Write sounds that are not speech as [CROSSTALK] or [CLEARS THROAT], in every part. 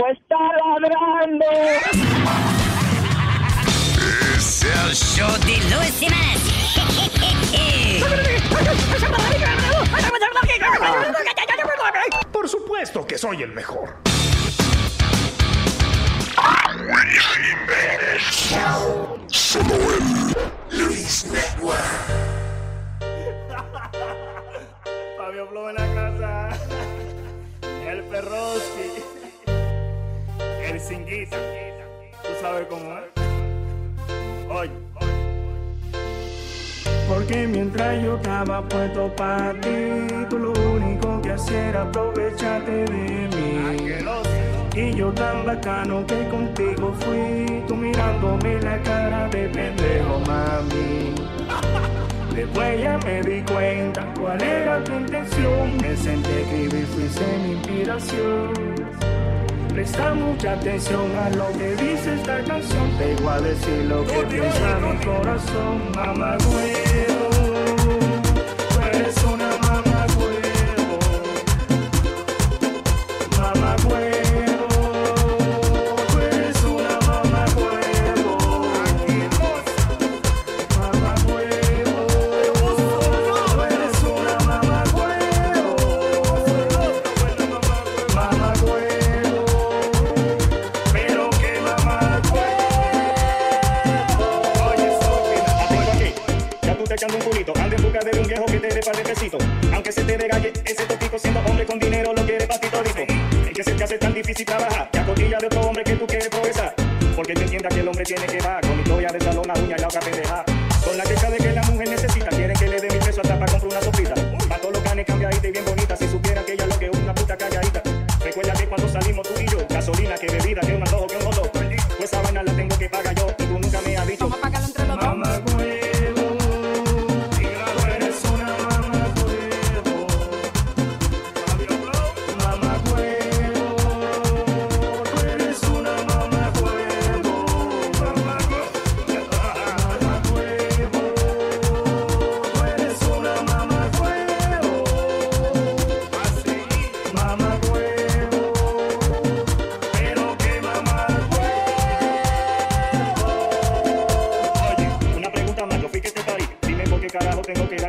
Pues está ladrando. Es el show de Luis Semanas. Por supuesto que soy el mejor. Solo el Luis Network. Fabio Flow en la casa. El Perroski. El Cinguita. Tú sabes cómo es. Oye. Porque mientras yo estaba puesto para ti, tú lo único que hacías era aprovecharte de mí. Y yo tan bacano que contigo fui, tú mirándome la cara de pendejo, mami. [LAUGHS] Después ya me di cuenta cuál era tu intención. Me senté escribir, fuiste mi inspiración. Presta mucha atención a lo que dice esta canción. Te voy a decir lo que piensa mi corazón, mamá huevo. Te dé par de. Aunque se te regalle ese topico siendo hombre con dinero, lo quiere para ti todito. Es que se te hace tan difícil trabajar. Que acotilla de otro hombre que tú quieres progresar. Porque te entienda que el hombre tiene que bajar. Con historia de salón, la uña y la otra pendeja. Con la queja de que la mujer necesita. Quieren que le dé mil pesos hasta para comprar una sopita. Pa' todos los canes cambiadita y bien bonita. Si supiera que ella lo que es una puta calladita. Recuerda que cuando salimos tú y yo, gasolina, que bebida,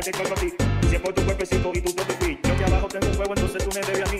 darte cuerpo a ti. Si es por tu cuerpecito y tu toque. Yo que abajo tengo un fuego, entonces tú me debes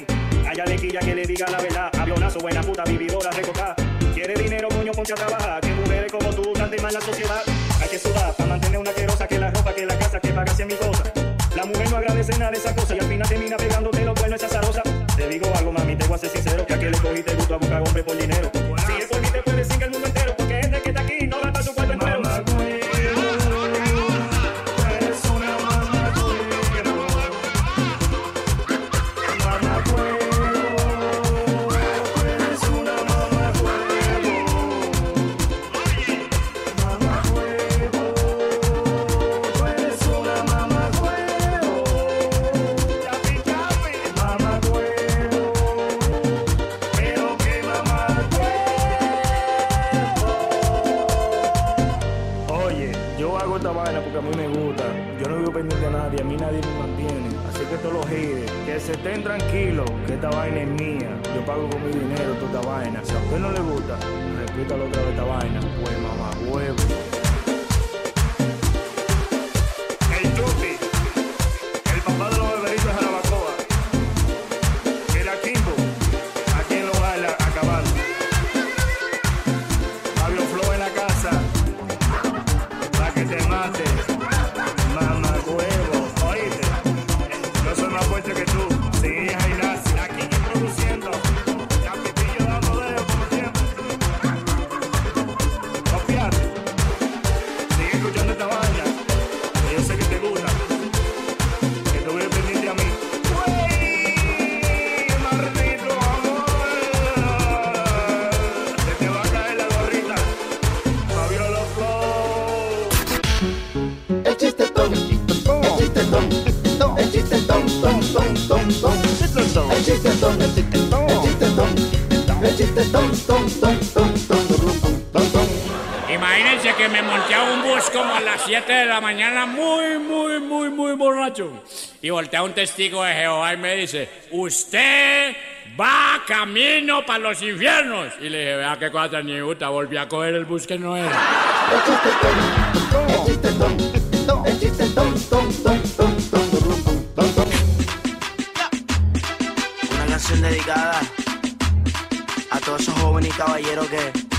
7 de la mañana, muy, muy, muy, muy borracho. Y volteé a un testigo de Jehová y me dice, usted va camino para los infiernos. Y le dije, vea qué cosa tan puta, volví a coger el bus que no era. Una canción dedicada a todos esos jóvenes y caballeros que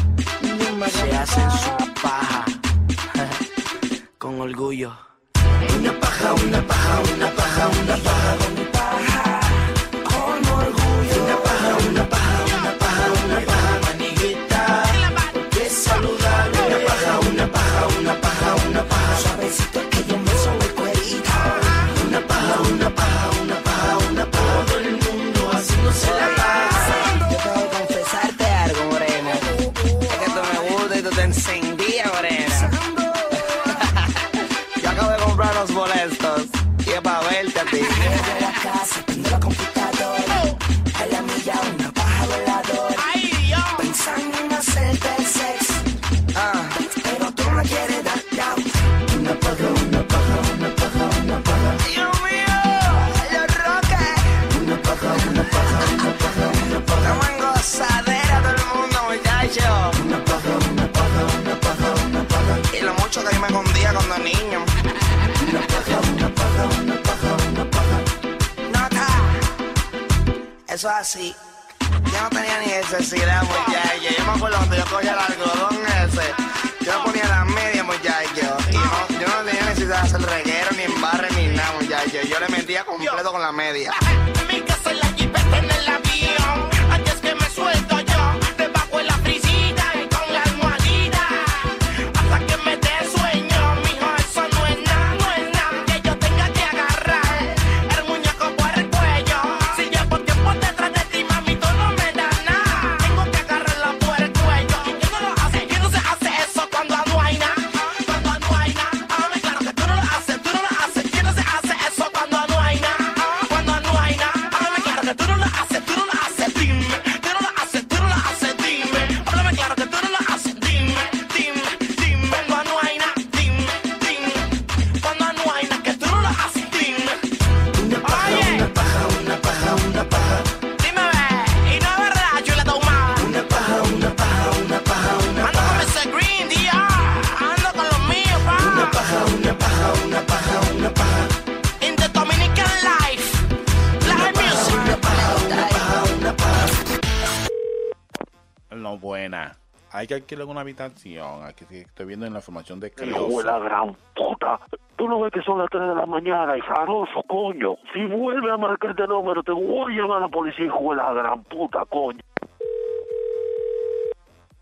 Hay que alquilar una habitación. Aquí estoy viendo en la información de Hijo de la gran puta. Tú no ves que son las 3 de la mañana y zaroso, coño. Si vuelve a marcar este número, te voy a llamar a la policía, hijo de la gran puta, coño.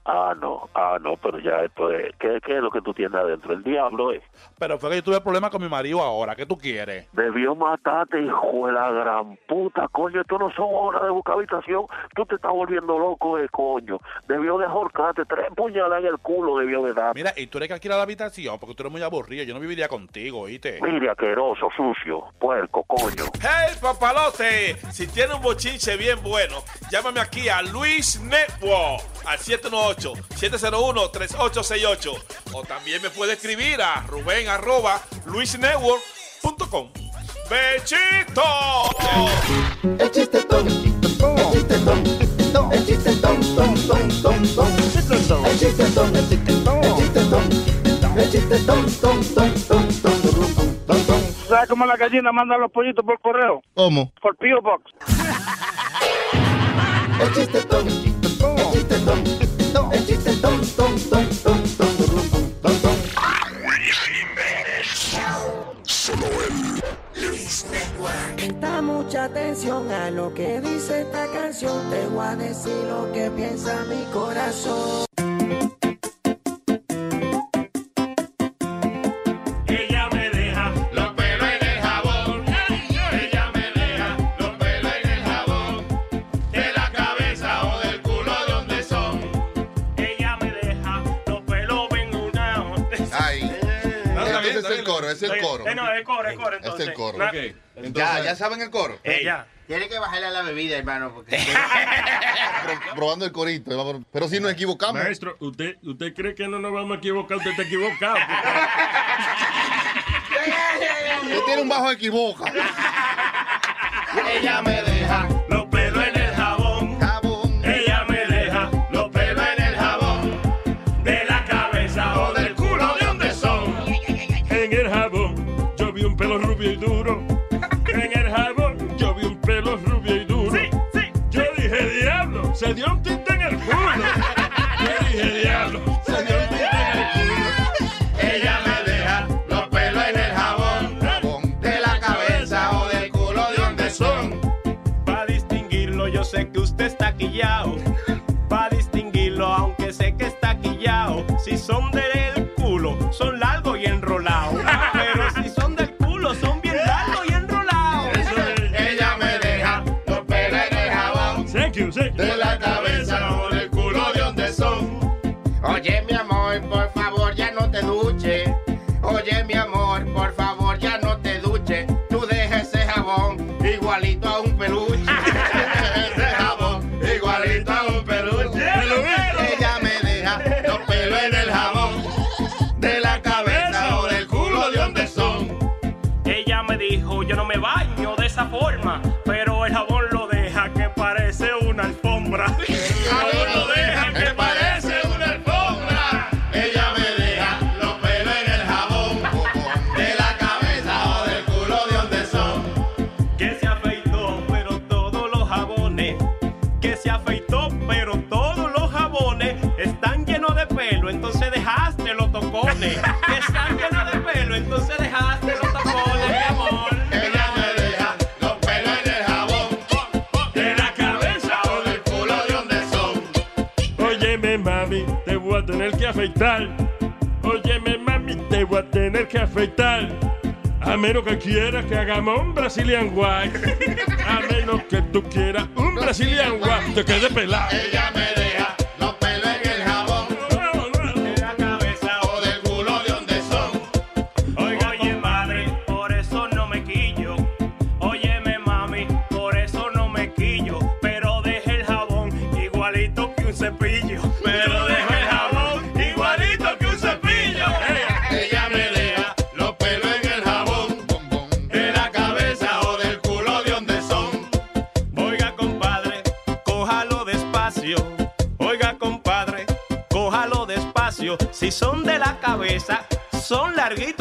Ah, no, ah, no, pero ya esto es. ¿Qué, qué es lo que tú tienes adentro? El diablo es. Pero fue que yo tuve problemas con mi marido ahora. ¿Qué tú quieres? Debió matarte, hijo de la gran puta, coño. Esto no son horas de buscar habitación. Tú te estás volviendo loco, eh, coño. Debió de ahorcarte. Tres puñaladas en el culo debió de dar. Mira, y tú eres que alquilar la habitación porque tú eres muy aburrido. Yo no viviría contigo, ¿oíste? Mire, asqueroso, sucio, puerco, coño. ¡Hey, papalote! Si tiene un bochinche bien bueno, llámame aquí a Luis Network al 718-701-3868. O también me puede escribir a Rubén arroba luisnetwork.com. ¡Bechito! El chiste tonto, el chiste tonto, el chiste tonto, tonto, tonto, el chiste tonto, el chiste tonto, el chiste tonto, el chiste tonto, tonto, tonto. ¿Sabes cómo la gallina manda los pollitos por correo? ¿Cómo? Por P.O. Box. El chiste tonto, el chiste tonto, el chiste tonto, tonto, tonto, Solo en Luis Network. Presta mucha atención a lo que dice esta canción. Te voy a decir lo que piensa mi corazón. Es el coro. Eh, no, el coro, el coro, Es entonces. el coro. Na- Ya, ya saben el coro. Eh, ya. Tiene que bajarle a la bebida, hermano, porque [LAUGHS] Pro- probando el corito. vamos- Pero si nos equivocamos. Maestro, ¿usted, ¿usted cree que no nos vamos a equivocar? Usted está equivocado. [LAUGHS] Usted tiene un bajo equivoca. Ella me deja quillao. Para distinguirlo, aunque sé que está quillao. Si son del culo, son largos y enrolados. Pero si son del culo, son bien largos y enrolados. Ella me deja los pelos en el jabón. Thank you, thank you. De la cabeza afeitar. Óyeme, mami, te voy a tener que afeitar. A menos que quieras que hagamos un Brazilian White. A menos que tú quieras un Brazilian White. Te quede pelado.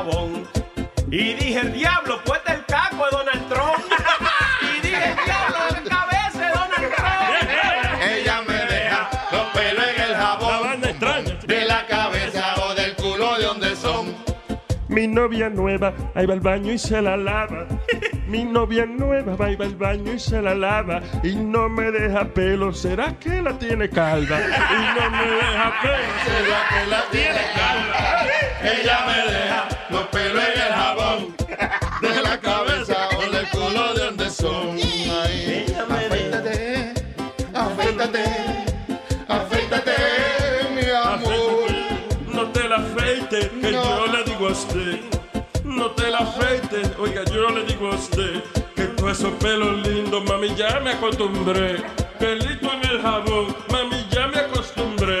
jabón. Y dije, el diablo, puesta el caco de Donald Trump. [LAUGHS] Y dije, el diablo, la cabeza de Donald Trump. Ella me deja los pelos en el jabón. De la cabeza o del culo, ¿de dónde son? Mi novia nueva, ahí va al baño y se la lava. Mi novia nueva va y va al baño y se la lava. Y no me deja pelo, ¿será que la tiene calva? Y no me deja pelo, ¿será que la tiene calva? Ella me deja los pelos en el jabón. De la cabeza o del culo, ¿de dónde son? Ella me deja. Afeítate, afeítate, mi amor. No te la afeites, que yo le digo a usted. Esos pelos lindos, mami, ya me acostumbré. Pelito en el jabón, mami, ya me acostumbré.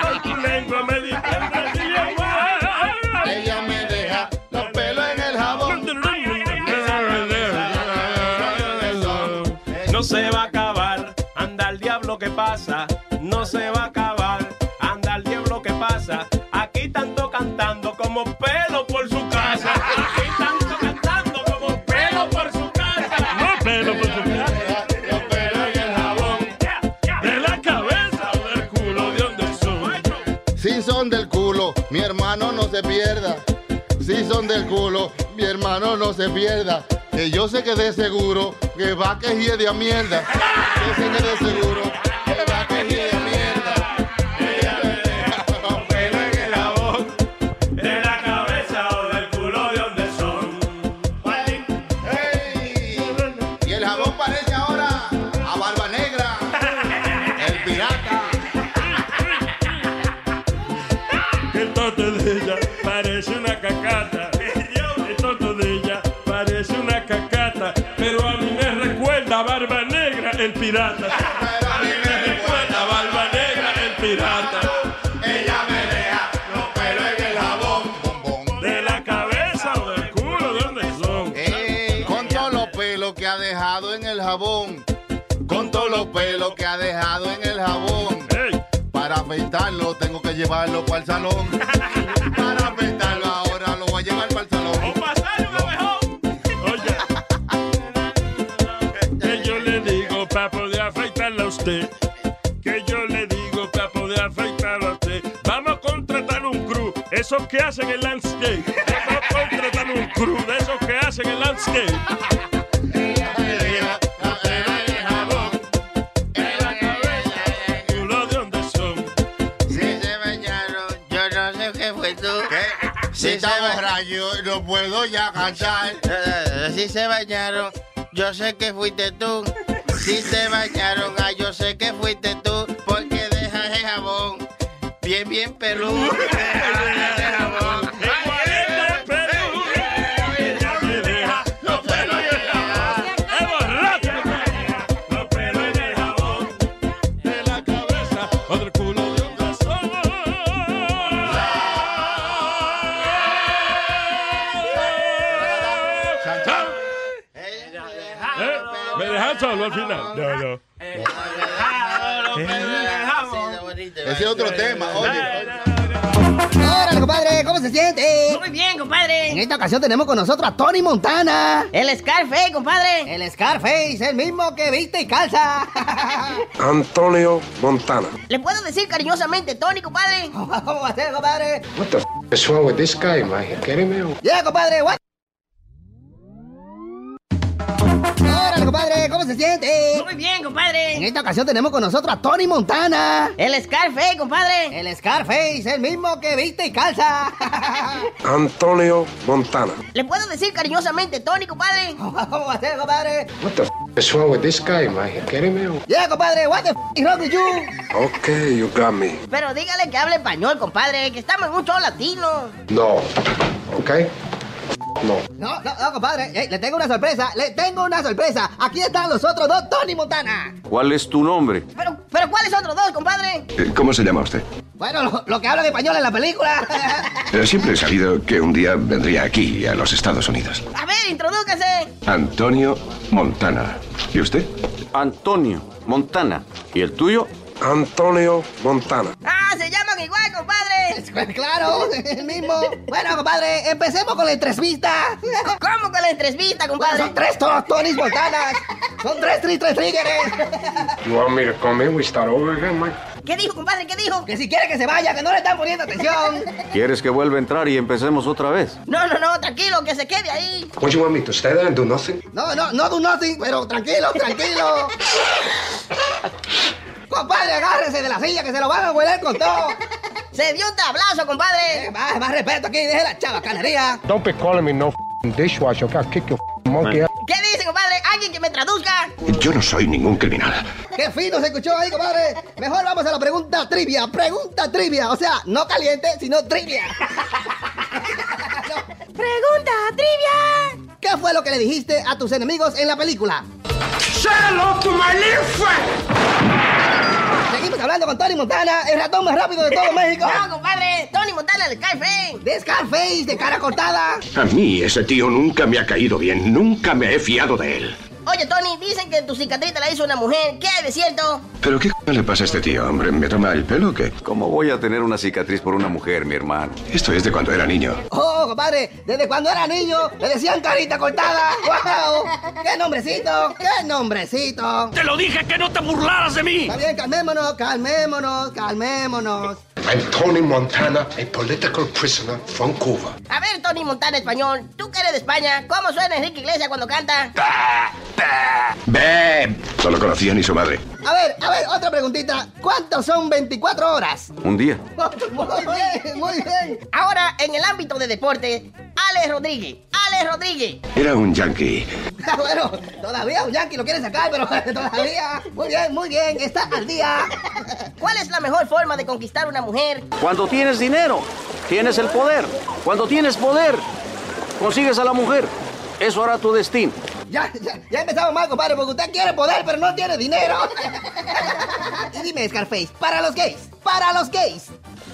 se pierda. Si son del culo, mi hermano no se pierda. Que yo sé que de seguro que va que hiede a mierda. De el pirata. A mí me recuerda Barba Negra, el pirata. Ella me deja los pelos en el jabón. De la cabeza o del culo, ¿de dónde son? Ey, con todos los pelos que ha dejado en el jabón. Con todos los pelos que ha dejado en el jabón. Para afeitarlo tengo que llevarlo para el salón. [LAUGHS] Para afeitarlo ahora lo voy a llevar para el salón. Usted. Que yo le digo para poder afeitarla a usted. Vamos a contratar un crew. Esos que hacen el landscape. Vamos a contratar un crew de esos que hacen el landscape. Culo de dónde son. Si se bañaron, yo no sé qué fue tú. Si está borracho, no puedo ya cantar. Eh, Si se bañaron, yo sé que fuiste tú. Si se bañaron, ah, yo sé que fuiste tú. Porque dejas el jabón bien, bien peludo. Dejan solo al final? No, no. Ese es otro tema, oye. Órale, compadre, ¿cómo se siente? Muy bien, compadre. En esta ocasión tenemos con nosotros a Tony Montana. El Scarface, compadre. El Scarface, el mismo que viste y calza. [LAUGHS] Antonio Montana. ¿Le puedo decir cariñosamente Tony, compadre? [LAUGHS] ¿Cómo va a ser, compadre? What the f is wrong with this guy? Am I kidding me? Yeah, compadre, what? Órale, compadre, ¿cómo se siente? Muy bien, compadre. En esta ocasión tenemos con nosotros a Tony Montana. El Scarface, compadre. El Scarface, el mismo que viste y calza. [LAUGHS] Antonio Montana. ¿Le puedo decir cariñosamente Tony, compadre? [LAUGHS] ¿Cómo va a ser, compadre? What the f is wrong with this guy? Am I kidding me? Yeah, compadre, what the f is wrong with you? Okay, you got me. Pero dígale que hable español, compadre, que estamos en un show latino. No. Okay? No. No, no, no, compadre. Le tengo una sorpresa, le tengo una sorpresa. Aquí están los otros dos Tony Montana. ¿Cuál es tu nombre? Pero, pero ¿cuáles otros dos, compadre? ¿Cómo se llama usted? Bueno, lo, lo que hablan español en la película. [LAUGHS] Eh, Siempre he sabido que un día vendría aquí, a los Estados Unidos. A ver, introdúcase. Antonio Montana. ¿Y usted? Antonio Montana. ¿Y el tuyo? Antonio Montana. Ah, se llaman igual, compadre. Claro, [LAUGHS] el mismo. Bueno, compadre, empecemos con la entrevista. ¿Cómo con la entrevista, compadre? son tres to- Tony Montanas. Son tres, tres, tres triggers. You want me to come in? We start over again, Mike? ¿Qué dijo, compadre? ¿Qué dijo? Que si quiere que se vaya, que no le están poniendo atención. ¿Quieres que vuelva a entrar y empecemos otra vez? No, no, no, tranquilo, que se quede ahí. What you want me to stay there and do nothing? No, no, no do nothing, pero tranquilo, tranquilo. Compadre, agárrese de la silla que se lo van a hueler con todo. [LAUGHS] Se dio un tablazo, compadre. más, más respeto aquí, deje la chavacanería. Don't be calling me no dishwasher. I'll kick your monkey. ¿Qué dice, compadre? ¿Alguien que me traduzca? Yo no soy ningún criminal. ¡Qué fino se escuchó ahí, compadre! Mejor vamos a la pregunta trivia. Pregunta trivia. O sea, no caliente, sino trivia. [LAUGHS] ¡Pregunta trivia! ¿Qué fue lo que le dijiste a tus enemigos en la película? Say hello to my little friend. Seguimos hablando con Tony Montana, el ratón más rápido de todo México. No, compadre. Tony Montana de Scarface. De Scarface, de cara cortada. A mí ese tío nunca me ha caído bien. Nunca me he fiado de él. Oye, Tony, dicen que tu cicatriz te la hizo una mujer. ¿Qué hay de cierto? ¿Pero qué c- le pasa a este tío, hombre? ¿Me toma el pelo o qué? ¿Cómo voy a tener una cicatriz por una mujer, mi hermano? Esto es de cuando era niño. Oh, compadre, desde cuando era niño le decían carita cortada. ¡Wow! ¡Qué nombrecito! ¡Qué nombrecito! Te lo dije que no te burlaras de mí. Está bien, calmémonos, calmémonos, calmémonos. I'm Tony Montana, a political prisoner from Cuba. A ver, Tony Montana español, tú que eres de España, ¿cómo suena Enrique Iglesias cuando canta? ¡Beb! Solo conocía ni su madre. A ver, a ver, otra preguntita. ¿Cuántos son 24 horas? Un día. [LAUGHS] Muy bien, muy bien. Ahora, en el ámbito de deporte, Alex Rodríguez. Alex Rodríguez. Era un yankee. [LAUGHS] bueno, todavía un yankee lo quiere sacar, pero [LAUGHS] todavía. Muy bien, muy bien, está al día. ¿Cuál es la mejor forma de conquistar una mujer? Cuando tienes dinero, tienes el poder. Cuando tienes poder, consigues a la mujer. Eso hará tu destino. Ya, ya, ya empezamos mal, compadre, porque usted quiere poder, pero no tiene dinero. [LAUGHS] y dime, Scarface, para los gays, para los gays.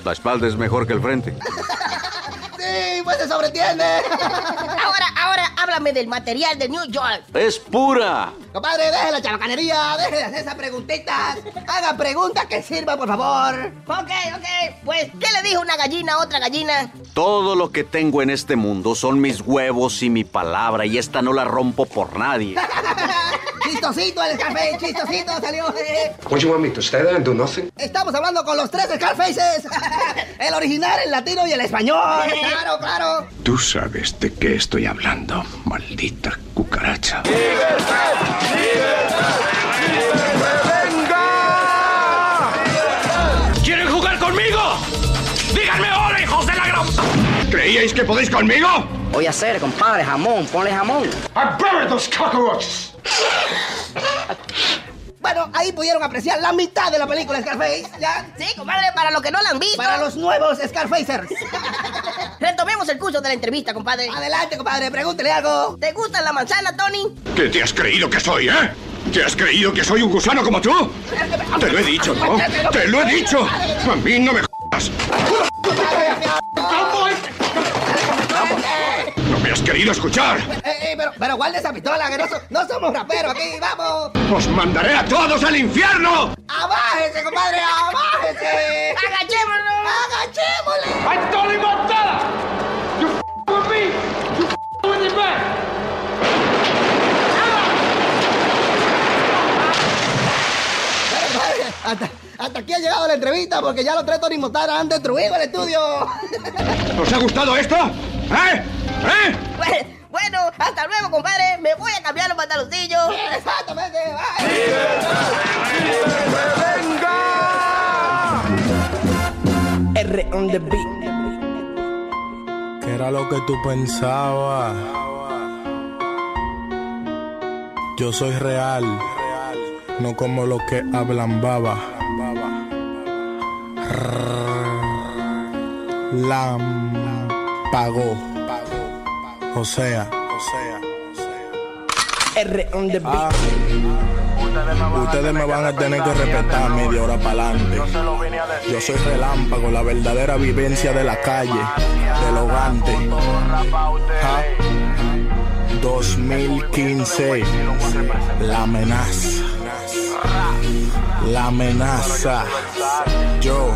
La espalda es mejor que el frente. [LAUGHS] Sí, pues se sobreentiende. [LAUGHS] Ahora, ahora, háblame del material de New York. Es pura. Compadre, deje la chabacanería, deje de hacer esas preguntitas. Haga preguntas que sirvan, por favor. Ok, ok. Pues, ¿qué le dijo una gallina a otra gallina? Todo lo que tengo en este mundo son mis huevos y mi palabra y esta no la rompo por nadie. [LAUGHS] Chistosito el Scarface, chistosito salió. What you want me to stay there and do nothing? Estamos hablando con los tres Scarfaces. [LAUGHS] el original, el latino y el español. Claro, claro. Tú sabes de qué estoy hablando, maldita cucaracha. ¿Quieren jugar conmigo? ¡Díganme hola, hijos de la gran... ¿Creíais que podéis conmigo? Voy a hacer, compadre, jamón, ponle jamón. I buried those cockroaches. Bueno, ahí pudieron apreciar la mitad de la película Scarface, ¿ya? Sí, compadre, para los que no la han visto. Para los nuevos Scarfacers. Retomemos el curso de la entrevista, compadre. Adelante, compadre, pregúntele algo. ¿Te gusta la manzana, Tony? ¿Qué te has creído que soy, eh? ¿Te has creído que soy un gusano como tú? Te lo he dicho, ¿no? ¡Te lo he dicho! A mí no me jodas. ¿No me has querido escuchar? Eh, eh, pero, pero guarde esa pistola, que no, so- no somos raperos aquí, vamos. ¡Os mandaré a todos al infierno! ¡Abájese, compadre, abájese! ¡Agachémonos! ¡Agachémosle! Tony Montana. You f with me. You f with your back. Bueno, compadre, Hasta, hasta aquí ha llegado la entrevista porque ya los tres Tony Montana han destruido el estudio. ¿Os ha gustado esto? ¿Eh? ¿Eh? Bueno, bueno, hasta luego, compadre. Me voy a cambiar los pantaloncillos. Exactamente. R on the beat. ¿Qué era lo que tú pensabas? Yo soy real, no como los que hablan baba. Lam pagó. O sea, R on the beat. Ah. Ustedes me van a tener que respetar media hora para adelante. Yo soy relámpago, la verdadera vivencia de la calle, del hogante. Ja. 2015, la amenaza. La amenaza. Yo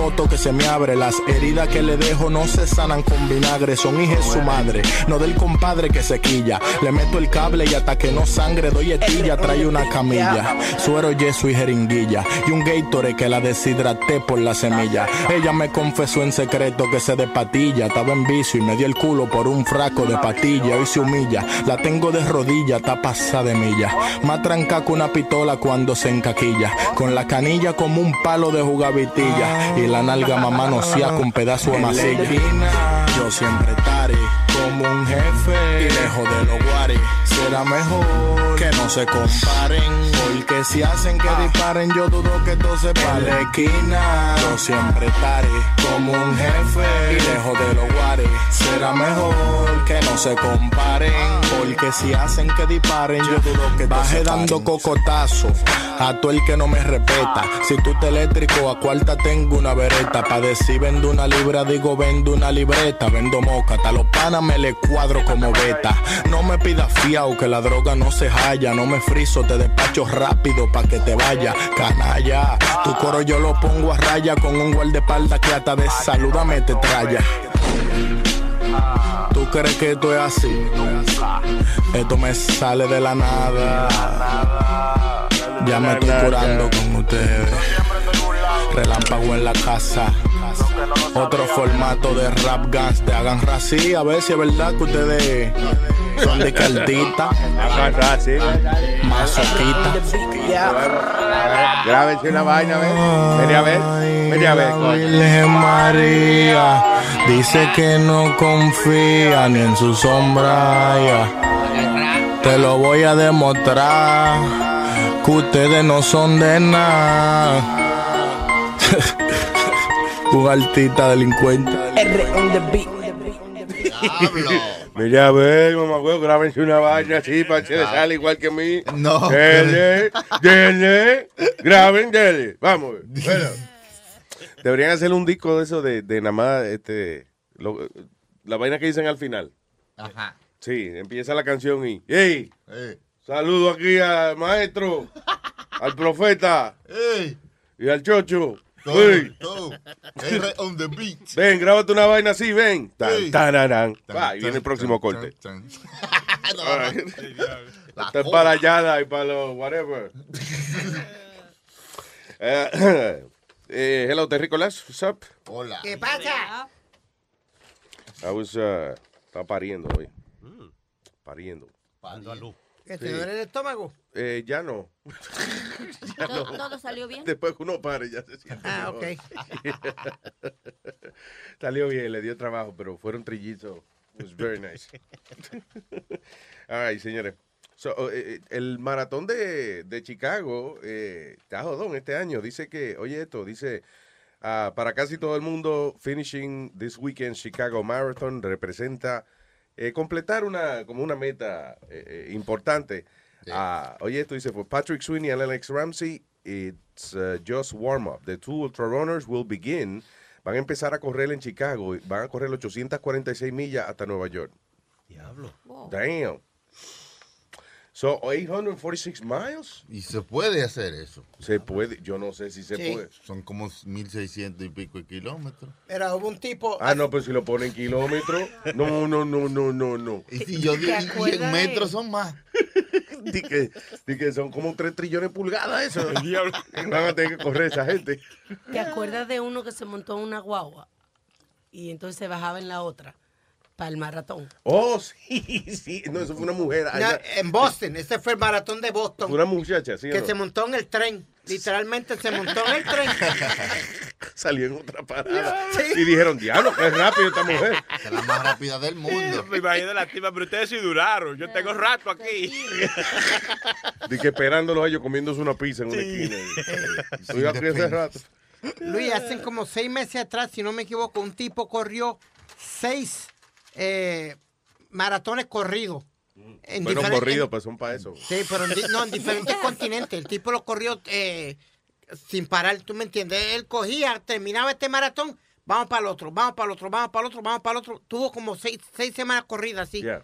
toto que se me abre. Las heridas que le dejo no se sanan con vinagre, son hijas de su madre. No del compadre que se quilla. Le meto el cable y hasta que no sangre doy etilla, trae una camilla. Suero, yeso y jeringuilla. Y un Gatorade que la deshidraté por la semilla. Ella me confesó en secreto que se de patilla. Estaba en vicio y me dio el culo por un fraco de patilla. Hoy se humilla. La tengo de rodilla, está pasada de milla. Más tranca que una pistola cuando se encaquilla. Con la canilla como un palo de jugavitilla. Y la nalga mamá no con pedazo de masilla. Yo siempre estaré como un jefe. Y lejos de los guares. Será mejor se comparen. Porque si hacen que disparen, yo dudo que todo se para la esquina. Yo siempre estaré como un jefe. Y lejos de los guares. Será mejor que no se comparen. Porque si hacen que disparen, yo dudo que todo se dando cocotazo a todo el que no me respeta. Si tú te eléctrico, a cuarta tengo una vereta. Pa' decir vendo una libra, digo vendo una libreta. Vendo moca, hasta los panas me le cuadro como beta. No me pidas fiao que la droga no se halla. No me friso, te despacho rápido pa' que te vaya. Canalla, tu coro yo lo pongo a raya con un guardaespaldas que hasta de saludame te traya. ¿Tú crees que esto es así? Esto me sale de la nada. Ya me estoy curando con ustedes. Relámpago en la casa. Otro formato de rap gas. Te hagan rací. A ver si es verdad que ustedes son de caldita. Rací. Masoquita. Grábense una vaina, ven. Vení a ver. Vení a ver. Virgen María dice que no confía ni en su sombra. ya. Te lo voy a demostrar que ustedes no son de nada. [LAUGHS] Un artista delincuente. R on the beat. Mira a ver, mamá, güey, grábense una vaina así para que le sale igual que a mí. No. Dele, dele, graben, dele. Vamos. Bueno. [LAUGHS] Deberían hacer un disco de eso de, de nada más, este, lo- la vaina que dicen al final. Ajá. Sí, empieza la canción y, ¡Ey! Saludo aquí al maestro, al profeta y al chocho. Ey. R on the beat. Ven, grábate una vaina así, ven. Tan, tararán. Tan, Va, y viene el próximo tan, corte. tan, All right. La Esto es cola. para Yada y para los whatever. [LAUGHS] Eh, [CLEARS THROAT] eh, hello, Terry Colas. What's up? Hola. ¿Qué pasa? I was, uh, estaba pariendo hoy. Pariendo. ¿Que te Sí. duele el estómago? Eh, ya no. [LAUGHS] Ya ¿Todo, no. todo salió bien? Después que uno pare, ya se siente Ah, mejor. [LAUGHS] Salió bien, le dio trabajo, pero fueron trillizos. It was very nice. [LAUGHS] All right, señores. So, eh, eh, el maratón de, de Chicago eh, está jodón este año. Dice que, oye esto, dice, ah, para casi todo el mundo, finishing this weekend Chicago Marathon representa eh, completar una, como una meta eh, eh, importante. Ah, oye esto, dice, for Patrick Sweeney and Alex Ramsey, it's uh, just warm up. The two ultra runners will begin. Van a empezar a correr en Chicago. Van a correr 846 millas hasta Nueva York. Diablo. Damn. So, 846 miles. Y se puede hacer eso. Se puede, yo no sé si se Sí. puede. Son como 1600 y pico de kilómetros. Era hubo un tipo. Ah, no, pero si lo ponen kilómetros. No, no, no, no, no, no. Y si yo digo 100 metros son más. [LAUGHS] Di que, di que son como 3 trillones de pulgadas eso. Van a tener que correr esa gente. ¿Te acuerdas de uno que se montó en una guagua y entonces se bajaba en la otra? Para el maratón. Oh, [LAUGHS] sí, sí. No, eso fue una mujer. No, en Boston, este fue el maratón de Boston. Una muchacha, ¿sí Que no? se montó en el tren. Literalmente se montó en el tren. [LAUGHS] Salió en otra parada. Y dijeron, diablo, qué rápido esta mujer. Es la más rápida del mundo. Me imagino la tipa, pero ustedes sí duraron. Yo tengo rato aquí. [LAUGHS] De que esperándolo a ellos comiéndose una pizza en una esquina. Estoy aquí hace rato. Luis, hace como seis meses atrás, si no me equivoco, un tipo corrió seis eh, maratones corridos. En Bueno, diferen- corrido, en- pues son para eso. Sí, pero en, no, en diferentes [LAUGHS] continentes. El tipo lo corrió eh, sin parar, ¿tú me entiendes? Él cogía, terminaba este maratón, vamos para el otro, vamos para el otro, vamos para el otro, vamos para el otro. Tuvo como seis, seis semanas corridas, así. Ya.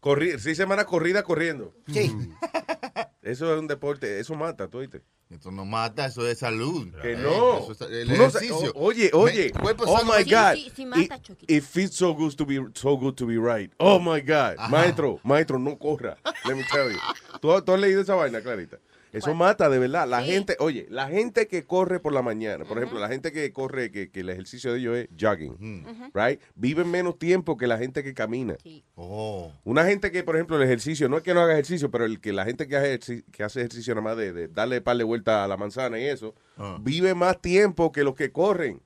Corri seis semanas corrida corriendo. Sí. [LAUGHS] Eso es un deporte, eso mata, tú oíste. Esto no mata, eso es salud. Que Eh, no. eso es el no ejercicio. oye, oye. Me- oh my God. Sí, sí, mata, it, it feels so good to be so good to be right. Oh my God. Ajá. Maestro, maestro, no corra. Let me tell you. ¿Tú, tú has leído esa vaina, Clarita? Eso mata de verdad. La gente, oye, la gente que corre por la mañana, por ejemplo, la gente que corre, que, que el ejercicio de ellos es jogging, right? Viven menos tiempo que la gente que camina. Oh. Una gente que, por ejemplo, el ejercicio, no es que no haga ejercicio, pero el que la gente que hace, que hace ejercicio nada más de, de darle par de vuelta a la manzana y eso, Ah. vive más tiempo que los que corren.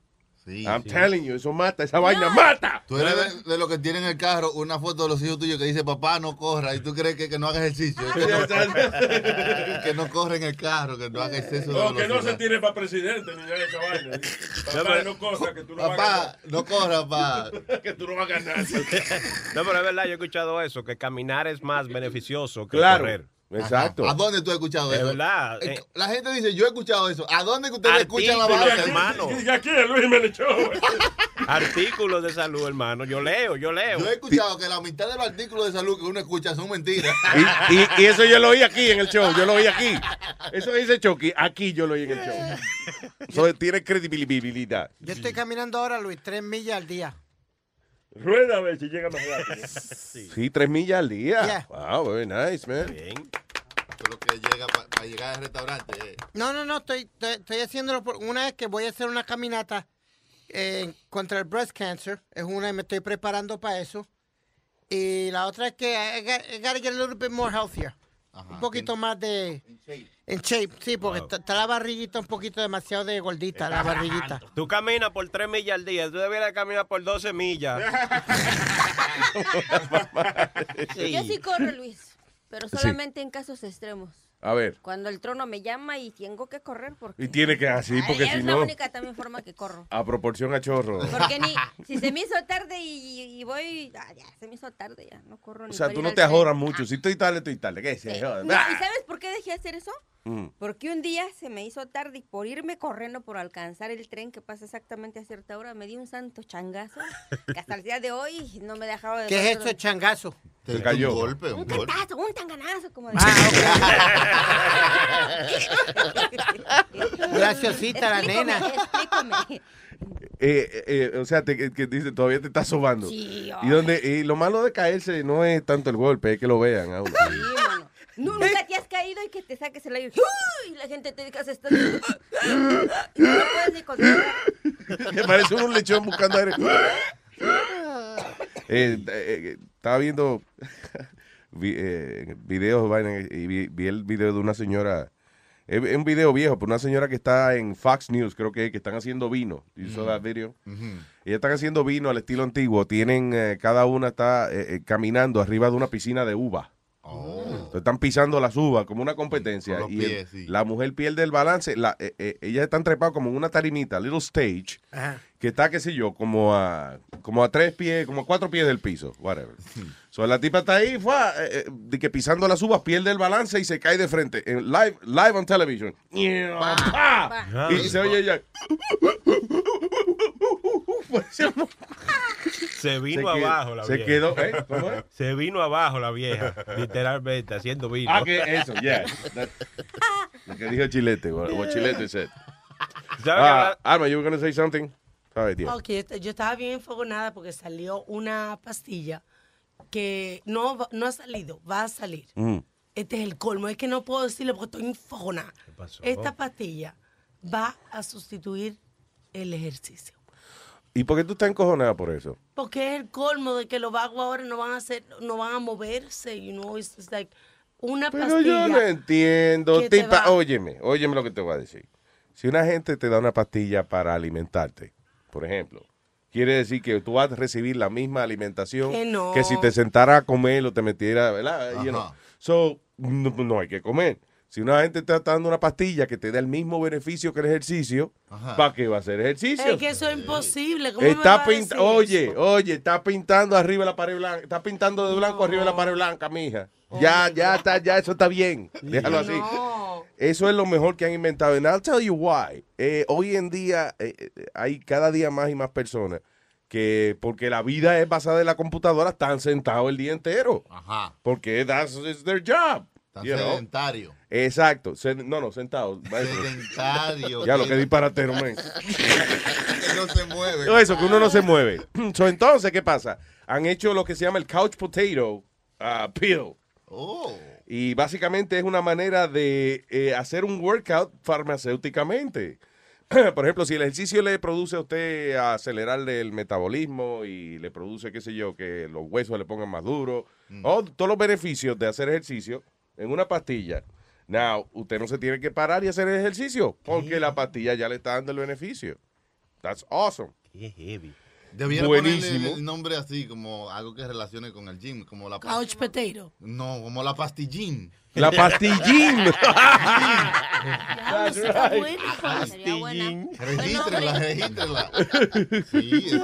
I'm sí. telling you, eso mata, esa vaina mata. Tú eres de, de los que tienen en el carro una foto de los hijos tuyos que dice papá no corra y tú crees que, que no haga ejercicio. [LAUGHS] [LAUGHS] Que no, que no corre en el carro, que no haga exceso de No, que no se tire para presidente ni nada de esa vaina. [LAUGHS] Papá, no cosa que tú no vas a Papá, ganar. no corra, papá. que tú no vas a ganar. No, pero es verdad, yo he escuchado eso, que caminar es más beneficioso que Claro, correr. Exacto. ¿A dónde tú has escuchado Es eso? verdad, Eh, eh. La gente dice, yo he escuchado eso. ¿A dónde que ustedes escuchan la vaina? hermano. Y aquí el Luis. [LAUGHS] Artículos de salud, hermano. Yo leo, yo leo. Yo he escuchado que la mitad de los artículos de salud que uno escucha son mentiras. Y, y- y eso yo lo oí aquí en el show, yo lo oí aquí. Eso dice Chucky, aquí yo lo oí en el show. Eso tiene credibilidad. Yo estoy caminando ahora, Luis, tres millas al día. Rueda a ver si llega más rápido. Sí, tres millas al día. Yeah. Wow, very nice, man. Es lo que llega para llegar al restaurante. eh. No, no, no, estoy, estoy, estoy haciéndolo por una vez que voy a hacer una caminata eh, contra el breast cancer. Es una y me estoy preparando para eso. Y la otra es que I got, I gotta get a little bit more healthier. Un poquito más de... En shape, sí, porque está está la barriguita un poquito demasiado de gordita, la barriguita. Tú caminas por 3 millas al día, tú debieras caminar por 12 millas. [LAUGHS] [LAUGHS] Yo sí corro, Luis, pero Sí. solamente en casos extremos. A ver. Cuando el trono me llama y tengo que correr porque... Y tiene que así, porque Ay, si es la no, única también forma que corro. a proporción a chorro. Porque ni, [LAUGHS] si se me hizo tarde y, y voy, ah, ya, se me hizo tarde, ya, no corro ni O sea, tú no te ajoras mucho. Si estoy tarde, estoy tarde. ¿Qué se Sí. joda? No, Ah. ¿Y sabes por qué dejé de hacer eso? Mm. Porque un día se me hizo tarde y por irme corriendo por alcanzar el tren que pasa exactamente a cierta hora, me di un santo changazo [LAUGHS] que hasta el día de hoy no me dejaba de... ¿Qué es eso de changazo? Se cayó. Un golpe, Un un golpe. cantazo, un tanganazo, como [LAUGHS] Graciosita la nena. Explícame. Eh, eh, eh, o sea, te- que, que dice, todavía te estás sobando. Sí, y, donde, y lo malo de caerse no es tanto el golpe, es que lo vean a uno. Sí, mano. Nu- Nunca te has caído y que te saques el aire. ¡Uy! Y la gente te diga, se está... Y no puedes ni concentrar. [LAUGHS] que parece un lechón buscando aire. [LAUGHS] Eh, eh, estaba viendo [LAUGHS] vi- eh, videos y vi, vi el video de una señora. Es un video viejo, pero una señora que está en Fox News, creo que, que están haciendo vino. You saw that video? Ellas están haciendo vino al estilo antiguo. Tienen, eh, cada una está eh, eh, caminando arriba de una piscina de uva. Entonces están pisando las uvas como una competencia. Y el- pies, sí. la mujer pierde el balance. La, eh, eh, ellas están trepadas como en una tarimita, little stage, que está, qué sé yo, como a, como a tres pies, como a cuatro pies del piso, whatever. So, la tipa está ahí, fue, eh, eh, de que pisando las uvas pierde el balance y se cae de frente. En live, live on television. ¡Pa! Y se oye ella. [LAUGHS] Se vino Se quedó- abajo la se vieja. quedó, ¿eh? ¿Cómo es? Se vino abajo la vieja, literalmente, haciendo vino. Ah, que eso, yeah. That- Lo que dijo Chilete, what what Chilete said. ¿Sabe Ah, Alma, you were gonna say something? Sorry, dear. Ok, yo yo estaba bien enfogonada porque salió una pastilla que no, no ha salido, va a salir. Mm. Este es el colmo, es que no puedo decirlo porque estoy enfogonada. pasó? Esta pastilla va a sustituir el ejercicio. ¿Y por qué tú estás encojonada por eso? Porque es el colmo de que los vagos ahora no van a hacer, no van a moverse, you know, it's, it's like una Pero pastilla. yo no entiendo. tipa- va- óyeme, óyeme lo que te voy a decir. Si una gente te da una pastilla para alimentarte, por ejemplo, quiere decir que tú vas a recibir la misma alimentación Que no. si te sentara a comer o te metiera, ¿verdad? You know. So, no, no hay que comer. Si una gente te está dando una pastilla que te da el mismo beneficio que el ejercicio. ¿para qué va a hacer ejercicio? Es que eso es imposible. ¿Cómo me va Está a decir oye, eso? oye, está pintando arriba la pared blanca, está pintando de blanco arriba la pared blanca, mija. Ya, ya está, ya eso está bien. [LAUGHS] Déjalo así. Eso es lo mejor que han inventado. And I'll tell you why. Eh, hoy en día eh, eh, hay cada día más y más personas que, porque la vida es basada en la computadora, están sentados el día entero. Ajá. Porque that's is their job. Tan you know. sedentario. Exacto. No, no, sentados. Sedentario. Ya lo que disparatero, man. Que [LAUGHS] no se mueve. Eso, que uno no se mueve. [CLEARS THROAT] So, entonces, ¿qué pasa? Han hecho lo que se llama el couch potato uh, pill. Oh. Y básicamente es una manera de eh, hacer un workout farmacéuticamente. [CLEARS THROAT] Por ejemplo, si el ejercicio le produce a usted acelerarle el metabolismo y le produce, qué sé yo, que los huesos le pongan más duros, o todos los beneficios de hacer ejercicio en una pastilla. Now, usted no se tiene que parar y hacer el ejercicio porque la pastilla ya le está dando el beneficio. That's awesome. Debiera Buenísimo. ponerle el nombre así, como algo que relacione con el gym, como la Couch potato. No, como la pastillín. La pastillín. [LAUGHS] Pastillín. Regístrela, regístrela. [LAUGHS] Sí,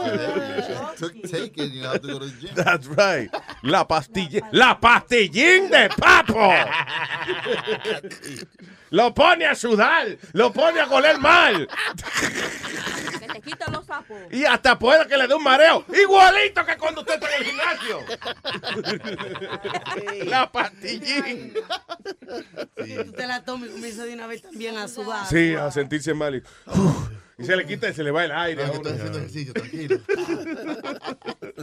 es que take it, you have to go to the gym. That's right. La pastilla, la pastillín de papo. [LAUGHS] Lo pone a sudar, lo pone a coler mal Que te quitan los sapos. y hasta puede que le dé un mareo, igualito que cuando usted está en el gimnasio. La pastillín. Tú te la tomas y comienza de una vez también a sudar. Sí, a sentirse mal y, y se le quita y se le va el aire. a uno.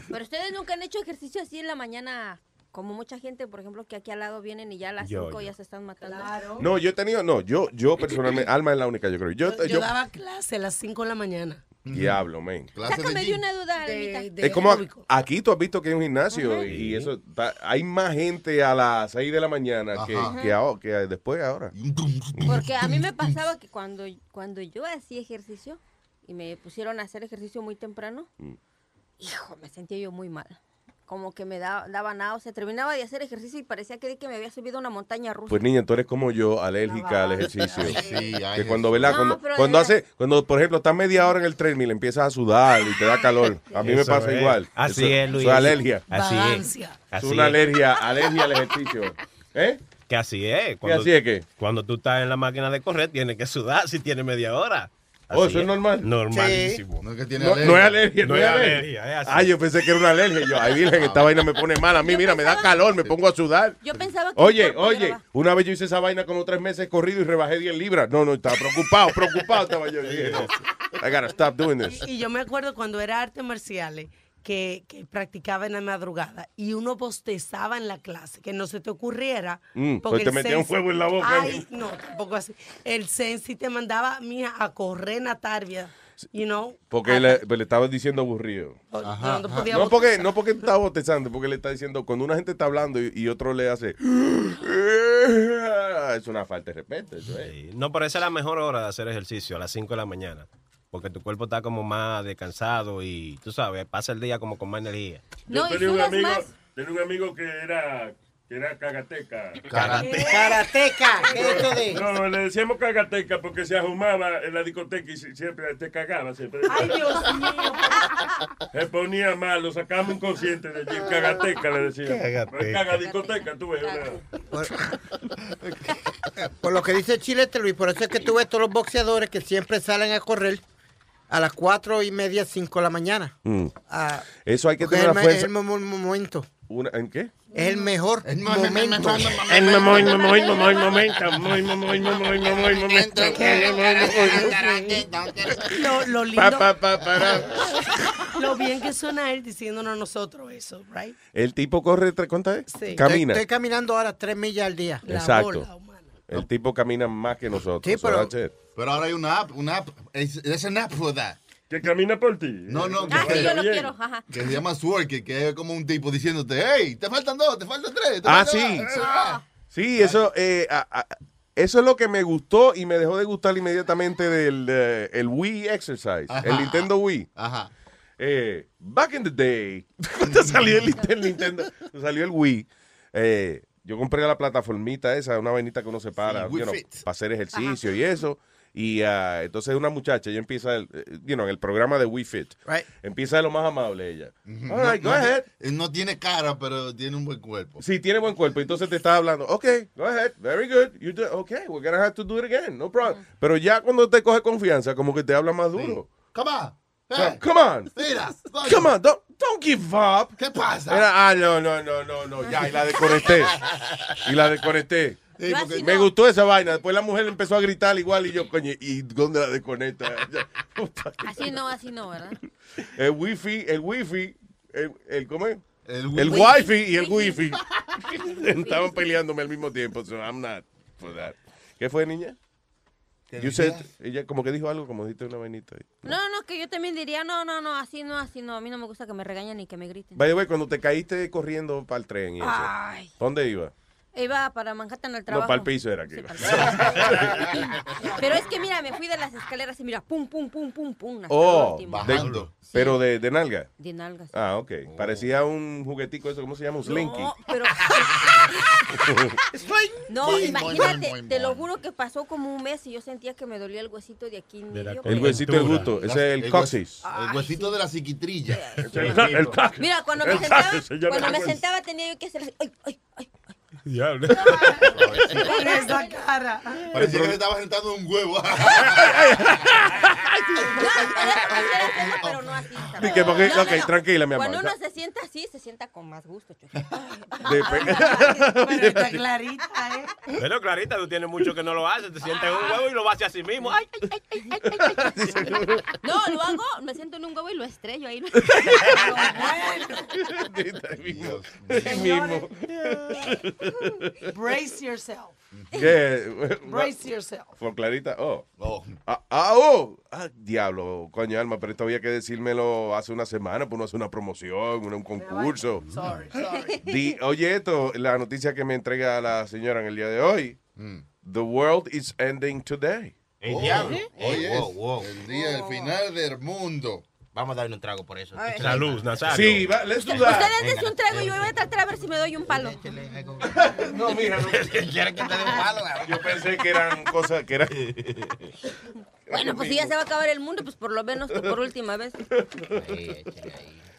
Pero ustedes nunca han hecho ejercicio así en la mañana, como mucha gente, por ejemplo, que aquí al lado vienen y ya a las Yo, 5 yo. ya se están matando. No, yo he tenido, no, yo, yo personalmente, [CLEARS THROAT] Alma es la única, yo creo. Yo, Yo, yo, daba clase a las 5 de la mañana. diablo, man. Sácame de una duda, Almita. Es como aquí tú has visto que hay un gimnasio y eso está- hay más gente a las 6 de la mañana que, que, ahora- que después ahora. Porque a mí me pasaba que cuando, cuando yo hacía ejercicio y me pusieron a hacer ejercicio muy temprano, Mm. hijo, me sentía yo muy mal. Como que me da- daba náusea. Terminaba de hacer ejercicio y parecía que, que me había subido una montaña rusa. Pues niña, tú eres como yo, alérgica al ejercicio. [LAUGHS] Sí, ay, que cuando, ¿verdad? No, cuando, cuando verdad- hace, cuando por ejemplo estás media hora en el tren y le empiezas a sudar y te da calor. A mí me pasa es. igual. Así Eso- es, Luis. Eso es alergia. Así es. Vagancia. Es Así una alergia, alergia al ejercicio. ¿Eh? Que así es. así es que? Cuando tú estás en la máquina de correr, tienes que sudar si tienes media hora. Oh, eso es normal. Normalísimo. No es que tiene No, no es alergia, no, es alergia. alergia, es así. Ah, yo pensé que era una alergia. Yo, ay, virgen, esta vaina me pone mal. A mí, mira, me da calor, me pongo a sudar. Yo pensaba que... Oye, oye, una vez yo hice esa vaina como tres meses corrido y rebajé 10 libras. No, no, estaba preocupado, preocupado estaba yo. No, I gotta stop doing this. Y yo me acuerdo cuando era artes marciales que, que practicaba en la madrugada y uno bostezaba en la clase, que no se te ocurriera. Mm, porque pues te el metía un fuego en la boca. Ay, no, tampoco así. El sensi te mandaba, mija, a correr Natarbia, you know. Porque le, pues, le estaba diciendo aburrido. Ajá, no podía No porque, no porque estaba bostezando, porque le está diciendo, cuando una gente está hablando y, y otro le hace, es una falta de respeto. Eso es. Sí. No, pero esa es la mejor hora de hacer ejercicio, a las 5 de la mañana. Porque tu cuerpo está como más descansado y tú sabes, pasa el día como con más energía. No, y tenía un amigo, más. tenía un amigo que era, que era cagateca. Karateca, [LAUGHS] ¿qué es eso de? No, le decíamos cagateca porque se ahumaba en la discoteca y siempre te cagaba. Siempre. Ay, Dios mío. Se ponía mal, lo sacamos inconsciente de allí. Cagateca le decíamos. Cagateca. Caga discoteca, tú ves. una- [LAUGHS] Por lo que dice Chilete Luis, por eso es que tú ves todos los boxeadores que siempre salen a correr a las cuatro y media, cinco de la mañana. Mm. Ah, Eso hay que tener es una el, me- fuerza. es el mo- mo- momento. Una- ¿En qué? Es el mejor momento. El momoy, momento. Lo, lo lindo, Pa, pa, pa, para. [LAUGHS] lo bien que suena él diciéndonos a nosotros eso, right? El tipo corre, ¿cuántas es? Sí. Camina. Estoy, estoy caminando ahora tres millas al día. La Exacto. bola humana. El tipo camina más que nosotros. Sí, pero-. Pero ahora hay una app, una app. There's an app for that. Que camina por ti. No, no, que, Ah, sí, yo lo bien. quiero. Ajá. que se llama Swerke, que es como un tipo diciéndote, hey, te faltan dos, te faltan tres. te Ah, faltan sí. dos". Ah. Sí, eso, eh, a- a- eso es lo que me gustó y me dejó de gustar inmediatamente del eh, el Wii Exercise, Ajá. el Nintendo Wii. Ajá. Eh, back in the day, [LAUGHS] cuando salió el, el Nintendo, salió el Wii, eh, yo compré la plataformita esa, una vainita que uno se para, Sí, Wii you know, Fit. para hacer ejercicio y eso. Y ah, entonces una muchacha, ella empieza, el, eh, you know, en el programa de Wii Fit. Empieza de lo más amable ella. All right, No- go no- ahead. No tiene cara, pero tiene un buen cuerpo. Sí, tiene buen cuerpo. Entonces te está hablando. Ok, go ahead. Very good. You do, okay, we're gonna have to do it again. No problem. Pero ya cuando te coge confianza, como que te habla más duro. Come on. So, come on. Mira. Come on. Don't, don't give up. ¿Qué pasa? Era, ah, no, no, no, no, no. Ya, y la desconecté. y la desconecté. Sí, porque- Me gustó esa vaina. Después la mujer empezó a gritar igual y yo, coño, ¿y dónde la desconecta? [LAUGHS] Así no, así no, ¿verdad? el wifi, el wifi, el, el ¿cómo es? El, El wifi. wifi y el wifi [LAUGHS] estaban peleándome al mismo tiempo. So I'm not for that. ¿Qué fue, niña? Ella como que dijo algo, como dijiste una vainita. ahí. No, no, que yo también diría, no, no, no, así no, así no. A mí no me gusta que me regañen ni que me griten. The way, cuando te caíste corriendo para el tren y eso, Ay. ¿pa' ¿dónde iba? Iba para Manhattan al trabajo. No, para el piso era que Sí, iba. Pero es que mira, me fui de las escaleras y mira, pum, pum, pum, pum, pum. Oh, el último. de- pero de, de nalga. De nalgas. Ah, ok. Parecía un juguetico eso, ¿cómo se llama? Un slinky. [LAUGHS] [LAUGHS] No, pero. No, imagínate, te lo juro que pasó como un mes y yo sentía que me dolía el huesito de aquí en medio. El huesito del gusto. Ese es el coxis. El huesito de la psiquitrilla. El coxis. Mira, cuando me El sentaba, cuando el me sentaba tenía yo que hacer así, ay, ay, ay. Diablo. Con esa cara. Parecía que le estaba sentando un huevo. pero [LAUGHS] no así. No, no, ok, no. tranquila, mi amor. Cuando uno se sienta así, se sienta con más gusto. [LAUGHS] Pero está clarita, ¿eh? Pero Clarita, tú tienes mucho que no lo haces. Te sientes en un huevo y lo haces a sí mismo. Ay, ay, ay, ay, ay, ay. No, lo hago, me siento en un huevo y lo estrello ahí. [LAUGHS] Ahí mismo. [LAUGHS] Brace yourself. ¿Qué? [LAUGHS] Brace yourself. Por Clarita, oh. Ah, ah, oh. Ah, diablo, coño, Alma, pero esto había que decírmelo hace una semana, pues no hace una promoción, un, un concurso. Sorry, sorry. [LAUGHS] Di- oye, esto, la noticia que me entrega la señora en el día de hoy. The world is ending today. El Oh, diablo. ¿eh? Oye, Wow, wow. el día, el final del mundo. Vamos a darle un trago por eso. Salud, Nazario. Sí, va, let's do that. Ustedes dense un trago y yo voy a tratar a ver si me doy un palo. [LAUGHS] No, mija, no. [LAUGHS] ¿Quieren que te dé un palo? Yo pensé que eran cosas que eran. [LAUGHS] Bueno, pues si ya se va a acabar el mundo, pues por lo menos por última vez.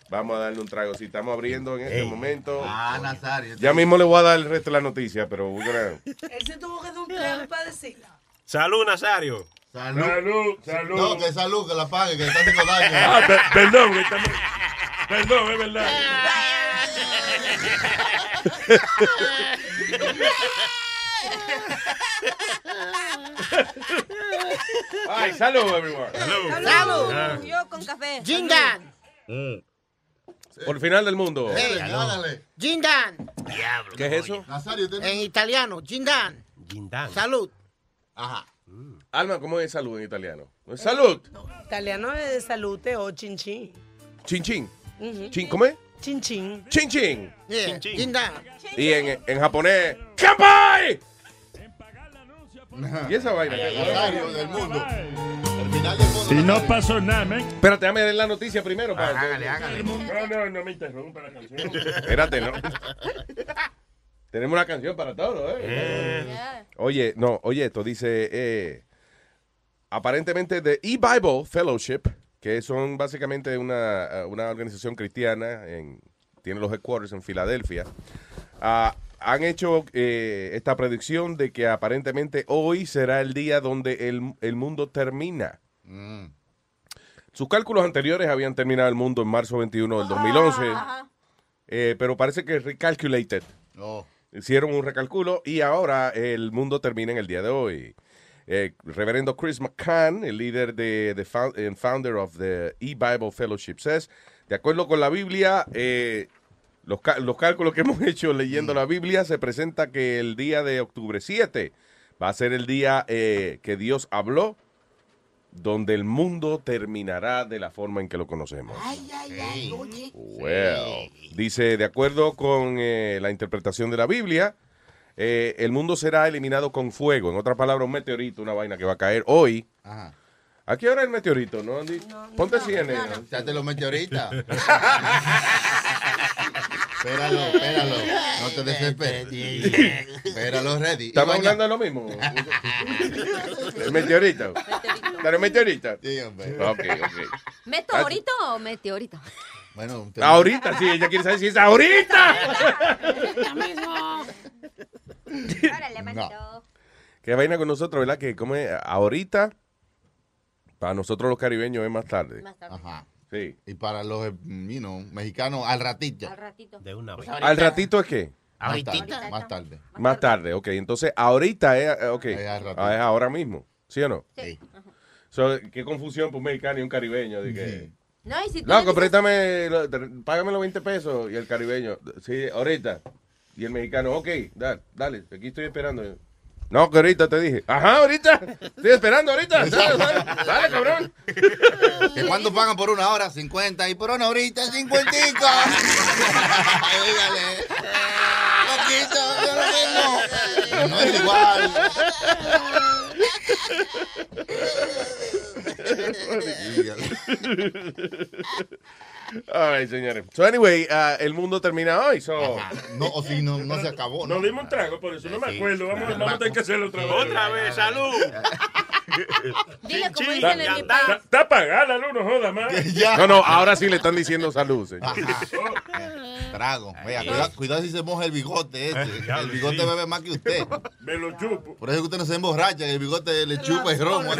Vamos a darle un trago. Si estamos abriendo en este momento. Ah, Nazario. Ya mismo le voy a dar el resto de la noticia, pero Él se tuvo que dar un trago para decirla. Salud, Nazario. Salud. Salud, salud. No, que salud, que la pague, que le está haciendo daño. Ah, per- perdón, estamos- perdón, es verdad. Ay, salud, everyone. ¡Salud! Yo con café. Jindan. Por el final del mundo. Hey, Hágale. Jindan. ¿Qué es eso? Nazario, En italiano, Jindan. Guindán. Salud. Ajá. Alma, ¿cómo es salud en italiano? Salud. Italiano es de salute o chin chin. Chin chin. Ujú. Chin, ¿Cómo es? Chin chin. Chin chin. Yeah, Jindan. Y en, en japonés, ¡Kampai! ¿Y esa vaina? El del mundo. Y no pasó nada, men. Espérate, déjame leer la noticia primero. Para Hágale, hágale. No, no, no me interrumpa la canción. Espérate, ¿no? Tenemos una canción para todo, ¿eh? Oye, no, oye, esto dice, eh, aparentemente The E-Bible Fellowship, que son básicamente una, eh, una organización cristiana, en, tiene los headquarters en Filadelfia, ah, han hecho eh, esta predicción de que aparentemente hoy será el día donde el, el mundo termina. Mm. Sus cálculos anteriores habían terminado el mundo en marzo 21 del 2011, eh, pero parece que recalculated. No. Hicieron un recalculo y ahora el mundo termina en el día de hoy. Eh, reverendo Chris McCann, el líder de, de found- and founder of the E-Bible Fellowship, says, de acuerdo con la Biblia, eh, los, los cálculos que [LAUGHS] hemos hecho leyendo la Biblia, se presenta que el día de octubre 7 va a ser el día eh, que Dios habló donde el mundo terminará de la forma en que lo conocemos. Well, dice, de acuerdo con eh, la interpretación de la Biblia, eh, el mundo será eliminado con fuego. En otras palabras, un meteorito, una vaina que va a caer hoy. Ajá. ¿A qué hora el meteorito? ¿No, Andy? Ponte CNN. Échate los meteoritas. [LAUGHS] espéralo, espéralo. No te desesperes. espéralo, ready. ¿Estamos hablando de lo mismo? [LAUGHS] ¿El meteorito? ¿Pero el meteorito? Sí, hombre. Ok, ok. ¿Meteorito o meteorito? Bueno, Ahorita, sí, ella quiere saber si es ahorita. [LAUGHS] [LAUGHS] Órale, manito. Qué vaina con nosotros, ¿verdad? Que como es ahorita, para nosotros los caribeños es más tarde. Ajá. Sí. Y para los you know, mexicanos, al ratito. Al ratito. De una vez. ¿Al ratito es qué? Más tarde. Más tarde. Más tarde, ok. Entonces, ahorita es, eh, ok. al ratito. Ah, es ahora mismo, ¿sí o no? Sí. So, qué confusión por un mexicano y un caribeño. De que, No, y si tú Loco, dices- préstame, págame los 20 pesos. Y el caribeño, sí, ahorita. Y el mexicano, ok, dale, dale, aquí estoy esperando. No, que ahorita te dije. Ajá, ahorita. Estoy esperando ahorita. Dale, dale, dale, cabrón. Que cuando pagan por una hora 50 y por una horita 50. Dígale. [LAUGHS] Poquito, yo lo mismo. No es igual. All right, señores. So, anyway, uh, el mundo termina hoy. So. No, o si no, no se acabó. Nos dimos un trago, por eso no me acuerdo. Vamos, vamos a tener que hacerlo otra vez. Otra vez, salud. [LAUGHS] Dile como Está, dicen en mi está- país. está apagada la luz, no joda más. [LAUGHS] No, no, ahora sí le están diciendo salud, señor. [LAUGHS] Trago. Vea, cuidado, cuidado si se moja el bigote este. El bigote bebe más que usted. Me lo chupo. Por eso es que usted no se emborracha, que el bigote le chupa el romo.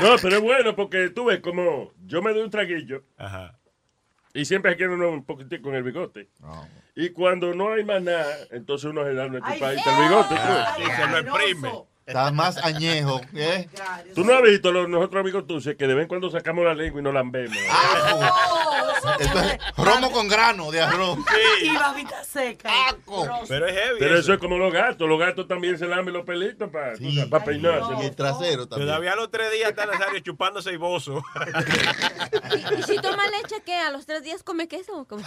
No, pero es bueno porque tú ves como yo me doy un traguillo y siempre quiero uno un poquitico con el bigote. Y cuando no hay más nada, entonces uno se da una chupadita al bigote. Ah, pues. se lo exprime. Está más añejo. [LAUGHS] ¿eh? Tú no has visto los, nosotros amigos tuyos que de vez en cuando sacamos la lengua y no la vemos. Esto es romo con grano de arroz. [LAUGHS] Y babita seca. Pero es heavy. Pero eso es como los gatos. Los gatos también se lamen los pelitos para peinarse. Y el trasero también. Todavía a los tres días está Nazario chupándose y bozo. [LAUGHS] ¿Y si toma leche, qué? ¿A los tres días come queso? Como-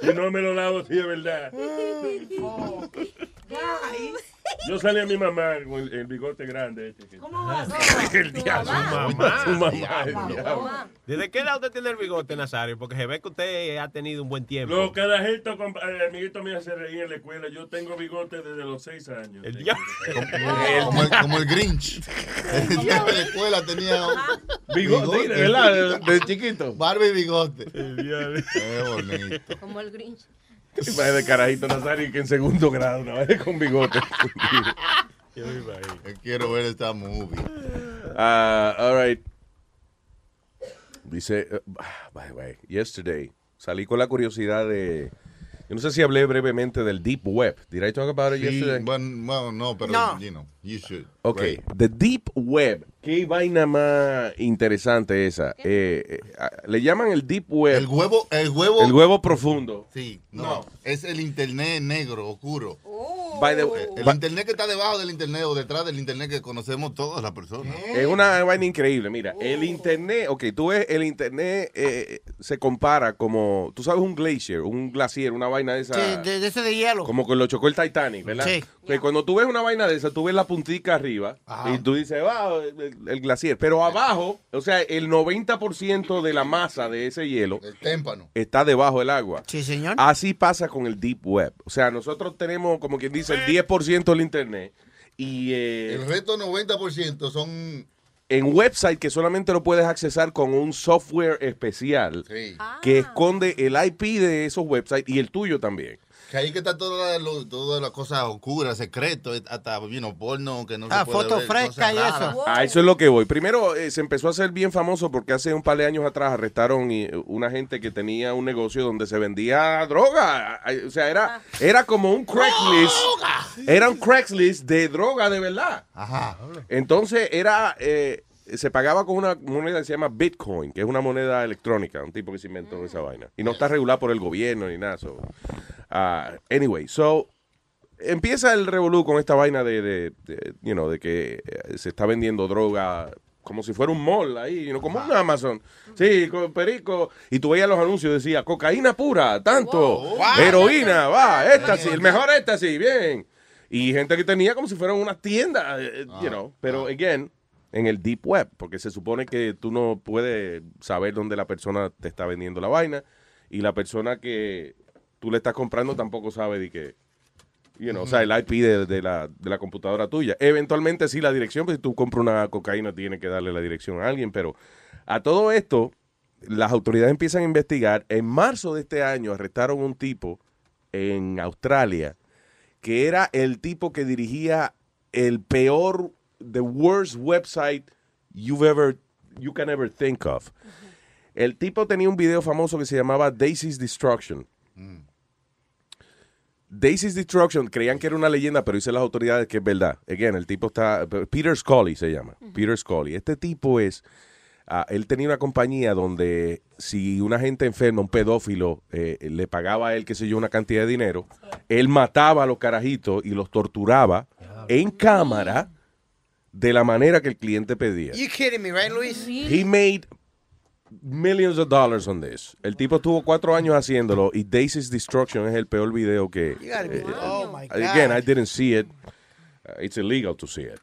Si no me lo lavo, sí es verdad. Yo salí a mi mamá con el, el bigote grande. Este, que- El diablo. Mamá. Su mamá, el diablo. ¿Desde qué edad usted tiene el bigote, Nazario? Porque se ve que usted ha tenido un buen tiempo. Los carajitos, eh, amiguitos míos se reían en la escuela. Yo tengo bigote desde los seis años. El diablo. Como [LAUGHS] el, como el Grinch. El tipo de la escuela tenía Bigote, ¿verdad? De- de chiquito. Barba y bigote. Qué bonito. Como el Grinch. De carajito Nazario que en segundo grado, una vez con bigote. Yo quiero ver esta movie. Ah, all right. Dice, uh, by the way, yesterday salí con la curiosidad de. Yo no sé si hablé brevemente del Deep Web. Did I talk about it Sí, yesterday? bueno, bueno, no, pero, No. you know, you should. Ok, Right. The Deep Web. Qué vaina más interesante esa. Eh, eh, le llaman el Deep Web. El huevo, el huevo. El huevo profundo. Sí, no, Es el internet negro, oscuro. By the way, El internet que está debajo del internet o detrás del internet que conocemos todas las personas. Es una vaina increíble. Mira, el internet, ok, tú ves, el internet eh, se compara como, tú sabes, un glacier, un glacier, una vaina de esa. Sí, de, de ese de hielo. Como que lo chocó el Titanic, ¿verdad? Sí. Que cuando tú ves una vaina de esa, tú ves la puntica arriba Ajá. y tú dices, wow, el, el glaciar. Pero abajo, o sea, el 90% de la masa de ese hielo El témpano. está debajo del agua. Sí, señor. Así pasa con el Deep Web. O sea, nosotros tenemos, como quien dice, el 10% del internet y eh, El resto 90% son en website que solamente lo puedes accesar con un software especial Sí. que esconde el IP de esos websites y el tuyo también. Que ahí que está toda la- todas las cosas oscuras, secretos, hasta you know, porno que no Ah, se puede fotos ver, frescas y raras. eso. A eso es lo que voy. Primero, eh, se empezó a hacer bien famoso porque hace un par de años atrás arrestaron y, una gente que tenía un negocio donde se vendía droga. O sea, era, era como un Craigslist. Era un Craigslist de droga de verdad. Ajá. Entonces, era... eh, se pagaba con una moneda que se llama Bitcoin, que es una moneda electrónica, un tipo que se inventó esa vaina. Y no está regulada por el gobierno ni nada. so. Ah, anyway, so empieza el revolú con esta vaina de, de, de, you know, de que eh, se está vendiendo droga como si fuera un mall ahí, you know, como un Amazon. Sí, con perico. Y tú veías los anuncios, decía cocaína pura, tanto. Heroína, va, éxtasis, el mejor éxtasis, bien. Y gente que tenía como si fueran unas tiendas, eh, you know. Pero, again, en el deep web, porque se supone que tú no puedes saber dónde la persona te está vendiendo la vaina y la persona que tú le estás comprando tampoco sabe de que, you know, o sea, el IP de, de la, de la computadora tuya. Eventualmente sí la dirección, pues si tú compras una cocaína tienes que darle la dirección a alguien, pero a todo esto las autoridades empiezan a investigar. En marzo de este año arrestaron un tipo en Australia que era el tipo que dirigía el peor, the worst website you've ever, you can ever think of. El tipo tenía un video famoso que se llamaba Daisy's Destruction. Daisy's Destruction, creían que era una leyenda, pero dicen las autoridades que es verdad. Again, el tipo está, Peter Scully se llama, Peter Scully. Este tipo es, ah, él tenía una compañía donde si una gente enferma, un pedófilo, eh, le pagaba a él, qué sé yo, una cantidad de dinero, él mataba a los carajitos y los torturaba en cámara de la manera que el cliente pedía. You kidding me, right, Luis? He made millions of dollars on this. El tipo estuvo cuatro años haciéndolo y Daisy's Destruction es el peor video que... gotta be- eh, oh, my God. Again, I didn't see it. Uh, it's illegal to see it.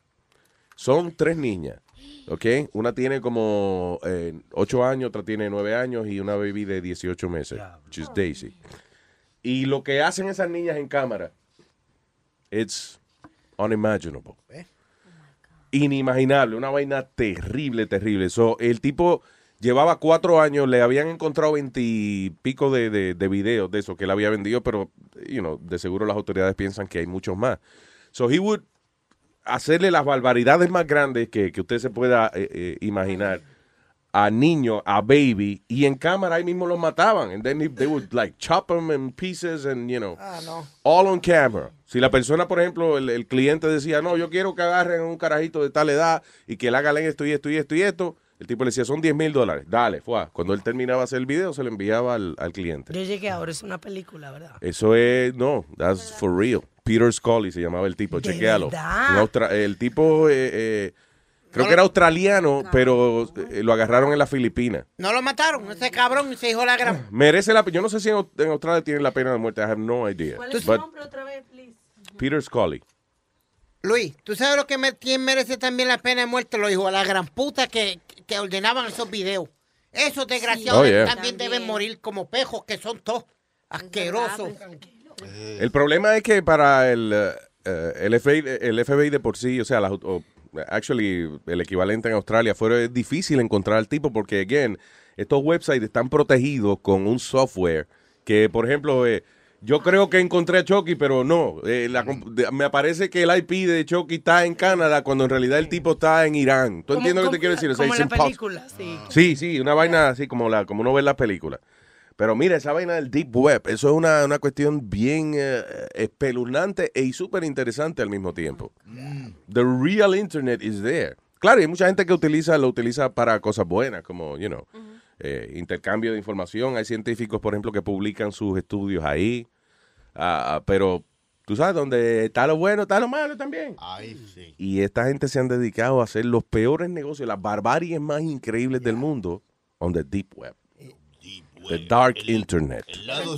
Son tres niñas, ¿ok? Una tiene como eh, ocho años, otra tiene nueve años y una baby de 18 meses, which is Daisy. Y lo que hacen esas niñas en cámara, it's unimaginable. Inimaginable, una vaina terrible, terrible. So, el tipo llevaba cuatro años, le habían encontrado veintipico de, de, de videos de eso que él había vendido, pero, you know, de seguro las autoridades piensan que hay muchos más. So, he would hacerle las barbaridades más grandes que, que usted se pueda eh, eh, imaginar a niños, a baby, y en cámara ahí mismo los mataban. And then he- they would like chop them in pieces and, you know, Ah, no. all on camera. Si la persona, por ejemplo, el, el cliente decía, no, yo quiero que agarren un carajito de tal edad y que le hagan esto y esto y esto y esto, el tipo le decía, son 10 mil dólares. Dale, fue. Cuando él terminaba de hacer el video, se lo enviaba al, al cliente. Yo llegué ahora, es una película, ¿verdad? Eso es, no, that's for real. Peter Scully se llamaba el tipo, austra- el tipo, eh, eh, creo que era australiano, pero eh, lo agarraron en las Filipinas. No lo mataron, ese cabrón se dijo la gran. [GASPS] Merece la Yo no sé si en, Aust- en Australia tienen la pena de muerte. I have no idea. ¿Cuál es su nombre otra vez, please? Peter Scully. Luis, ¿tú sabes lo que me, quién merece también la pena de muerte? Los hijos de la gran puta que, que ordenaban esos videos. Esos desgraciados Oh, yeah. también, deben morir como pejos, que son todos asquerosos. El problema es que para el, eh, el, FBI, el FBI de por sí, o sea, las, o, actually, el equivalente en Australia, fue difícil encontrar al tipo porque, again, estos websites están protegidos con un software que, por ejemplo, eh, yo creo que encontré a Chucky, pero no. eh, la de- me aparece que el IP de Chucky está en Canadá cuando en realidad el tipo está en Irán. ¿Tú entiendes lo que te quiero decir? O sea, Como la película, sí. Sí, sí, una vaina así como la como uno ve en las películas. Pero mira, esa vaina del deep web, eso es una, una cuestión bien eh, espeluznante e súper interesante al mismo tiempo. The real internet is there. Claro, hay mucha gente que utiliza lo utiliza para cosas buenas, como, you know, eh, intercambio de información. Hay científicos, por ejemplo, que publican sus estudios ahí. Ah, pero tú sabes, donde está lo bueno, está lo malo también. Ahí sí. Y esta gente se han dedicado a hacer los peores negocios, las barbaries más increíbles del mundo on the deep web. The dark internet.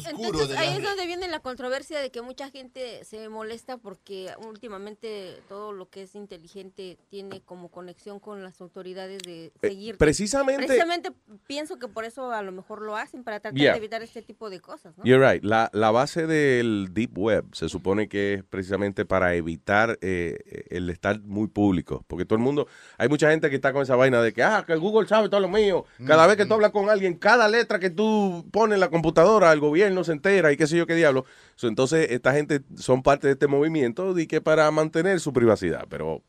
Entonces, ahí es donde viene la controversia de que mucha gente se molesta porque últimamente todo lo que es inteligente tiene como conexión con las autoridades de seguir. Eh, precisamente- Precisamente pienso que por eso a lo mejor lo hacen, para tratar Yeah. de evitar este tipo de cosas, ¿no? You're right. La, la base del deep web se supone que es precisamente para evitar eh, el estar muy público. Porque todo el mundo, hay mucha gente que está con esa vaina de que, ah, que Google sabe todo lo mío. Cada vez que tú hablas con alguien, cada letra que tú pones en la computadora, el gobierno se entera y qué sé yo qué diablo. So, entonces, esta gente son parte de este movimiento y que para mantener su privacidad. Pero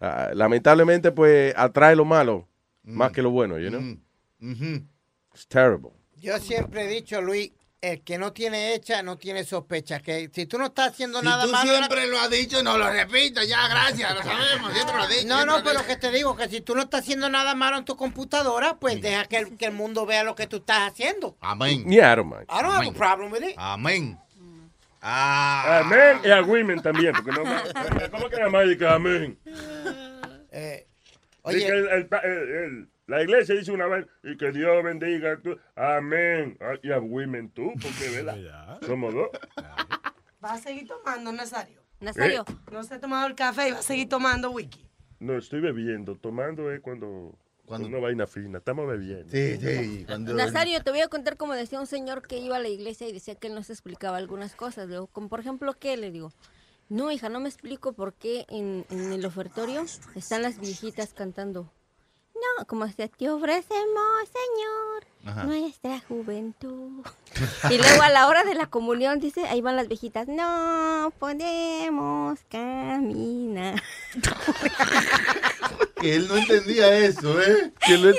ah, lamentablemente, pues, atrae lo malo más que lo bueno, you know? It's terrible. Yo siempre he dicho, Luis, el que no tiene hecha no tiene sospecha. Que si tú no estás haciendo Si nada tú malo. siempre lo has dicho, no lo repito, ya, gracias, lo sabemos, siempre lo has dicho. No, no, lo pero dicho. que te digo que si tú no estás haciendo nada malo en tu computadora, pues deja que el, que el mundo vea lo que tú estás haciendo. Amén. Yeah, I don't mind. I don't have a problem with it. Amén. Ah. Amén y a women también. Porque no, ¿Cómo que más dice amén? oye. El pa- el- el- la iglesia dice una vez y que Dios bendiga tú. Amén. Ah, Y a women tú, porque [LAUGHS] ¿verdad? Somos dos. [LAUGHS] ¿Va a seguir tomando, Nazario? Nazario. No se ha tomado el café y va a seguir tomando wiki. No, estoy bebiendo. Tomando es cuando. Cuando una vaina fina. Estamos bebiendo. Sí, sí. Cuando... Nazario, te voy a contar como decía un señor que iba a la iglesia y decía que él nos explicaba algunas cosas. Como por ejemplo, ¿qué? Le digo, no, hija, no me explico por qué en, en el ofertorio están las viejitas cantando. No, como decía, te ofrecemos, Señor, Ajá. nuestra juventud. [LAUGHS] Y luego a la hora de la comunión, dice, ahí van las viejitas, no podemos caminar. [LAUGHS] Que él no entendía eso, ¿eh? Y una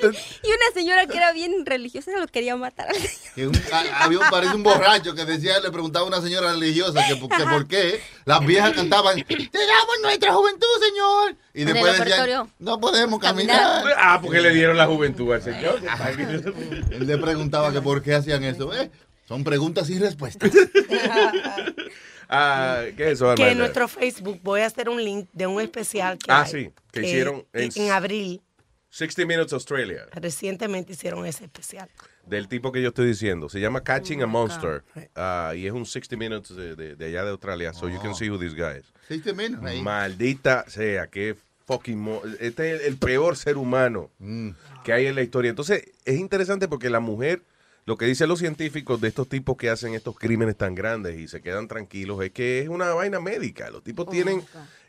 señora que era bien religiosa lo quería matar al señor. Que un- a- había un, parece un borracho que decía, le preguntaba a una señora religiosa que, por- que por qué las viejas cantaban, te damos nuestra juventud, señor. Y después decían, ofertorio. no podemos caminar. Ah, porque le dieron la juventud al señor. [LAUGHS] Él le preguntaba que por qué hacían eso. ¿eh? Son preguntas y respuestas. [LAUGHS] Ah, ¿Qué es eso, Que en nuestro Facebook voy a hacer un link de un especial que Ah, hay, sí, que eh, hicieron en- en abril. 60 Minutes Australia. Recientemente hicieron ese especial. Del tipo que yo estoy diciendo. Se llama Catching a Monster. Ah, y es un 60 Minutes de, de- de allá de Australia. So you can see who this guy is. 60 Minutes. Maldita sea, qué fucking... mo- este es el, el peor ser humano que hay en la historia. Entonces, es interesante porque la mujer, lo que dicen los científicos de estos tipos que hacen estos crímenes tan grandes y se quedan tranquilos, es que es una vaina médica. Los tipos tienen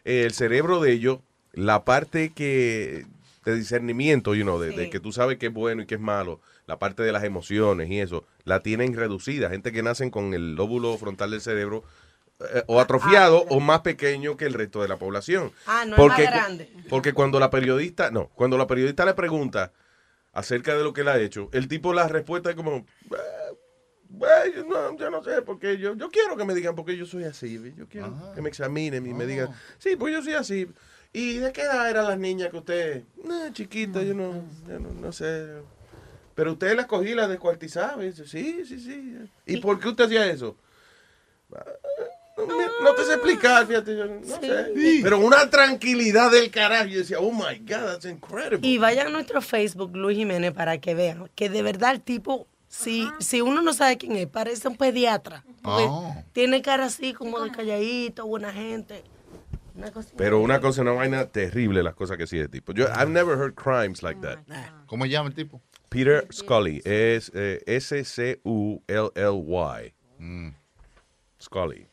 eh, el cerebro de ellos, la parte que de discernimiento, you know, de, de que tú sabes qué es bueno y qué es malo, la parte de las emociones y eso, la tienen reducida. Gente que nacen con el lóbulo frontal del cerebro eh, o atrofiado o más pequeño que el resto de la población. Ah, no Porque es más grande. Porque cuando la periodista, no, cuando la periodista le pregunta acerca de lo que él ha hecho, el tipo la respuesta es como, "Eh, eh, yo no, yo no sé, porque yo, yo quiero que me digan porque yo soy así, ¿ve? yo quiero que me examinen y me digan, sí, pues yo soy así. ¿Y de qué edad eran las niñas que usted, no, chiquita, yo no, yo no, no sé. Pero usted las cogí y las descuartizaba. Y dice, sí, sí, sí. ¿Y por qué usted hacía eso? No, te sé explicar, fíjate, yo no sé. Pero una tranquilidad del carajo. Yo decía, oh my God, that's incredible. Y vayan a nuestro Facebook, Luis Jiménez, para que vean que de verdad el tipo, si, si uno no sabe quién es, parece un pediatra. Oh. Tiene cara así como de calladito, buena gente. Una cosa Pero una cosa, una vaina terrible las cosas que sigue el tipo. Yo, I've never heard crimes like that. ¿Cómo se llama el tipo? Peter Scully. Es eh, S-C-U-L-L-Y. Scully.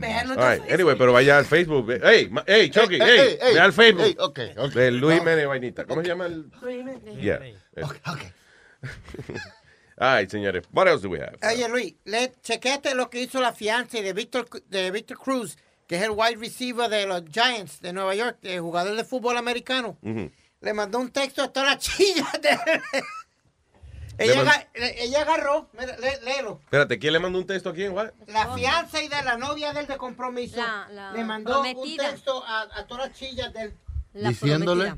Vean All right. Anyway, pero vaya al Facebook. Hey, hey, Chucky, Hey, hey, hey, hey, ve al Facebook. hey, ok, ok. De Luis No. Jiménez Vainita. ¿Cómo se llama el? Yeah. Ok, ok. [LAUGHS] All right, señores. What else do we have? Oye, Luis, le, chequete lo que hizo la fianza de Víctor de Víctor Cruz, que es el wide receiver de los Giants de Nueva York, el jugador de fútbol americano. Le mandó un texto a todas las [LAUGHS] chillas. de- ella, aga- agarró, mira, lé- léelo. Espérate, ¿quién le mandó un texto a quién? What? La fianza y de la novia del de compromiso. le mandó un prometida. texto a, a todas las chillas del. Diciéndole.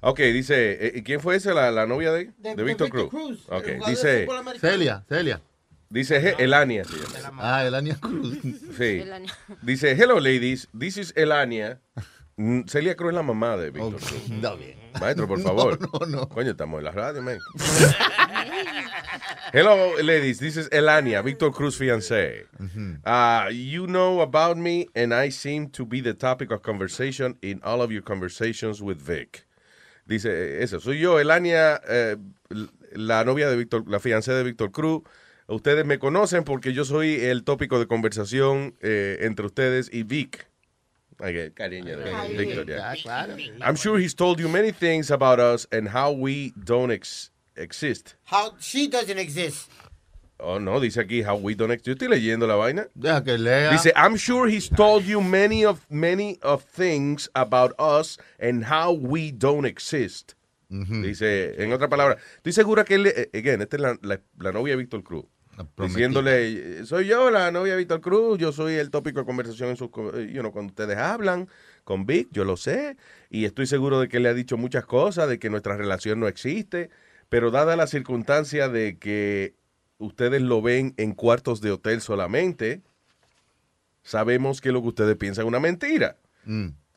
Ok, dice, eh, ¿y quién fue esa, la, la novia de, De- de de Víctor Cruz? Ok, dice... Celia, Celia. Dice Ge- Elania. se llama. Ah, Elania Cruz. [LAUGHS] Sí. Dice, hello ladies, this is Elania. Mm, Celia Cruz es la mamá de Víctor Cruz. Está bien. Maestro, por [LAUGHS] favor. no, no. Coño, estamos en la radio, man. [LAUGHS] hello ladies, this is Elania, Víctor Cruz fiancé. Uh, you know about me and I seem to be the topic of conversation in all of your conversations with Vic. Dice, eh, eso, soy yo, Elania, eh, la novia de Víctor, la fiancé de Víctor Cruz. Ustedes me conocen porque yo soy el tópico de conversación eh, entre ustedes y Vic. Cariño ah, claro. I'm sure he's told you many things about us and how we don't ex- exist. How she doesn't exist. Oh, no, dice aquí how we don't exist. Yo estoy leyendo la vaina. Deja que lea. Dice, I'm sure he's told you many of many of things about us and how we don't exist. Dice, en otra palabra, estoy segura que él, eh, again, esta es la, la- la novia de Víctor Cruz. Diciéndole, soy yo la novia de Víctor Cruz, yo soy el tópico de conversación en sus, eh, you know, cuando ustedes hablan con Vic, yo lo sé, y estoy seguro de que le ha dicho muchas cosas, de que nuestra relación no existe, pero dada la circunstancia de que ustedes lo ven en cuartos de hotel solamente, sabemos que lo que ustedes piensan es una mentira.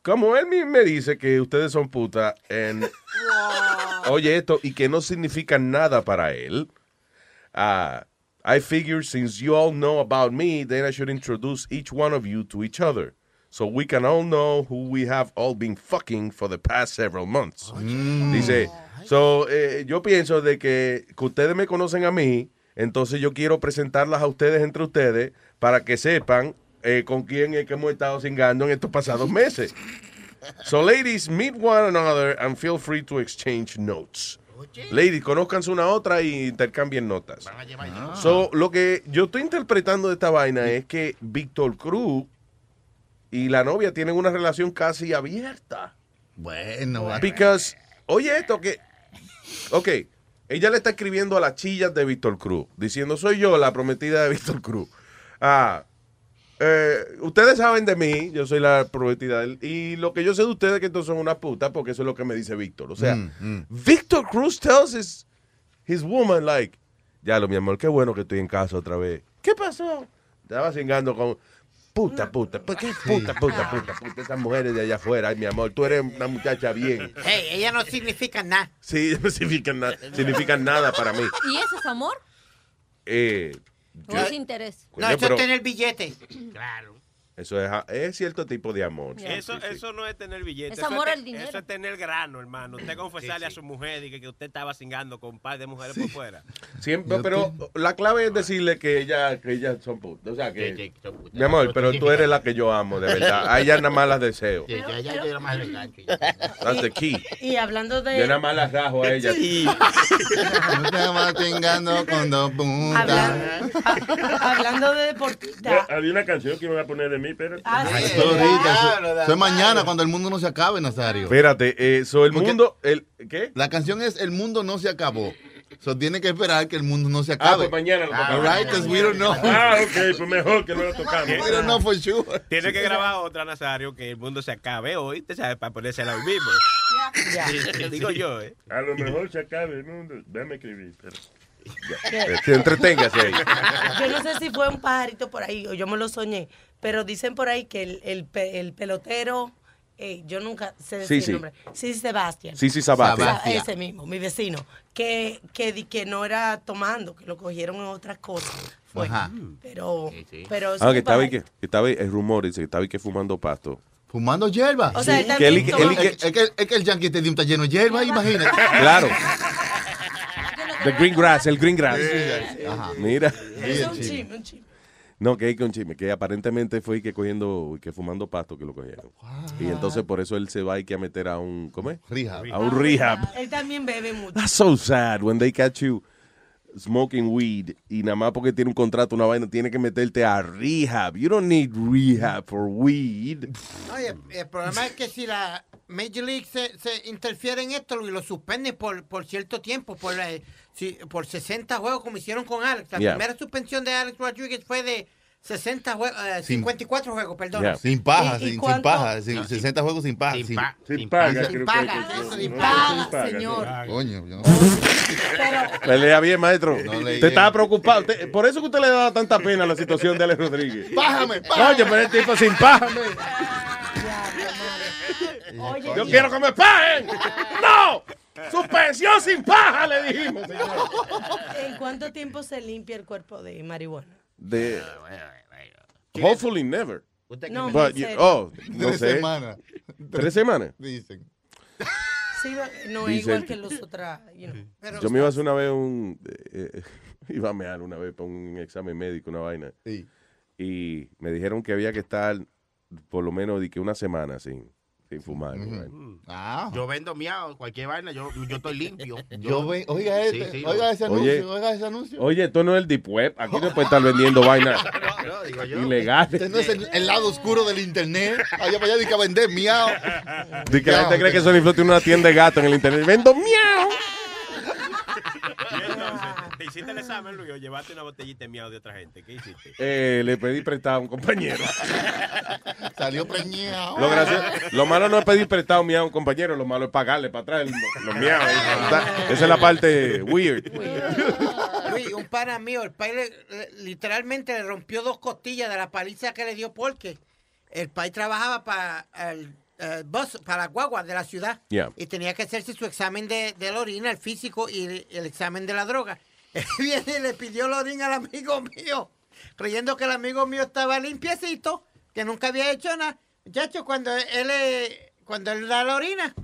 Como él mismo me dice que ustedes son puta, en, [LAUGHS] oye esto, y que no significa nada para él. Ah, I figure since you all know about me, then I should introduce each one of you to each other. So we can all know who we have all been fucking for the past several months. Dice, so, eh, yo pienso de que, que ustedes me conocen a mí, entonces yo quiero presentarlas a ustedes entre ustedes para que sepan eh, con quién es que hemos estado cingando en estos pasados meses. [LAUGHS] So ladies, meet one another and feel free to exchange notes. Ladies, conozcanse una a otra y intercambien notas. So, lo que yo estoy interpretando de esta vaina es que Víctor Cruz y la novia tienen una relación casi abierta. Bueno, Because, oye esto que, ok, ella le está escribiendo a las chillas de Víctor Cruz, diciendo, soy yo la prometida de Víctor Cruz. Ah, eh, ustedes saben de mí, yo soy la prometida de él, y lo que yo sé de ustedes es que estos son unas putas, porque eso es lo que me dice Víctor. O sea, Mm, mm. Víctor Cruz tells his, his woman, like, ya lo, mi amor, qué bueno que estoy en casa otra vez. ¿Qué pasó? Estaba cingando con puta, puta, ¿por qué puta, puta, puta, puta? Esas mujeres de allá afuera, ay, mi amor, tú eres una muchacha bien. Hey, ella no significa nada. Sí, [LAUGHS] no significan, na- significan nada para mí. ¿Y eso es amor Eh, o yo- es interés? No, eso pero- es tener billete. Claro. Eso es, es cierto tipo de amor. sí, Eso, sí, sí. eso no es tener billetes. Es eso amor te- al dinero. Eso es tener grano, hermano. Usted confesarle a su mujer y que, que usted estaba cingando con un par de mujeres por fuera. Siempre, pero la clave es decirle que ella, que ellas son putas. O sea, que, mi amor, pero tú eres la que yo amo, de verdad. A ella nada más las deseo. That's the key. Y hablando de... Yo nada más las rajo a ella. [LAUGHS] No te vas chingando con dos puntas. [LAUGHS] Hablando de deportista. Había una canción que iban a poner de mí, pero. Ah, sí. Eso ahorita, eso- eso es mañana cuando el mundo no se acabe, Nazario. Espérate, eso el Porque mundo, el, ¿qué? La canción es El mundo no se acabó. So, tiene que esperar que el mundo no se acabe. pues mañana lo All tocamos. right, 'cause we don't know. Ah, ok, pues mejor que no lo tocamos. We don't know for sure. Tiene que grabar otra, Nazario, que el mundo se acabe hoy, te sabes, para ponérsela hoy mismo. [LAUGHS] Digo yo, ¿eh? A lo mejor se acabe el mundo. Déjame escribir. Pero... Que entreténgase ahí. Yo no sé si fue un pajarito por ahí o yo me lo soñé, pero dicen por ahí que el, el pe- el pelotero, eh, yo nunca sé decir Sí, sí. el nombre, sí, Sebastián. Sí, sí, Sabastian. Sa- Ese mismo, mi vecino, que, que, di- que no era tomando, que lo cogieron en otras cosas. Fue. Ajá. Pero, pero es Ah, un que estaba que, estaba ahí, el rumor dice que estaba ahí que fumando pasto. Fumando hierba. O sea, él Que también Es que, es que el Yankee Stadium está lleno de hierba, imagínate. Claro. The green grass, el green grass. Ajá. Mira. Es un chisme, un chisme. No, que hay que un chisme, que aparentemente fue que cogiendo, que fumando pasto que lo cogieron. Y entonces por eso él se va y que a meter a un, ¿cómo es? Rehab. A un rehab. Él también bebe mucho. That's so sad when they catch you smoking weed y nada más porque tiene un contrato, una vaina, tiene que meterte a rehab. You don't need rehab for weed. Oye, el problema es que si la Major League se, se interfiere en esto y lo suspende por, por cierto tiempo, por, eh, si- por 60 juegos como hicieron con Alex. La Yeah. primera suspensión de Alex Rodriguez fue de 60 juegos, Sin- 54 juegos, perdón. Yeah. Sin paja, ¿Y- y sin, sin paja. sin- 60 juegos sin paja. Sin, Sin paga, Sin paga, no, sin no, paga, sin paga, señor. no. Coño, yo- Le lea bien, maestro. No Te estaba preocupado. Por eso que usted le daba tanta pena a la situación de Alex Rodríguez. Pájame, pájame. Oye, pero el tipo sin pájame. Oye, Yo quiero que me paguen. ¡No! ¡Suspensión sin paja! Le dijimos, señor. ¿En cuánto tiempo se limpia el cuerpo de marihuana? De, hopefully never. No, But you- oh, no Tres sé. semanas. ¿Tres semanas? Dicen. Sí, no Dice es igual que los otros. you know. Yo me iba a hacer una vez un. eh, eh, [LAUGHS] iba a mear una vez para un examen médico, una vaina. Sí. Y me dijeron que había que estar por lo menos de que una semana sin, sin fumar. Ah. Yo vendo miau, cualquier vaina, yo, yo estoy limpio. [LAUGHS] Yo ve, oiga este, Sí, sí, oiga ese Oye. anuncio, oiga ese anuncio. Oye, esto no es el Deep Web. Aquí no puede estar vendiendo [LAUGHS] vainas [LAUGHS] No, digo yo. ilegales. Este no es el, el lado oscuro del internet. Allá para allá que a vender miau. De que la gente cree que Sony Flow tiene una tienda de gato en el internet. Vendo miau. Y entonces, te hiciste el examen, Luis, o llevaste una botellita de miau de otra gente. ¿Qué hiciste? Eh, le pedí prestado a un compañero. [LAUGHS] Salió preñado. Lo, gracioso- lo malo no es pedir prestado miau a un compañero, lo malo es pagarle para atrás los miau. Esa es la parte weird. Luis, un pana mío, el país literalmente le rompió dos costillas de la paliza que le dio porque el país trabajaba para el, el bus, para guagua de la ciudad Yeah. y tenía que hacerse su examen de, de la orina, el físico y el, el examen de la droga. [LAUGHS] Él viene y le pidió la orina al amigo mío, creyendo que el amigo mío estaba limpiecito, que nunca había hecho nada. Muchacho, cuando él, eh, cuando él da la orina,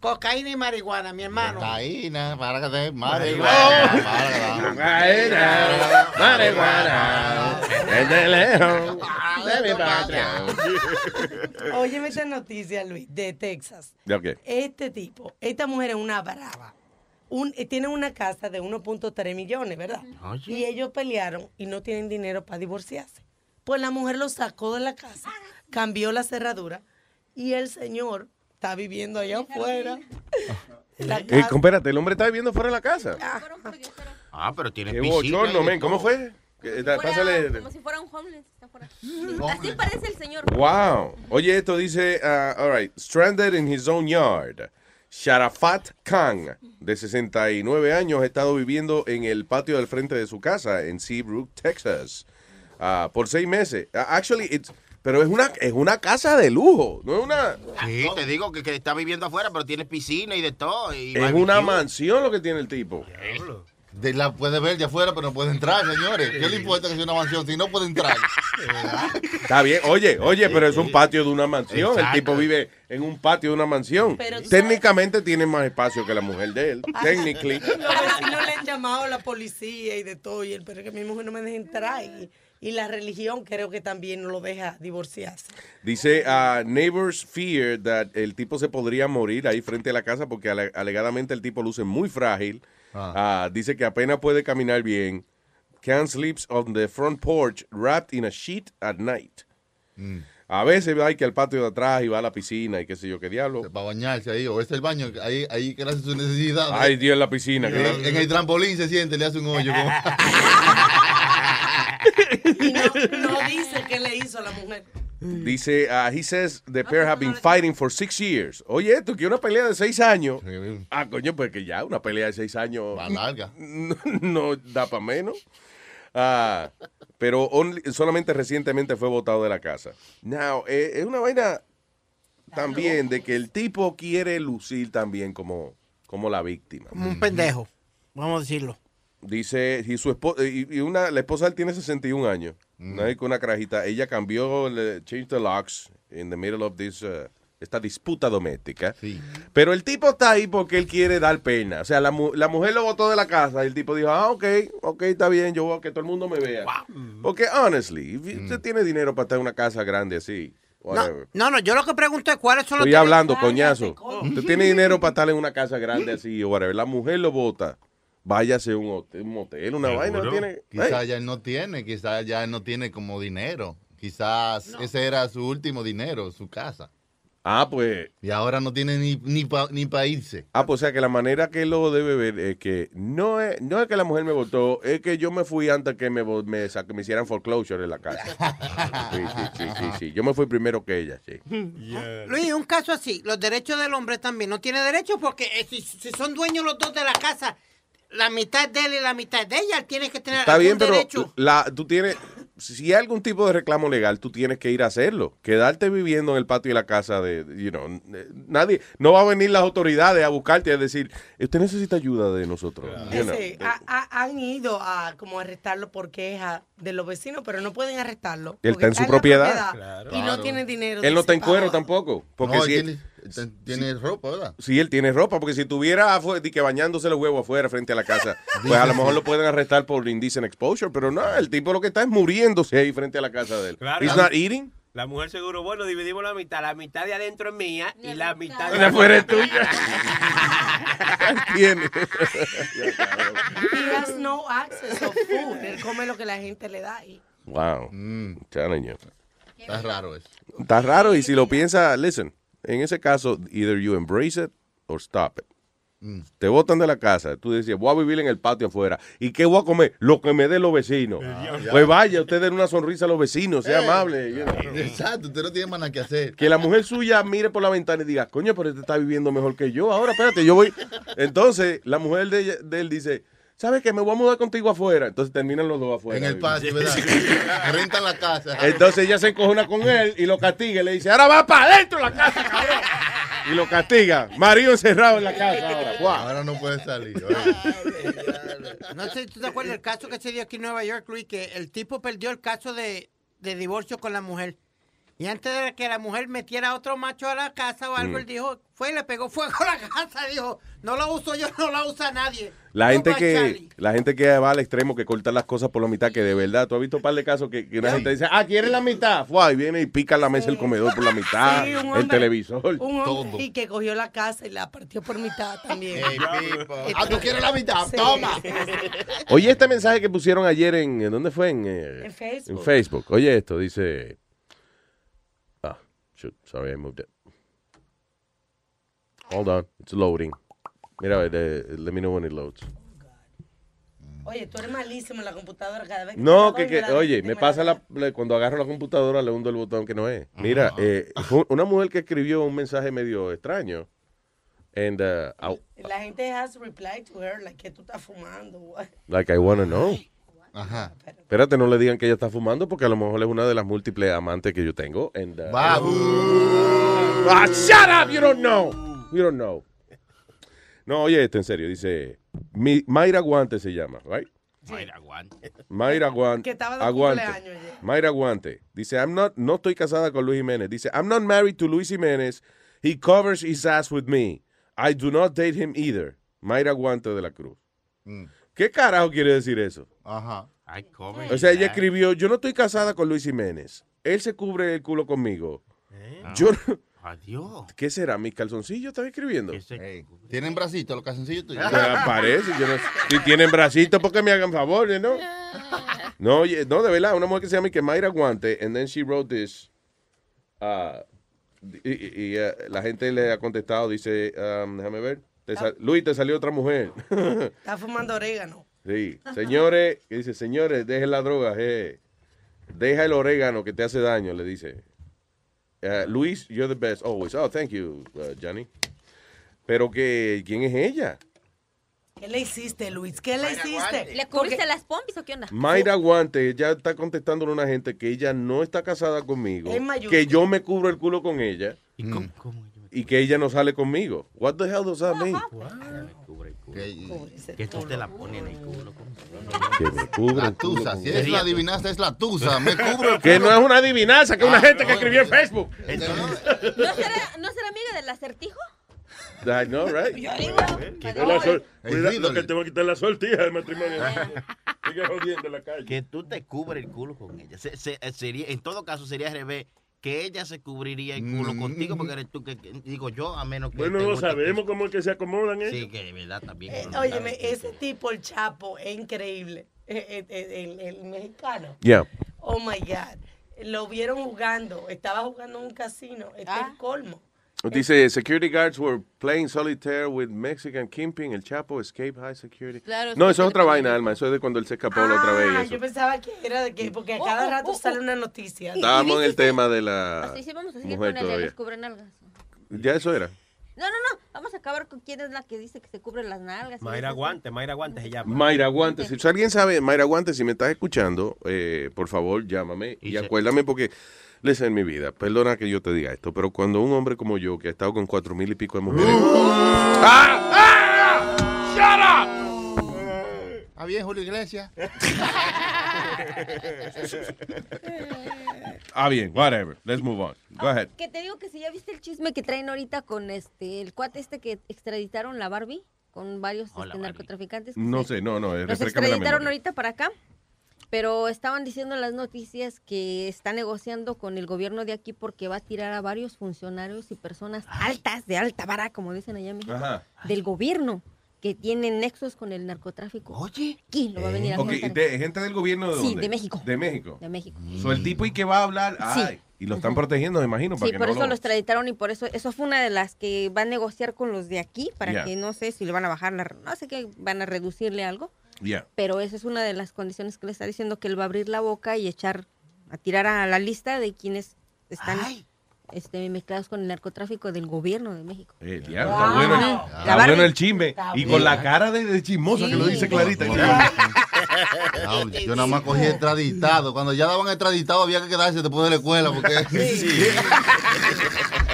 cocaína y marihuana, mi hermano. Cocaína, para que Marihuana. marihuana. Marihuana, desde lejos de mi patria. Óyeme esta noticia, Luis, de Texas. Ya, ok. Este tipo, esta mujer es una brava. Un, eh, tienen una casa de 1.3 millones, ¿verdad? Y ellos pelearon y no tienen dinero para divorciarse. Pues la mujer lo sacó de la casa, cambió la cerradura y el señor está viviendo allá afuera. La Eh, el hombre está viviendo fuera de la casa. Ah, pero tiene Qué piscina. bochorno, men. ¿Cómo fue? Que- da- Fuera, Pásale. como si fuera un homeless. Está fuera. Así parece el señor. Wow. Oye, esto dice, uh, all right, stranded in his own yard. Sharafat Khan, de 69 años, ha estado viviendo en el patio del frente de su casa en Seabrook, Texas, ah, por seis meses. Ah, actually, it's, pero es una, es una casa de lujo, no es una... Sí, te digo que, que está viviendo afuera, pero tiene piscina y de todo. y Es barbecue. una mansión lo que tiene el tipo. De la puede ver de afuera, pero no puede entrar, señores. ¿Qué le importa que sea una mansión si no puede entrar? Está bien, oye, oye, pero es un patio de una mansión. El tipo vive en un patio de una mansión. Pero Técnicamente tiene más espacio que la mujer de él. Technically. Los [LAUGHS] vecinos le han llamado a la policía y de todo, y él, pero es que mi mujer no me deja entrar. Y, y la religión creo que también no lo deja divorciarse. Dice, uh, neighbors fear that el tipo se podría morir ahí frente a la casa porque ale- alegadamente el tipo luce muy frágil. Ah, dice que apenas puede caminar bien. Can't sleeps on the front porch wrapped in a sheet at night. A veces va que al patio de atrás y va a la piscina y qué sé yo qué diablo. Para bañarse ahí, o es el baño, ahí, ahí que le hace su necesidad. Ay, Dios, en la piscina. En, en el trampolín se siente, le hace un hoyo. como- [LAUGHS] [LAUGHS] Y no, [LAUGHS] no dice qué le hizo a la mujer. Dice, uh, he says the pair have been fighting for six years. Oye, esto que una pelea de seis años. Ah, coño, pues que ya una pelea de seis años. Va larga. [LAUGHS] No, no da para menos. Ah, pero only- solamente recientemente fue votado de la casa. Now, eh, es una vaina también de que el tipo quiere lucir también como, como la víctima. Como un pendejo, vamos a decirlo. Dice, y su esposa, y, y una, la esposa de él tiene 61 años. Una, con una carajita. Ella cambió, le, changed the locks in the middle of this, uh, esta disputa doméstica. Pero el tipo está ahí porque él quiere dar pena. O sea, la, mu- la mujer lo botó de la casa y el tipo dijo, ah, ok, ok, está bien, yo voy a que todo el mundo me vea. Porque, honestly, if usted tiene dinero para estar en una casa grande así. No, no, yo lo que pregunto es cuáles son los... Estoy hablando, coñazo. Usted tiene dinero para estar en una casa grande así o whatever. La mujer lo bota. Váyase a un hotel, un motel, una vaina. no tiene. Quizás ya él no tiene, quizás ya él no tiene como dinero. Quizás ese era su último dinero, su casa. Ah, pues. Y ahora no tiene ni, ni para ni pa irse. Ah, pues o sea que la manera que él lo debe ver es que no es, no es que la mujer me votó, es que yo me fui antes que me, me, que me hicieran foreclosure en la casa. [LAUGHS] Sí, sí, sí, sí, sí. Yo me fui primero que ella, sí. Luis, un caso así, los derechos del hombre también no tiene derechos porque eh, si, si son dueños los dos de la casa, la mitad de él y la mitad de ella, él tiene que tener Está algún bien, pero derecho. la, tú tienes, si hay algún tipo de reclamo legal, tú tienes que ir a hacerlo. Quedarte viviendo en el patio de la casa de, you know, nadie, no va a venir las autoridades a buscarte y a decir, usted necesita ayuda de nosotros. you know. Han ido a como arrestarlo por queja de los vecinos, pero no pueden arrestarlo. Él está en su propiedad. Y no tiene dinero. Él no está en cuero tampoco. Porque No, si él tiene, ropa, ¿verdad? Si él tiene ropa, porque si tuviera que bañándose los huevos afuera frente a la casa, [LAUGHS] pues a lo mejor lo pueden arrestar por indecent exposure, pero no, el tipo lo que está es muriéndose ahí frente a la casa de él. Claro. He's not eating. La mujer seguro, bueno, dividimos la mitad. La mitad de adentro es mía y la mitad De afuera es tuya. [LAUGHS] Tiene. [LAUGHS] He has no access of food. Él come lo que la gente le da. Y Wow. Telling you. Está raro eso. Está raro y si lo piensa, listen, en ese caso, either you embrace it or stop it. Te botan de la casa, tú decías, voy a vivir en el patio afuera. ¿Y qué voy a comer? Lo que me dé los vecinos. pues vaya, usted den una sonrisa a los vecinos, sea Eh, amable. you know. [LAUGHS] Exacto, usted no tiene más nada que hacer. Que la mujer suya mire por la ventana y diga, coño, pero este está viviendo mejor que yo. Ahora, espérate, yo voy. Entonces, la mujer de, ella- de él dice, ¿sabes qué? Me voy a mudar contigo afuera. Entonces terminan los dos afuera. En el patio, ¿verdad? [LAUGHS] [LAUGHS] Rentan la casa. Entonces ella se encojona con él y lo castiga y le dice, ahora va para adentro de la casa, cabrón. Y lo castiga. Marido encerrado en la casa. Ahora no puede salir. No sé si tú te acuerdas del caso que se dio aquí en Nueva York, Luis, que el tipo perdió el caso de, de divorcio con la mujer. Y antes de que la mujer metiera a otro macho a la casa o algo, Mm. él dijo, fue y le pegó fuego a la casa. Dijo, no lo uso yo, no lo usa nadie. La No gente que Charlie. la gente que va al extremo, que corta las cosas por la mitad, que de verdad, tú has visto un par de casos que, que una gente dice, ah, ¿quieres la mitad? Fua, y viene y pica la mesa del comedor por la mitad, Sí, un el hombre- televisor. Un hombre y que cogió la casa y la partió por mitad también. [LAUGHS] Ah, ¿tú quieres la mitad? Sí. Toma. Oye, este mensaje que pusieron ayer en, ¿en ¿dónde fue? En, eh, En Facebook. en Facebook. Oye, esto dice, shoot, sorry, I moved it. Hold on, it's loading. Mira, let me know when it loads. Oye, tú eres malísimo en la computadora cada vez que No, que, la que oye, me la- pasa la, le- cuando agarro la computadora le hundo el botón que no es. Mira, eh, fue una mujer que escribió un mensaje medio extraño. And, uh, I- La gente has replied to her like que tú estás fumando. what? like, I wanna know. Ajá. Espérate, no le digan que ella está fumando porque a lo mejor es una de las múltiples amantes que yo tengo. And, uh, Ah, shut up, you don't know. You don't know. No, oye, esto en serio. Dice, Mi- Mayra Guante se llama, right? Mayra Guante. Mayra Guante. Que estaba de Aguante. cumpleaños. Mayra Guante. Dice, I'm not, no estoy casada con Luis Jiménez. Dice, I'm not married to Luis Jiménez. He covers his ass with me. I do not date him either. Mayra Guante de la Cruz. ¿Qué carajo quiere decir eso? Ajá. Ay, come. O sea, ella escribió, yo no estoy casada con Luis Jiménez. Él se cubre el culo conmigo. Eh. Yo no- Adiós. ¿Qué será? ¿Mis calzoncillos están escribiendo? ¿Tienen bracito los calzoncillos tuyos? Ah, Parece, yo no Si tienen bracitos, porque me hagan favores, ¿no? No, no, de verdad, una mujer que se llama que Mayra Guante, and then she wrote this. uh, y y- y, uh, la gente le ha contestado, dice, um, déjame ver. Te Luis, te salió otra mujer. [LAUGHS] Está fumando orégano. sí, [LAUGHS] señores, que dice, señores, dejen la droga, eh. Deja el orégano que te hace daño, le dice. Uh, Luis, you're the best always. Oh, thank you, uh, Johnny. Pero que, ¿quién es ella? ¿Qué le hiciste, Luis? ¿Qué le hiciste? ¿Le cubriste las pompis o qué onda? Mayra Guante ya está contestándole a una gente que ella no está casada conmigo, que yo me cubro el culo con ella y que ella no sale conmigo. What the hell does that mean? Que tú te la pones en el culo. Que me cubro La el culo tusa. Si es la adivinanza, es la tusa. Me [LAUGHS] cubro el Que no es una adivinanza, que es una Ah, gente que escribió en Facebook. [LAUGHS] ¿No será, ¿No será amiga del acertijo? I know, right? La sol- Cuidado que te va a quitar la sortija del matrimonio. Sigue jodiendo en la calle. Que tú te cubres el culo con ella. Se- se- sería, en todo caso, sería al revés. Que ella se cubriría el culo contigo porque eres tú que, que- digo yo, a menos que. Bueno, no sabemos cómo es que se acomodan ellos. Sí, que de verdad también. Eh, uno no óyeme, sabe. ese tipo, el Chapo, es increíble. Eh, eh, eh, El, el mexicano. Yeah. Oh my God. Lo vieron jugando. Estaba jugando en un casino. Este es el colmo. Dice, security guards were playing solitaire with Mexican Kingpin, el Chapo escape high security. Claro, no, eso es otra vaina, Alma. Eso es de cuando él se escapó la otra vez. y Ah, eso. yo pensaba que era de que, porque a cada rato sale una noticia. Estábamos en el tema de la Así sí, vamos a seguir mujer con el de los cubrenalgas. Ya eso era. No, no, no. Vamos a acabar con quién es la que dice que se cubre las nalgas. Mayra Guante, Mayra Guante se llama. Mayra Guante, si alguien sabe, Mayra Guante, si me estás escuchando, eh, por favor, llámame y, acuérdame porque, les en mi vida, perdona que yo te diga esto, pero cuando un hombre como yo, que ha estado con cuatro mil y pico de mujeres... ¡Ah! ¿Está bien, Julio Iglesias? Ah, bien, whatever, let's move on. Go ahead. Que te digo que si ya viste el chisme que traen ahorita con este el cuate este que extraditaron la Barbie con varios este, narcotraficantes. No sé, no, no, Los extraditaron ahorita para acá, pero estaban diciendo en las noticias que está negociando con el gobierno de aquí porque va a tirar a varios funcionarios y personas altas, de alta vara, como dicen allá en México, Ajá. del gobierno que tienen nexos con el narcotráfico. Oye, ¿quién lo va a venir a Ok, soltar? de- gente del gobierno de Sí, dónde? de México. De México. De México. So, el tipo y que va a hablar, ay, y lo están protegiendo, me imagino, para Sí, que por no eso lo- lo extraditaron y por eso, eso fue una de las que va a negociar con los de aquí para que no sé si le van a bajar la, no sé qué, van a reducirle algo, Yeah. pero esa es una de las condiciones que le está diciendo que él va a abrir la boca y echar, a tirar a la lista de quienes están este, mezclados con el narcotráfico del gobierno de México. Eh, diablo, está bueno, está el chisme. Está Y con la cara de, de chismosa que lo dice clarita. No, [LAUGHS] yo nada más cogí extraditado. Cuando ya daban extraditado había que quedarse después de la escuela porque [LAUGHS] [LAUGHS]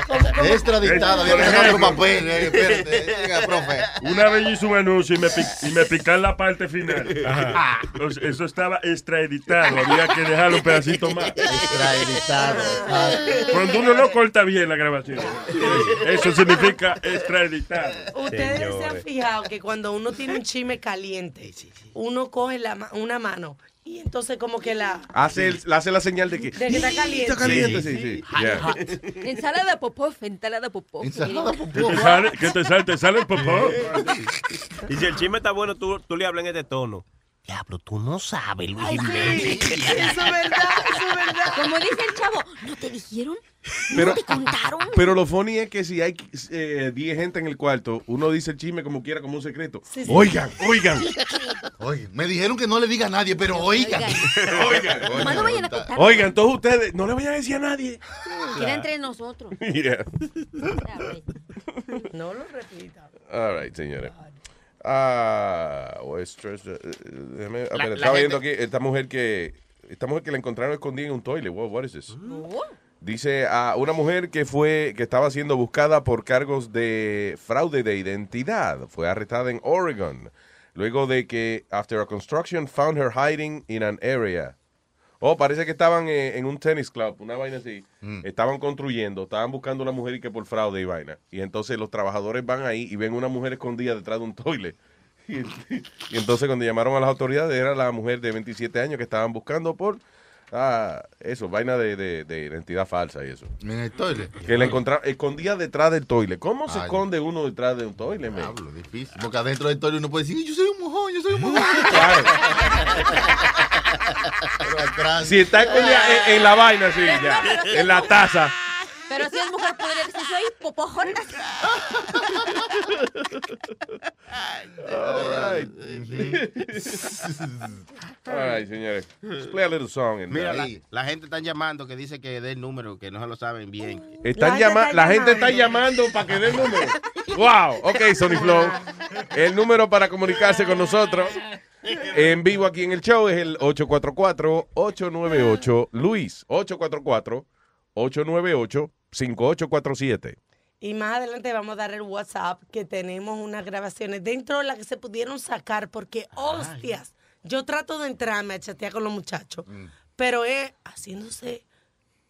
extraditado, había otro papel. eh, espérate, llega, profe. Una vez hice un anuncio y me, pi- y me pican la parte final. Eso estaba extraeditado. Había que dejarlo un pedacito más. Extraeditado. Cuando uno no corta bien la grabación. Eso significa extraeditado. Ustedes se han fijado que cuando uno tiene un chisme caliente, uno coge la ma- una mano y entonces como que la... Hace, el- hace la señal de que. De que está caliente. Está caliente, sí, sí. Yeah. Ensalada popov, ensalada popov. Ensalada ¿Qué te sale? ¿Qué te sale? ¿Te sale el popó? Y si el chisme está bueno, tú, tú le hablas en este tono. Diablo, tú no sabes, Luis Ay, Jiménez. sí. Eso es verdad, eso es verdad. Como dice el chavo, ¿no te dijeron? Pero, pero lo funny es que si hay eh, 10 gente en el cuarto, uno dice el chisme como quiera, como un secreto. Sí, sí. Oigan, oigan. [LAUGHS] Oye, me dijeron que no le diga a nadie, pero oigan. Oigan. [LAUGHS] Más no vayan a contar. Oigan, todos ustedes, no le vayan a decir a nadie. Queda entre nosotros. [LAUGHS] Mira. No lo repita. All right, señores. Ah, Westeros, eh, eh, déjame- espera, la estaba viendo aquí esta mujer que esta mujer que la encontraron escondida en un toilet. Wow, what is this? Dice a una mujer que fue que estaba siendo buscada por cargos de fraude de identidad. Fue arrestada en Oregon luego de que after a construction found her hiding in an area. Oh, parece que estaban eh, en un tennis club, una vaina así. Estaban construyendo, estaban buscando una mujer y que por fraude y vaina. Y entonces los trabajadores van ahí y ven una mujer escondida detrás de un toilet. Y, [LAUGHS] y entonces cuando llamaron a las autoridades era la mujer de 27 años que estaban buscando por ah, eso, vaina de, de- de identidad falsa y eso. En el toilet. Que la encontraron escondida detrás del toilet. ¿Cómo se Ay. esconde uno detrás de un toilet? man? Diablo, difícil. Porque adentro del toilet uno puede decir, yo soy un mojón, yo soy un mojón. [LAUGHS] Si está escondida en, en la vaina, sí, ya. [LAUGHS] En la taza. Pero si es mujer, podría decir, soy popojona. All right. All right, señores. Let's play a little song. and- Mira, la, la gente está llamando que dice que dé el número, que no se lo saben bien. Están llama la gente está llamando para que dé el número. Wow. Ok, Sony Flow. El número para comunicarse con nosotros en vivo aquí en el show es el 844-898 Luis. 844-898-5847. Y más adelante vamos a dar el WhatsApp que tenemos unas grabaciones dentro de las que se pudieron sacar porque, hostias, yo trato de entrarme a chatear con los muchachos, pero es haciéndose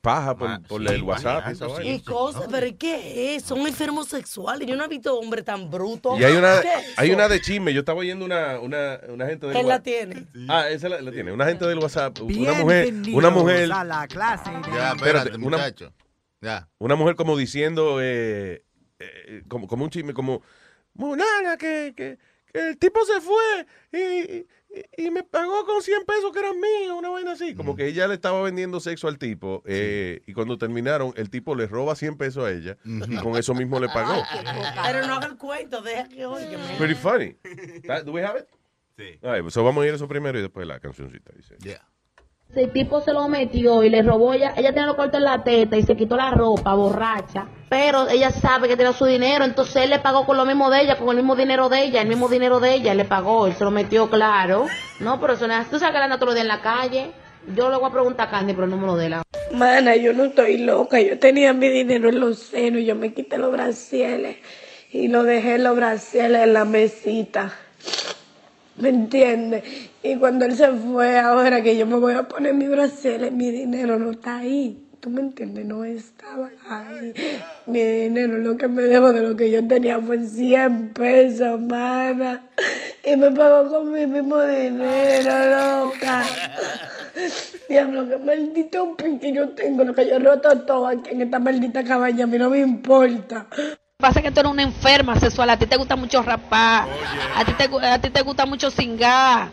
Paja por, por el WhatsApp. y vaina. cosas, pero ¿y ¿qué es? Son enfermos sexuales. Yo no he visto hombre tan bruto. Y hay una, ¿Qué es hay eso? una de chisme. Yo estaba oyendo una, una, una gente del Él la tiene. Ah, esa la, la tiene. Una gente del WhatsApp. Una mujer. Una mujer. a la clase. Ya, Espérate, espérate, una- Ya. Una mujer como diciendo, eh, eh, como, como un chisme, como, Monana, que, que, que el tipo se fue y, y- y me pagó con 100 pesos que eran míos, una vaina así. Como que ella le estaba vendiendo sexo al tipo eh, y cuando terminaron, el tipo le roba 100 pesos a ella y con eso mismo le pagó. Pero no haga el cuento, deja que oiga. Pretty funny. Do we have it? Sí. so vamos a ir a eso primero y después la cancioncita. Dice. El tipo se lo metió y le robó ella. Ella tenía los cortes en la teta y se quitó la ropa, borracha. Pero ella sabe que tiene su dinero, entonces él le pagó con lo mismo de ella, con el mismo dinero de ella, el mismo dinero de ella, le pagó, él se lo metió claro. No, pero eso no es. Tú sabes que todos los días en la calle. Yo le voy a preguntar a Candy, pero no me lo de la. Mana, yo no estoy loca. Yo tenía mi dinero en los senos yo me quité los brasieles y lo dejé en los brasieles en la mesita. ¿Me entiendes? Y cuando él se fue, ahora que yo me voy a poner mi brasieles, mi dinero no está ahí. ¿Tú me entiendes? No estaba ahí. Mi dinero, lo que me debo de lo que yo tenía fue 100 pesos, mana. Y me pagó con mi mismo dinero, loca. Diablo, qué maldito pique yo tengo, lo que yo he roto todo aquí en esta maldita cabaña, a mí no me importa. Pasa que tú eres una enferma sexual, a ti te gusta mucho rapar, a ti te, a ti te gusta mucho cingar,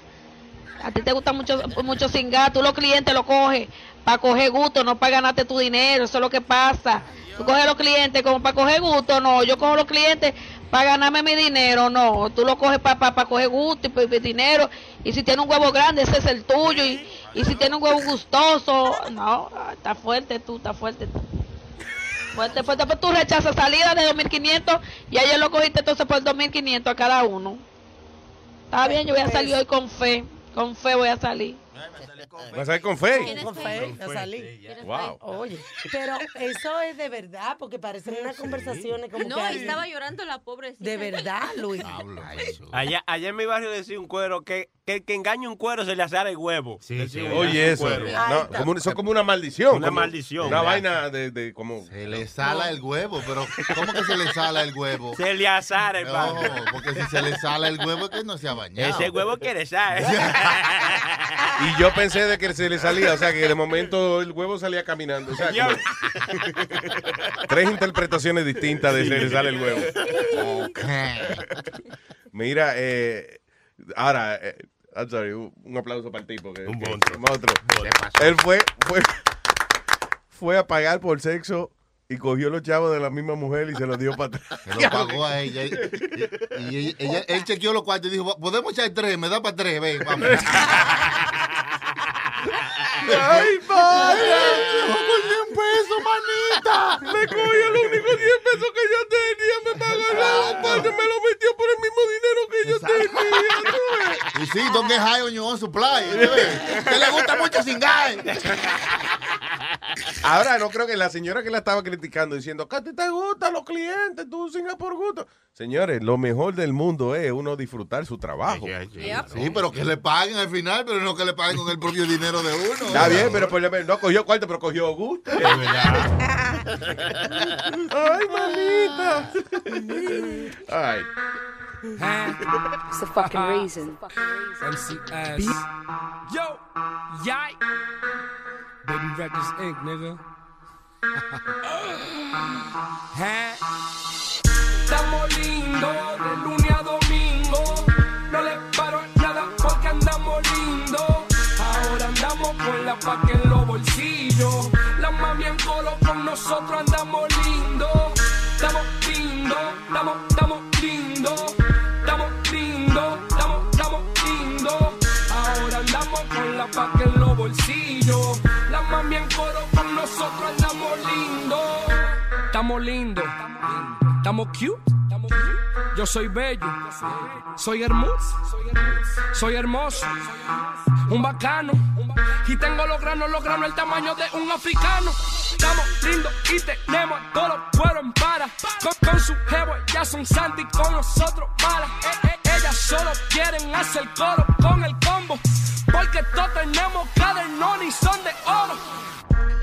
a ti te gusta mucho, mucho cingar, tú los clientes lo coges para coger gusto, no para ganarte tu dinero, eso es lo que pasa. Tú coges los clientes como para coger gusto, no, yo cojo los clientes para ganarme mi dinero, no, tú lo coges para pa, pa coger gusto y pa dinero, y si tiene un huevo grande, ese es el tuyo, y, y si tiene un huevo gustoso, no, está fuerte tú, está fuerte tú. Pues después, después tú rechazas salida de 2.500 y ayer lo cogiste entonces por 2.500 a cada uno. Está bien, yo voy a salir hoy con fe. Con fe voy a salir. ¿Vas a salir con fe? Con fe, a salir. Wow. Oye, pero eso es de verdad, porque parecen unas conversaciones como No, que... estaba llorando la pobrecita. De verdad, Luis. Allá, allá en mi barrio decía un cuero que, que el que engaña un cuero se le asara el huevo. Decía, Oye, un eso. No, como, un- son como una maldición. Una como maldición. Una vaina de, de como. Se le sala el huevo, pero ¿cómo que se le sala el huevo? Se le asara el No, pan. porque si se le sala el huevo es que no se ha bañado. Ese huevo quiere sal. [LAUGHS] Y yo pensé de que se le salía, o sea, que de momento el huevo salía caminando. O sea, como- [LAUGHS] tres interpretaciones distintas de se le sale el huevo. Mira, eh, ahora, eh, I'm sorry, un aplauso para el tipo. Que, un monstruo. Él fue, fue, fue a pagar por sexo y cogió los chavos de la misma mujer y se los dio para atrás. Se lo pagó a ella. Y, y- y ella- él chequeó los cuartos y dijo, podemos echar tres, me da para tres, ven, vamos. [LAUGHS] ¡Ay, padre! ¡Por 100 pesos, manita! Me cogió los únicos 10 pesos que yo tenía, me pagó la parte, me lo metió por el mismo dinero que yo tenía. Y sí, ¿dónde es high on your own supply? Que le gusta mucho singar. Ahora no creo que la señora que la estaba criticando diciendo que a ti te gustan los clientes, tú singas por gusto. Señores, lo mejor del mundo es uno disfrutar su trabajo. Sí, pero que le paguen al final, pero no que le paguen con el propio dinero de uno. Está bien, pero por lo menos no cogió cuarto, pero cogió gusto. Ay, mamita. [LAUGHS] Ay. It's the fucking reason. MCS. Yo, yay. Baby Records Inc., nigga. [LAUGHS] Estamos lindos de lunes a domingo. No le paro nada porque andamos lindos. Ahora andamos con la paca en los bolsillos. La mami en colo con nosotros andamos Estamos lindos, estamos cute. Yo soy bello, soy hermoso, soy hermoso, un bacano. Y tengo los granos, los granos el tamaño de un africano. Estamos lindos y tenemos todos los cueros en para. Con, su jevo, ya son santi, con nosotros malas. Eh, eh, ellas solo quieren hacer coro con el combo. Porque todos tenemos cadernón y son de oro.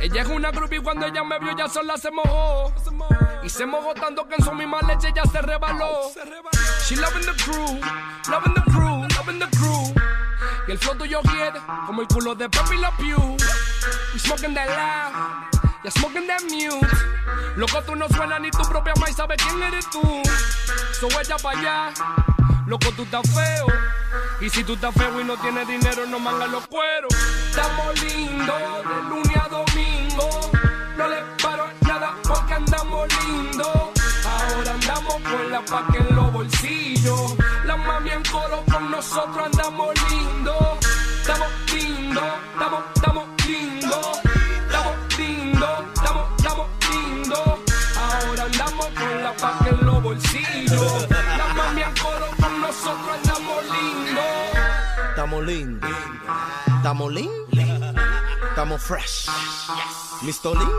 Ella es una groupie cuando ella me vio ya sola se mojó. Y se mojó tanto que en su misma leche ya se rebaló. She loving the crew, loving the crew, loving the crew. Y el flow tuyo quiere como el culo de Pepe La Pew. We smoking that loud, ya smoking that mute. Loco, tú no suenas ni tu propia madre sabe quién eres tú. So ella pa' allá, loco, tú estás feo. Y si tú estás feo y no tienes dinero, no mangas los cueros. Estamos lindos de lunes lindos. Ahora andamos con la paca en los bolsillos. La mami en coro con nosotros andamos lindos. Estamos lindos, estamos, estamos lindos. Estamos lindos, estamos, estamos lindos. Ahora andamos con la paca en los bolsillos. La mami en coro con nosotros andamos lindos. Estamos lindos. Estamos lindos. Estamos fresh. Mr. Lin.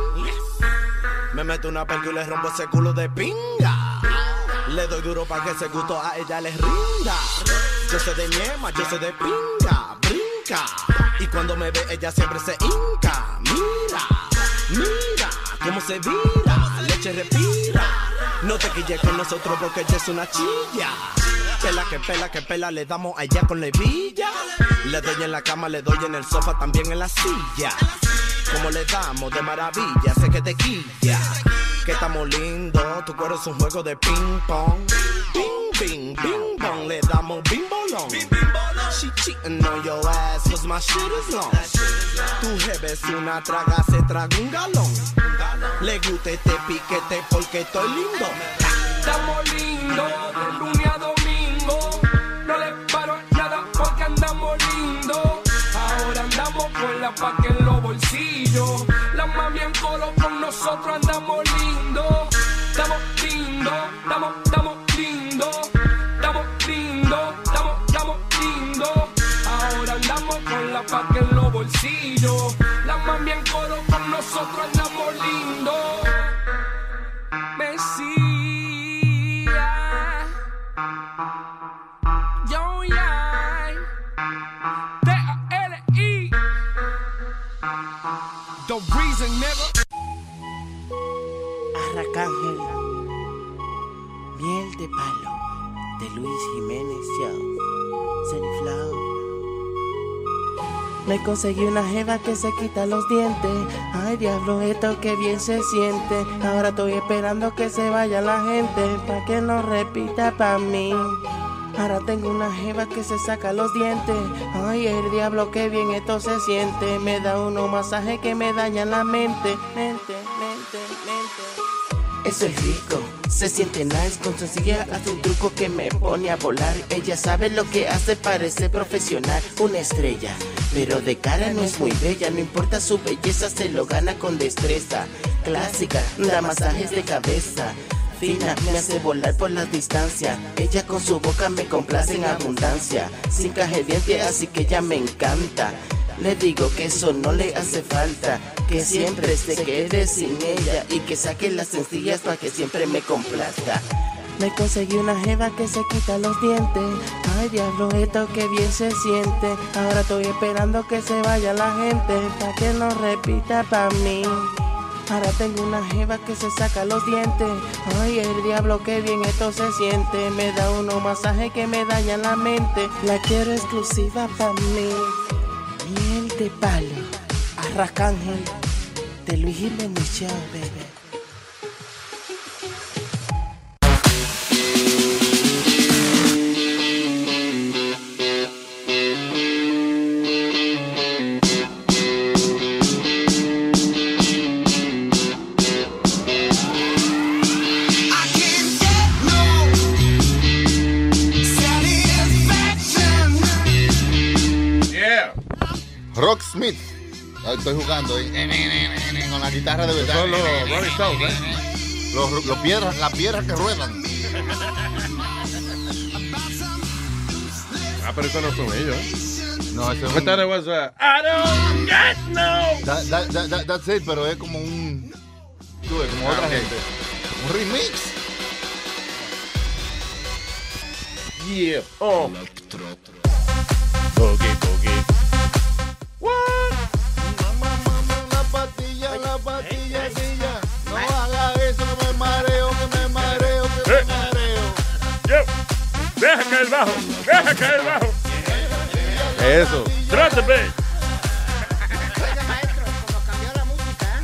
Me meto una perca y le rompo ese culo de pinga. Le doy duro para que ese gusto a ella les rinda. Yo soy de ñema, yo soy de pinga. Brinca. Y cuando me ve, ella siempre se hinca. Mira, mira cómo se vira. Leche respira. No te quilles con nosotros porque ella es una chilla. Pela que pela que pela, le damos allá con levilla. Le doy en la cama, le doy en el sofá, también en la silla. Como le damos de maravilla, sé que te quilla. Que estamos lindos, tu cuero es un juego de ping pong. Bing, bing, bing bong, le damos bing bolón. She cheating on your ass, cause my shit is long. Tu jefe es una traga, se traga un galón. Le gusta este piquete porque estoy lindo. Estamos lindos de lunes a domingo. No le paro nada porque andamos lindos. Ahora andamos con la paca en los bolsillo. La mami en colo con nosotros andamos lindo. Estamos lindo, estamos, estamos lindo. Estamos lindo, estamos, estamos lindo. Ahora andamos con la paca en los bolsillos. La mami en colo con nosotros andamos Luis Jiménez Show. Zenflow. Me conseguí una jeva que se quita los dientes. Ay, diablo, esto que bien se siente. Ahora estoy esperando que se vaya la gente. Pa' que no repita pa' mí. Ahora tengo una jeva que se saca los dientes. Ay, el diablo, que bien esto se siente. Me da unos masajes que me dañan la mente. Mente, mente, mente. Eso es rico, se siente nice con sencilla hace un truco que me pone a volar. Ella sabe lo que hace, parece profesional, una estrella. Pero de cara no es muy bella, no importa su belleza, se lo gana con destreza. Clásica, da masajes de cabeza. Fina, me hace volar por la distancia. Ella con su boca me complace en abundancia. Sin caje diente, así que ella me encanta. Le digo que eso no le hace falta, que siempre se quede sin ella y que saque las sencillas para que siempre me complazca. Me conseguí una jeva que se quita los dientes. Ay, diablo, esto que bien se siente. Ahora estoy esperando que se vaya la gente, para que no repita pa' mí. Ahora tengo una jeva que se saca los dientes. Ay, el diablo, que bien esto se siente. Me da unos masajes que me dañan la mente. La quiero exclusiva para mí. Miel de palo. Arracángel. De Luis Jiménez baby. Estoy jugando ahí, con la guitarra de verdad. Son los Rolling Stones, ¿eh? Los, los piedras, las piedras que ruedan. [LAUGHS] Ah, pero eso no son ellos, ¿eh? No, ese es I thought it was I don't get no. That, that, that, that- that's it, pero es como un. tú ves, como Ah, otra gente. Un remix. Yeah. Oh. Boogie, boogie. La caer el bajo, deja caer el bajo. Eso. Trátame.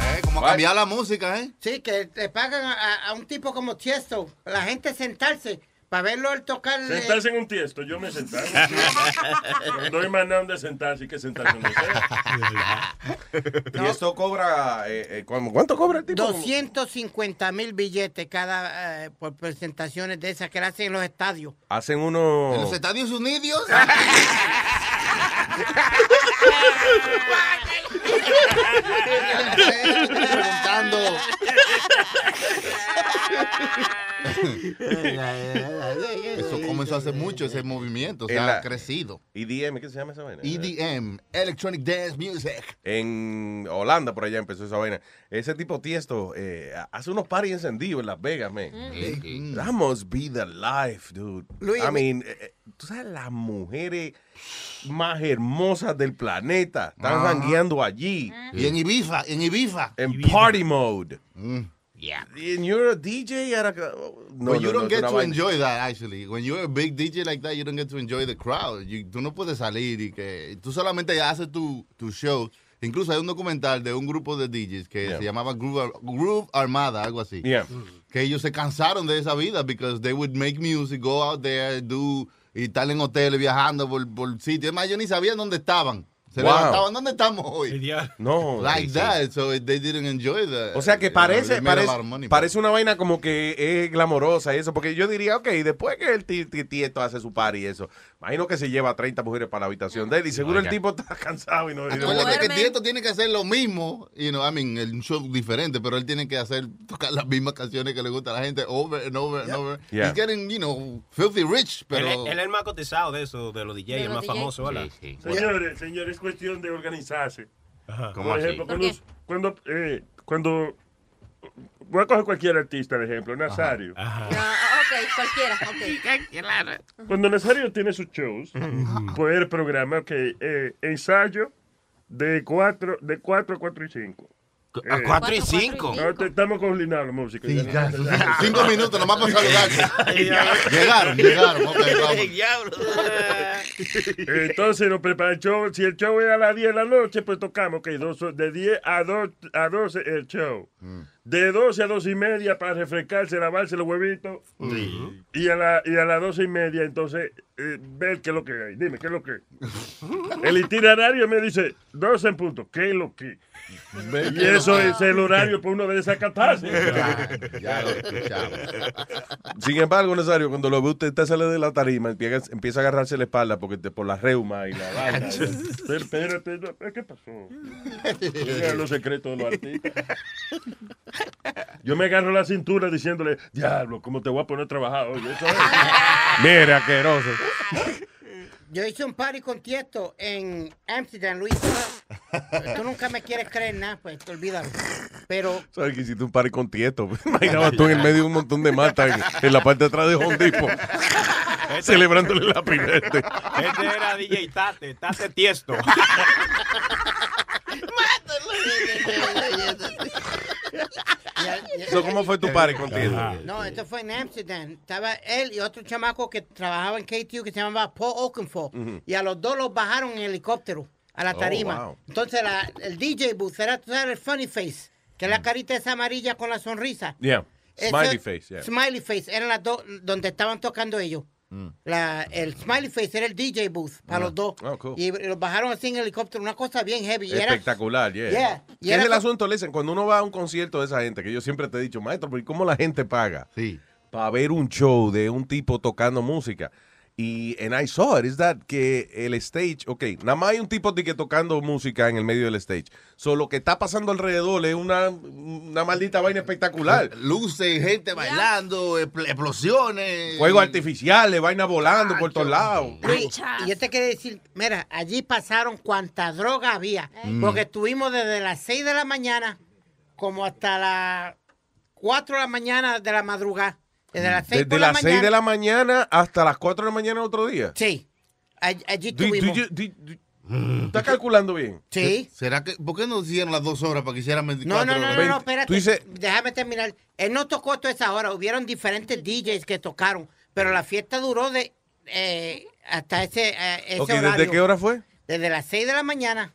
Eh, como cambiar la música, ¿eh? Sí, que le pagan a, a- a un tipo como Tiesto, la gente sentarse para verlo él tocar. Sentarse en un tiesto, yo me sentaba. No [LAUGHS] hay más nada donde sentarse que sentarse en un [LAUGHS] Y esto cobra. Eh, eh, ¿cuánto- ¿Cuánto cobra el tipo? 250 mil billetes cada eh, por presentaciones de esas que le hacen en los estadios. Hacen uno. En los Estados Unidos. [LAUGHS] Preguntando. Eso comenzó hace mucho, ese movimiento. O sea, la- ha crecido. EDM, ¿qué se llama esa vaina? EDM, Electronic Dance Music. En Holanda, por allá empezó esa vaina. Ese tipo tiesto eh, hace unos parties encendidos en Las Vegas, man. Mm. That must be the life, dude. Luis, I mean, eh, eh, tú sabes, las mujeres más hermosas del planeta están jangueando allí. Y en Ibiza, en Ibiza. En party mode. Yeah. And you're a DJ at a... No, But you no, don't no, get to enjoy that, actually. When you're a big DJ like that, you don't get to enjoy the crowd. You- tú no puedes salir y que... Tú solamente haces tu, tu show. Incluso hay un documental de un grupo de DJs que Yeah. se llamaba Groove, Groove Armada, algo así. Yeah. Que ellos se cansaron de esa vida because they would make music, go out there, do... Y estar en hoteles viajando por, por sitios. Es más, yo ni sabían dónde estaban. Se Wow. levantaban, ¿dónde estamos hoy? No. Like sí, that, so they didn't enjoy that. O sea que parece, parece, parece una vaina como que es glamorosa y eso, porque yo diría, ok, después que el ti- ti- tieto hace su party y eso, imagino que se lleva a 30 mujeres para la habitación de él y seguro el tipo está [LAUGHS] cansado y no... y no- Acuérdate que Tiesto tiene que hacer lo mismo, you know, I mean, el show diferente, pero él tiene que hacer, tocar las mismas canciones que le gusta a la gente over and over and over. He's getting, you know, filthy rich, pero... Él, es el más cotizado de eso, de los DJs, el más famoso, ¿verdad? Señores, señores, cuestión de organizarse. ¿Cómo Por así? ejemplo, ¿Por cuando, qué? cuando, eh, cuando voy a coger cualquier artista, de ejemplo, Nazario. Ah, ok, cualquiera, ok. Cuando Nazario tiene sus shows, pues él programa, ok, eh, ensayo de 4 de cuatro a 4 y 5. ¿A cuatro y cinco? estamos coordinando la música. Sí, ya, no- [LAUGHS] cinco- minutos nomás para saludarte. [LAUGHS] Llegaron, llegaron, ok, [LAUGHS] vamos. Entonces nos prepara el show. Si el show es a las 10 de la noche, pues tocamos, ok, dos, de 10 a, 2, a 12 el show. De 12 a 12 y media para refrescarse, lavarse los huevitos. Y a, la, y a las 12 y media, entonces, eh, ver qué es lo que hay. Dime, ¿qué es lo que El itinerario me dice 12 en punto. ¿Qué es lo que? Y eso es el horario para uno de desacatarse. Ya lo escuchamos. Sin embargo, Nazario, cuando lo ve usted, usted sale de la tarima, empieza, empieza a agarrarse la espalda porque te- por la reuma y la vaina. [LAUGHS] Pero, espérate, ¿qué pasó? Los secretos de los artistas. Yo me agarro la cintura diciéndole, diablo, ¿cómo te voy a poner a trabajar hoy? Eso es. [LAUGHS] Mire, asqueroso. Yo hice un party con Tiesto en Amsterdam, Luis. Tú nunca me quieres creer nada, pues te olvídalo. Pero ¿Sabes que hiciste un party con Tieto? [LAUGHS] Imaginaba tú en el medio de un montón de mata en, en la parte de atrás de Home Depot. celebrándole la primera. Este era DJ Tate, Tate Tiesto. [LAUGHS] [LAUGHS] So, ¿Cómo fue tu party con Tieto? No, esto fue en Amsterdam. Estaba él y otro chamaco que trabajaba en KTU que se llamaba Paul Oakenfold. Y a los dos los bajaron en helicóptero a la Oh, tarima. wow. Entonces la- el DJ booth era el funny face, que es la carita esa amarilla con la sonrisa. Yeah. Smiley face, yeah. Smiley face, eran las dos donde estaban tocando ellos. La, el Smiley Face era el DJ booth para Ah. los dos. Oh, cool. Y los bajaron así en helicóptero, una cosa bien heavy. Y era- Espectacular, yeah. Yeah. Y ¿Qué era es el asunto, listen? Cuando uno va a un concierto de esa gente, que yo siempre te he dicho, maestro, ¿pero ¿y cómo la gente paga? Para ver un show de un tipo tocando música. Y and I saw it, is that que el stage, ok, nada más hay un tipo de que tocando música en el medio del stage. So, lo que está pasando alrededor es una, una maldita vaina espectacular. [LAUGHS] Luces, gente bailando, expl- explosiones. Fuegos artificiales, vaina volando por todos lados. Y yo te quería decir, mira, allí pasaron cuanta droga había, Mm. porque estuvimos desde las 6 de la mañana como hasta las 4 de la mañana de la madrugada. Desde las 6 Desde la las 6 mañana. de la mañana hasta las 4 de la mañana otro día. Sí, allí, allí Do- do- ¿Estás calculando bien? Sí. ¿Será que, ¿Por qué no hicieron las dos horas para que hicieran 24 No, no, no, no, no, espérate. Déjame terminar. Él no tocó toda esa hora. Hubieron diferentes DJs que tocaron, pero la fiesta duró de eh, hasta ese, eh, ese Ok, horario. ¿desde qué hora fue? Desde las 6 de la mañana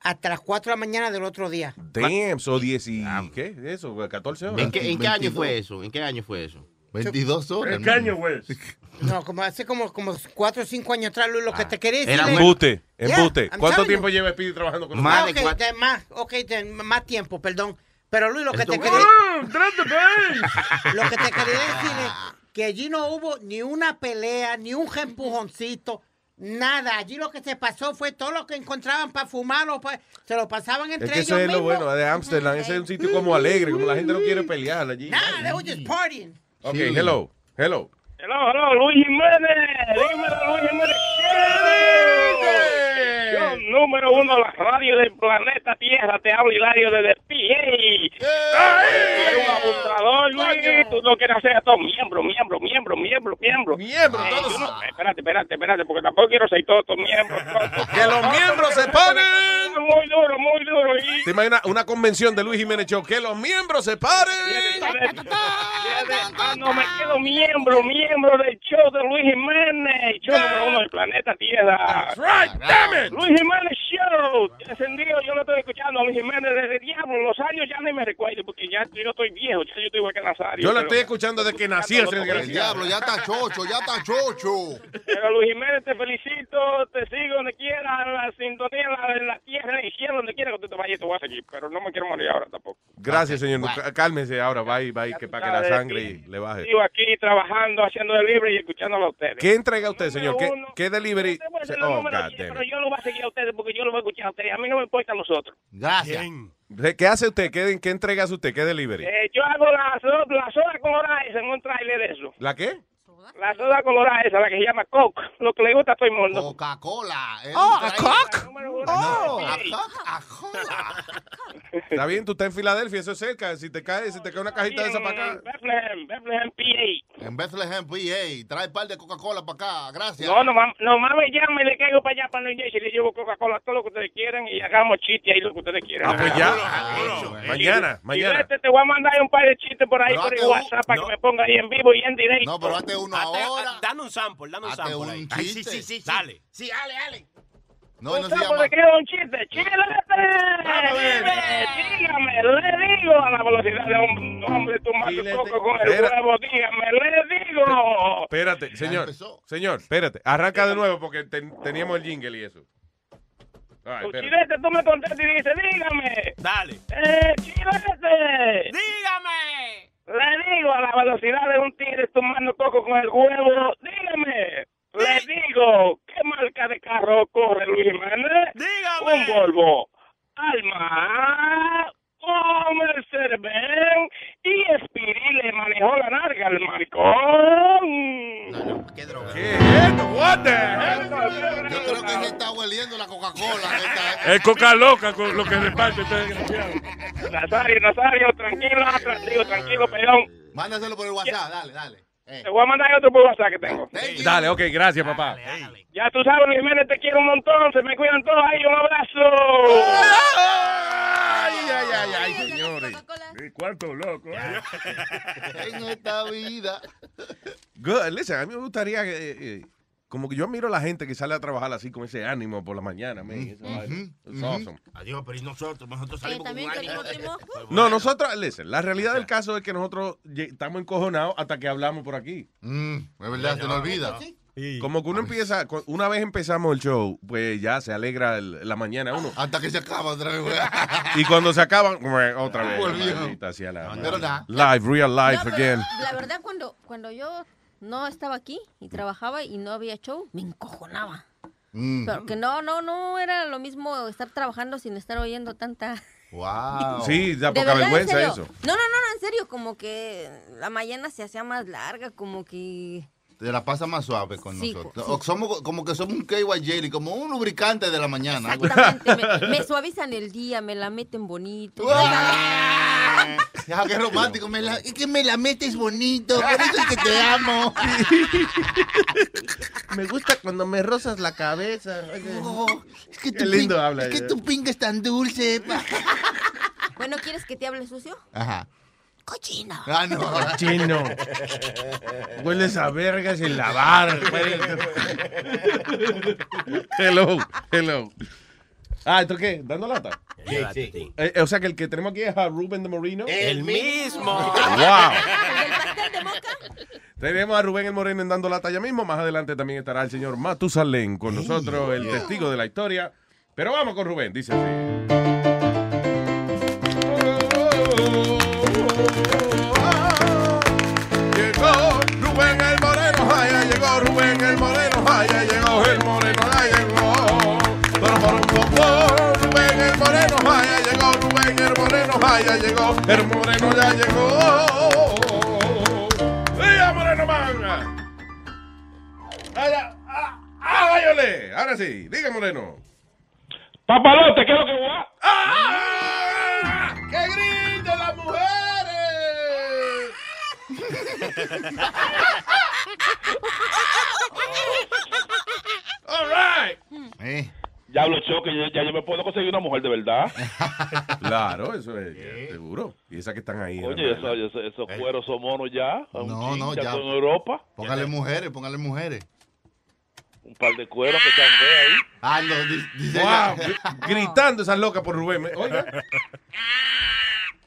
hasta las 4 de la mañana del otro día. Damn, so 10 y... ¿Qué? Eso, 14 horas. ¿En qué, en qué año fue eso? ¿En qué año fue eso? 22 horas. ¿En qué año eso? [LAUGHS] No, como hace como, como 4 o 5 años atrás, Luis, lo que te quería decir. Era es- embuste, Yeah, ¿Cuánto tiempo you. lleva Speedy trabajando con Ah, nosotros? ok, de más, ok, de más tiempo, perdón. Pero Luis, lo que te ¡Oh, quería... [LAUGHS] Lo que te quería decir es que allí no hubo ni una pelea, ni un empujoncito, nada. Allí lo que se pasó fue todo lo que encontraban para fumar, o pa- se lo pasaban Es entre que eso ellos es lo mismos. bueno de Amsterdam. Ese es un sitio como alegre, como la gente no quiere pelear allí. Nah, they were just partying. Ok, hello, hello. Hello, hello, Luis Jiménez. Dímelo, Luis Jiménez. Número uno, la radio del planeta Tierra. Te habla Hilario desde PA. Eres un abundador, Luis. Tú no quieres hacer a todos miembro, miembro, miembro, miembro, miembro. Miembro, Eh, todos. yo no- espérate, espérate, espérate, porque tampoco quiero ser todos tus miembros. [LAUGHS] ¡Que los miembros se paren! Muy duro, muy duro. Y ¿Te imaginas una convención de Luis Jiménez Show? ¡Que los miembros se paren! Ah, no, me quedo miembro, miembro del show de Luis Jiménez, show número uno del planeta Tierra. right, damn it. Luis Jiménez Show. Encendido, yo no estoy escuchando a Luis Jiménez desde diablo. Los años ya ni me recuerdo porque ya yo estoy viejo, ya yo estoy igual que Nazario. Yo la estoy escuchando desde que nací El desgraciado. diablo, ya está chocho, ya está chocho. Pero Luis Jiménez, te felicito, te sigo donde quiera, en la sintonía, en la, tierra, en el cielo, donde quiera que tú te vayas, te voy a seguir. Pero no me quiero morir ahora tampoco. Gracias, señor. Cá- Cálmese ahora, va y va y que para que la sangre y le baje. Sigo aquí trabajando, haciendo delivery y escuchándolo a ustedes. ¿Qué entrega usted, señor? ¿Qué, qué delivery? Oh, God aquí, damn pero it. yo lo voy a seguir a ustedes porque yo lo voy a escuchar a ustedes. A mí no me importa a nosotros. Gracias. ¿Qué hace usted? ¿Qué, qué entrega hace usted? ¿Qué delivery? Eh, yo hago la, so- la soda colorada esa en un trailer de eso. ¿La qué? La soda colorada esa, la que se llama Coke. Lo que le gusta a todo el mundo. Coca-Cola. Oh, a Coke. Oh, Está bien, tú estás en Filadelfia, eso es cerca. Si te cae, si te cae una cajita de esa para acá. Bethlehem, Bethlehem, PA. En Bethlehem, PA. Trae par de Coca-Cola para acá. Gracias. No, nomás, nomás me llama y le caigo para allá, para New Jersey, le llevo Coca-Cola, todo lo que ustedes quieran y hagamos chistes ahí, lo que ustedes quieran. Ah, pues ya. Mañana, Y mañana. vete, te voy a mandar un par de chistes por ahí, Pero por el un- WhatsApp, para que me ponga ahí en vivo y en directo. No, pero hazte uno ahora. Dame un sample, dame un Hazte sample. un ahí. chiste. Ay, sí, sí, sí, Dale. Sí, dale, dale. No, no se Un llama. le un chiste. ¡Chilete! Dígame, le digo a la velocidad de un hombre tomando coco con el Espera. huevo. Dígame, le digo. Espérate, señor. Señor, espérate. Arranca de nuevo porque ten- teníamos el jingle y eso. Ah, espérate. chilete, tú me contestas y dices, dígame. Dale. Eh, chilete. Dígame. Le digo a la velocidad de un tigre tomando coco con el huevo. Dígame. Le digo, ¿qué marca de carro corre Luis Jiménez? Dígame. Un Volvo. Alma. Un Mercedes-Benz. Y Spiri le manejó la narga al maricón. ¿Qué droga? ¿Qué es esto? What the hell? Yo creo que se está hueliendo la Coca-Cola. Es coca loca con lo que reparte este desgraciado. Nazario, Nazario, tranquilo, tra- digo, tranquilo, perdón. Mándaselo por el WhatsApp. Dale, dale. Te voy a mandar otro por WhatsApp que tengo. Dale, ok, gracias, papá. Ya tú sabes, Luis Jiménez, te quiero un montón. Se me cuidan todos ahí. Un abrazo. Ay, ay, ay, ay, señores. ¿Cuánto loco? En esta vida. Good. Listen, a mí me gustaría que. eh, eh, como que yo admiro a la gente que sale a trabajar así con ese ánimo por la mañana, man. It's awesome. Adiós, pero ¿y nosotros? Nosotros salimos con también un No, nosotros, listen, la realidad del caso es que nosotros lle- estamos encojonados hasta que hablamos por aquí. Mm, es verdad, se nos olvida. Como que uno empieza, cu- una vez empezamos el show, pues ya se alegra el- la mañana uno. Hasta que se acaba otra vez. [LAUGHS] Y cuando se acaban, [LAUGHS] otra vez. Volvió. maldita sea la- Pero nada. Live, real life again. La verdad, cuando, cuando yo no estaba aquí y trabajaba y no había show, me encojonaba. Mm. Porque no, no, no era lo mismo estar trabajando sin estar oyendo tanta... Wow. Sí, da De poca verdad, en vergüenza serio. eso. No, no, no, no, en serio, como que la mañana se hacía más larga, como que... Te la pasa más suave con Sí, nosotros. sí. O somos como que somos un KY jelly, como un lubricante de la mañana. Exactamente, me, me suavizan el día, me la meten bonito. Ya, [LAUGHS] [LAUGHS] qué romántico. Me la- es que me la metes bonito. Por eso es que te amo. [LAUGHS] Me gusta cuando me rozas la cabeza. Oh, es que Qué tu lindo pin- habla Es que tu pinga es tan dulce. Bueno, ¿quieres que te hable sucio? Ajá. Cochino. Ah, no. Chino. Hueles a vergas en la bar. hello, hello. Ah, ¿esto qué? ¿Dando lata? Sí, sí. Eh, eh, o sea que el que tenemos aquí es a Rubén de Moreno. El mismo. [LAUGHS] Wow. Tenemos a Rubén el Moreno en Dando Lata ya mismo. Más adelante también estará el señor Matusalén con nosotros, el testigo de la historia. Pero vamos con Rubén, dice así. Moreno, ay, ya llegó, el Moreno ya llegó. ¡Diga Moreno man! ¡Ay, ya! ¡Ah, ah, váyole! Ahora sí, diga Moreno. Papalote, ¿qué es lo que va? ¡Ah! ¡Que griten las mujeres! [LAUGHS] All right. Eh. Ya hablo choque, ya, ya yo me puedo conseguir una mujer de verdad. [LAUGHS] Claro, eso es ya, seguro. Y esas que están ahí. Oye, eso- eso- esos cueros son monos ya. No, no, ya. en Europa. Póngale mujeres, póngale mujeres. Un par de cueros que están ahí. Ah, no, dice Wow, gritando esas locas por Rubén. Oiga. [LAUGHS]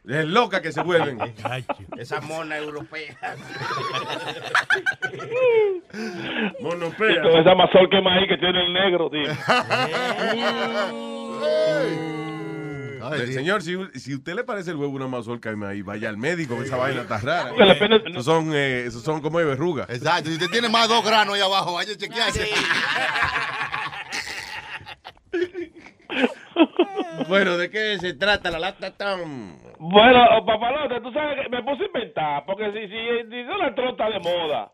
Es loca que se vuelven. Esa mona europea. [LAUGHS] Y con esa mazor que ahí que tiene el negro, tío. [LAUGHS] Señor, si, si usted le parece el huevo una mazorca ahí, vaya al médico, esa vaina está rara. Que Esos son, eh, esos son como de verruga. Exacto, si usted tiene más dos granos ahí abajo, vaya a chequearse. [LAUGHS] Bueno, ¿de qué se trata la lata tan? Bueno, papalote, tú sabes que me puse a inventar, porque si, si, si Donald Trump está de moda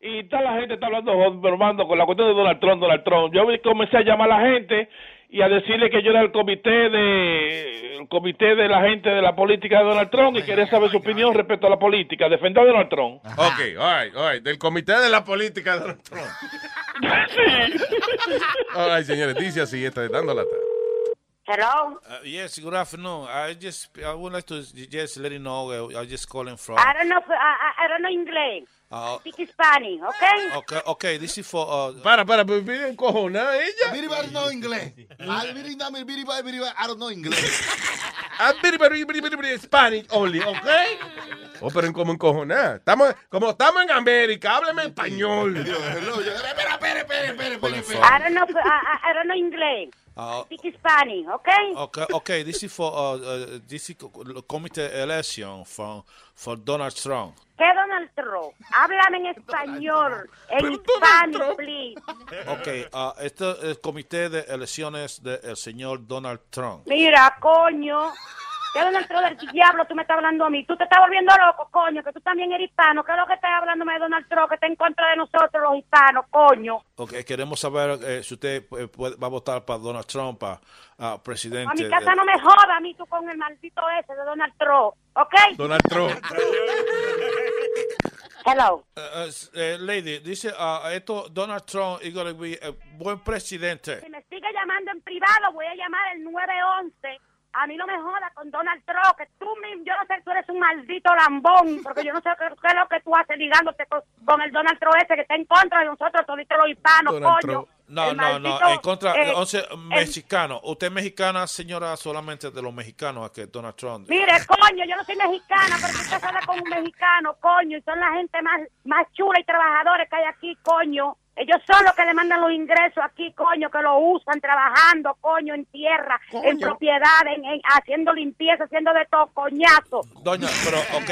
y toda la gente está hablando, bromando con la cuestión de Donald Trump, Donald Trump, yo comencé a llamar a la gente y a decirle que yo era el comité de el comité de la gente de la política de Donald Trump y quería saber su opinión respecto a la política, defender a Donald Trump. Ok, all right, all right. Del comité de la política de Donald Trump. [LAUGHS] All right, señores, dice así, está dando la Hello? Uh, yes, good afternoon. I just I would like to just let you know uh, I'm just calling from. I don't know, I, I, I don't know English. Uh, Speak Spanish, okay? okay, okay. This is for. Uh, Para, para, pero pide encojonada ella. Biri bari no inglés. I don't know inglés. [LAUGHS] Ah, biri, biri, biri, biri, biri, Spanish only, ¿ok? Oh, pero en como encojonada. Estamos, como estamos en América, hábleme español. Espera, espera, espera, espera, I don't know, I, I- I don't know English. Uh, Speak Spanish, okay? okay, okay. This is for uh, uh, this is co- committee election for for Donald Trump. ¿Qué Donald Trump? Háblame en español. En Spanish, please. Okay, uh, este es el comité de elecciones del señor Donald Trump. Mira, coño. ¿Qué Donald Trump del diablo tú me estás hablando a mí? Tú te estás volviendo loco, coño, que tú también eres hispano. ¿Qué es lo que estás hablándome de Donald Trump que está en contra de nosotros los hispanos, coño? Okay, queremos saber eh, si usted eh, puede- va a votar para Donald Trump, para ah, presidente. A mi casa no me joda a mí tú con el maldito ese de Donald Trump, ¿ok? Donald Trump. [LAUGHS] Hello. Uh, lady, dice uh, esto Donald Trump is going to be a buen presidente. Si me sigue llamando en privado, voy a llamar el 911. A mí no me joda con Donald Trump, que tú mismo, yo no sé, tú eres un maldito lambón, porque yo no sé qué, qué es lo que tú haces ligándote con, con el Donald Trump ese que está en contra de nosotros, todos los hispanos, coño. No, El no, no, en contra, eh, mexicano. Usted es mexicana, señora, solamente de los mexicanos, que Donald Trump. Mire, coño, yo no soy mexicana, pero tú te con un mexicano, coño, y son la gente más, más chula y trabajadores que hay aquí, coño. Ellos son los que le mandan los ingresos aquí, coño, que lo usan trabajando, coño, en tierra, en propiedad, en, en- haciendo limpieza, haciendo de todo, coñazo. Doña, pero, ok,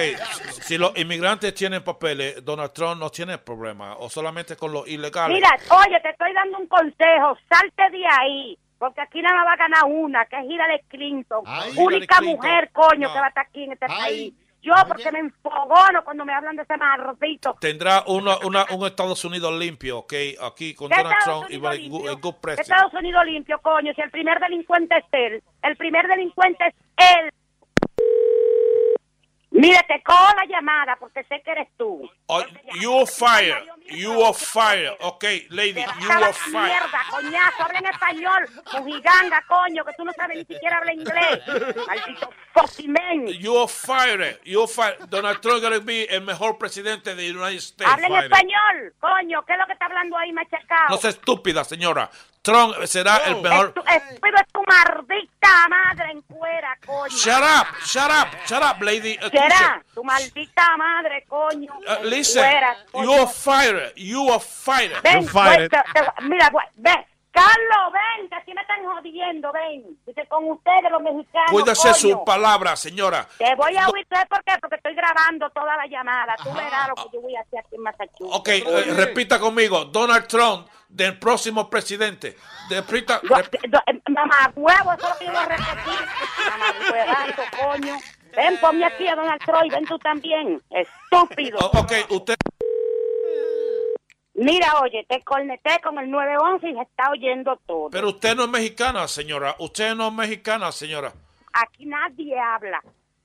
si los inmigrantes tienen papeles, Donald Trump no tiene problema, o solamente con los ilegales. Mira, oye, te estoy dando un consejo, salte de ahí, porque aquí nada más va a ganar una, que es Hillary Clinton, Ay, única Hillary Clinton. mujer, coño, No. que va a estar aquí en este país. Yo, porque me enfogono cuando me hablan de ese maldito. Tendrá una, una, un Estados Unidos limpio, ok, aquí con ¿Qué Donald Estados Trump y Unidos va a good, a good president. Estados Unidos limpio, coño, si el primer delincuente es él, el primer delincuente es él. Mira, te cojo la llamada porque sé que eres tú. Oh, you are fired, you are fired, ok, lady, you are fired. mierda, coñazo, habla en español, mojiganga, coño, que tú no sabes ni siquiera hablar inglés. [LAUGHS] Maldito fucking man. You are fired, you are fired. Donald Trump to be el mejor presidente de United States. Habla en español, coño, ¿qué es lo que está hablando ahí, machacado? No sea estúpida, señora. Trump será el mejor. Estúpido es tu maldita madre en cuera, coño. Shut up, shut up, shut up, lady. Será tu maldita madre, coño. Uh, en listen, cuera, you coño. are fired, you are fired. Ven, te- te- mira, ven. Carlos, ven, que aquí me están jodiendo, ven. Dice, con ustedes los mexicanos, Cuídese su palabra, señora. Te voy a oír, ¿sabes por qué? Porque estoy grabando toda la llamada. Tú verás lo que yo voy a hacer aquí en Massachusetts. Ok, eh, repita conmigo. Donald Trump, del próximo presidente. Repita, rep- Do- eh, Mamá huevo, eso es lo que yo voy a repetir. Mamá huevazo, coño. Ven, ponme aquí a Donald Trump y ven tú también. Estúpido. Oh, ok, usted. Mira, oye, te corneté con el 911 y se está oyendo todo. Pero usted no es mexicana, señora. Usted no es mexicana, señora. Aquí nadie habla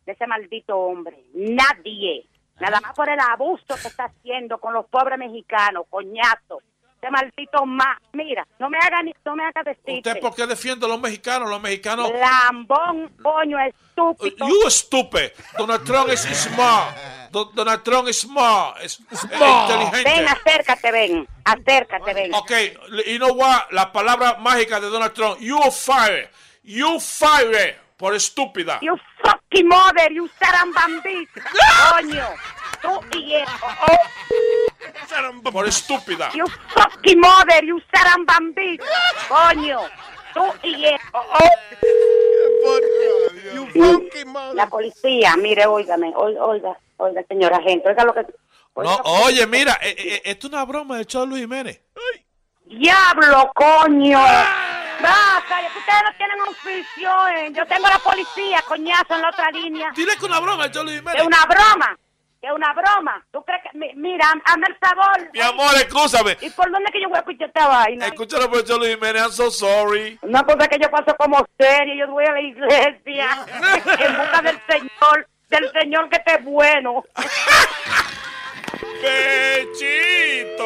de ese maldito hombre. Nadie. Nada más por el abuso que está haciendo con los pobres mexicanos, coñazo. Ese maldito más. Mira, no me haga ni, no me haga decirte. ¿Usted por qué defiende a los mexicanos? Los mexicanos. Lambón, coño, estúpido. You stupid. Donald Trump es smart. Do- Donald Trump es smart. Es, es inteligente. Ven, acércate, ven. Acércate, ven. Ok, you know what? La palabra mágica de Donald Trump. You fire. You fire. Por estúpida. You fucking mother, you sarambambit. [LAUGHS] Coño. Tú y el... oh, Por estúpida. You fucking mother, you sarambambit. Coño. Tú y el... oh, oh. La policía, mire, óigame, oi- oiga, oiga, señora gente, oiga lo que... No, oye, mira, eh, eh, esto es una broma de Charles Luis Jiménez. ¡Diablo, coño! Basta, que ustedes no tienen oficio, eh. Yo tengo la policía, coñazo, en la otra línea. Dile que una broma de Charles Luis Jiménez. Es una broma. Que es una broma. ¿Tú crees que.? mi- Mira, hazme el favor. Mi amor, escúchame. ¿Y por dónde que yo voy a escuchar esta vaina? Escúchalo por Luis Jiménez, I'm so sorry. Una cosa que yo paso como seria, yo voy a la iglesia [LAUGHS] en busca del Señor, del Señor que esté bueno. [LAUGHS] ¡Pechito!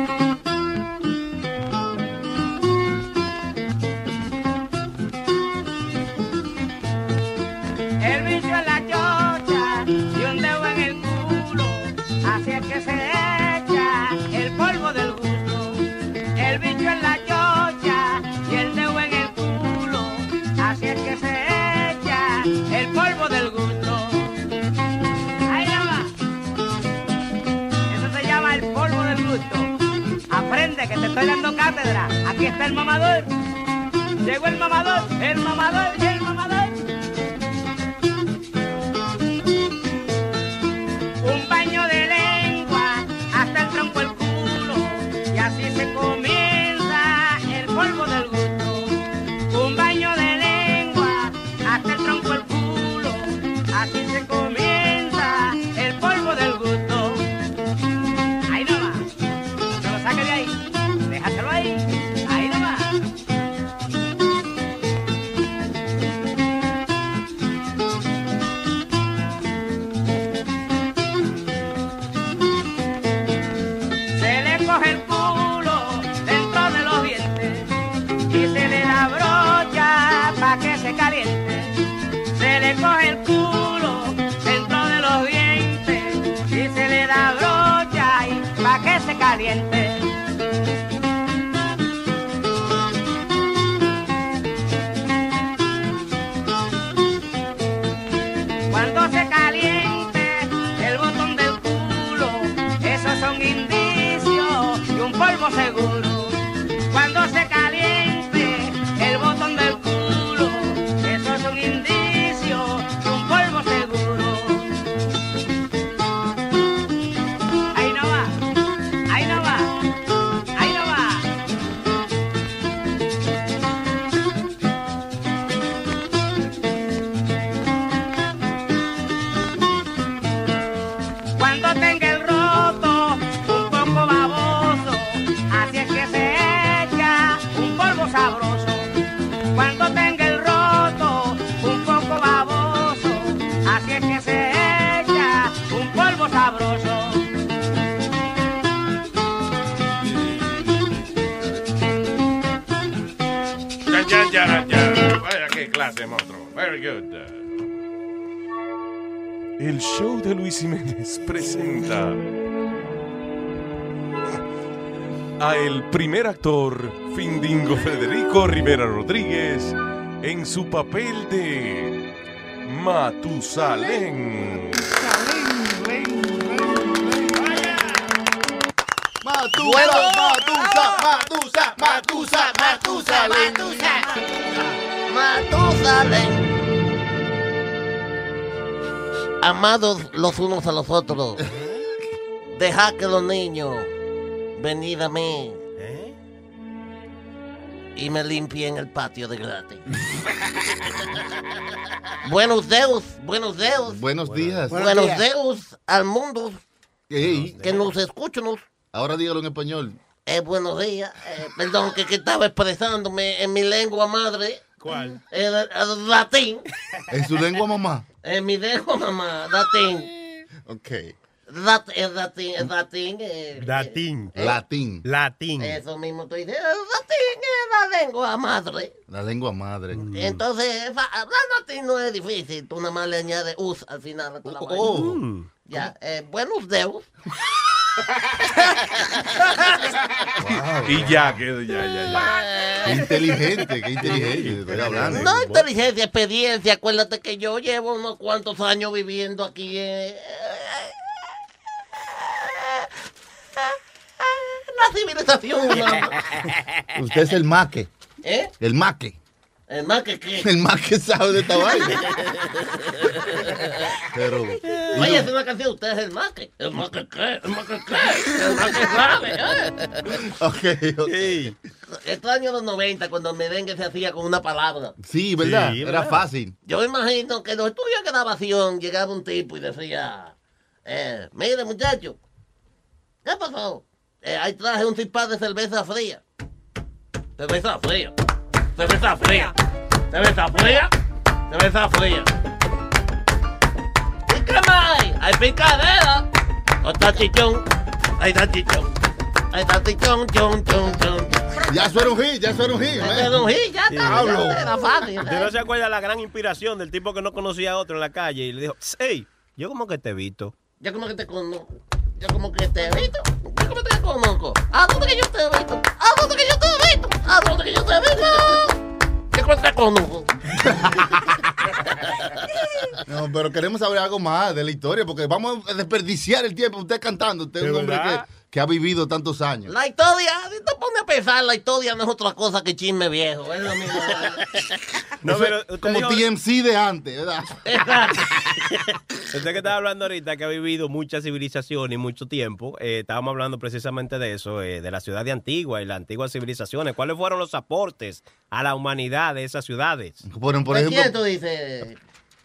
Estoy dando cátedra. Aquí está el mamador. Llegó el mamador, el mamador y Cuando se caliente el botón del culo, esos son indicios de un polvo seguro. El show de Luis Jiménez presenta a el primer actor, Findingo Federico Rivera Rodríguez, en su papel de Matusalén. Matusa, Matusa, Matusa, Matusa, Matusalén. Matusalén. Amados los unos a los otros, deja que los niños venid a mí y me limpien el patio de gratis. [LAUGHS] buenos deus, buenos deus. Buenos días. Buenos deus al mundo que nos escuchan. Ahora dígalo en español. Eh, buenos días. Eh, perdón, que, que estaba expresándome en mi lengua madre. ¿Cuál? El, el latín. En su lengua mamá. En mi lengua mamá, latín. Ok. Latín. eh, Latín. eh, Latín. Latín. Eso mismo estoy diciendo. El latín es la lengua madre. La lengua madre. Entonces, fa- hablar latín no es difícil. Tú nada más le añades us al final a tu Oh. Ya, eh, buenos deus. [LAUGHS] Y ya, que ya, ya, ya. Qué inteligente, qué inteligente. Estoy hablando. No inteligencia, experiencia. Acuérdate que yo llevo unos cuantos años viviendo aquí en la civilización. Usted es el maque. ¿Eh? El maque. El más que qué. El más que sabe de esta vaina. [LAUGHS] Pero, Oye, es una canción, usted es el más que. El más que qué. El más que qué. El más que sabe. ¿eh? [LAUGHS] ok, ok. Estos años los 90, cuando el merengue se hacía con una palabra. Sí, ¿verdad? Sí, Era ¿verdad? fácil. Yo me imagino que en los estudios de grabación llegaba un tipo y decía, eh, mire muchacho, ¿qué pasó? Eh, ahí traje un cipá de cerveza fría. Cerveza fría. Cerveza fría. Cerveza fría. Cerveza fría. ¿Y qué más hay? Hay picadera. O está chichón. Ahí está chichón. Ahí está chichón, chon, chon, chon. Ya eso era un hit, ya eso era un hit. Ya era un hit, ya está. Era fácil. ¿Usted no se acuerda la gran inspiración del tipo que no conocía a otro en la calle y le dijo, hey, yo como que te he visto. Yo como que te conozco. Yo como que te he visto. Yo como que te conozco. ¿A dónde que yo te he visto? ¿A dónde que yo te he visto? ¿A dónde que yo te he visto? Yo como que te conozco. [LAUGHS] No, pero queremos saber algo más de la historia porque vamos a desperdiciar el tiempo. Usted cantando, usted es un ¿De hombre verdad? que ha vivido tantos años. La historia, si te pone a pensar, la historia no es otra cosa que chisme viejo. [LAUGHS] Es lo mismo. No, pero usted como dijo- TMC de antes, ¿verdad? [LAUGHS] Usted que estaba hablando ahorita que ha vivido mucha civilización y mucho tiempo, eh, estábamos hablando precisamente de eso, eh, de la ciudad de Antigua y las antiguas civilizaciones. ¿Cuáles fueron los aportes a la humanidad de esas ciudades? Por, por ¿De ejemplo, quién tú dices?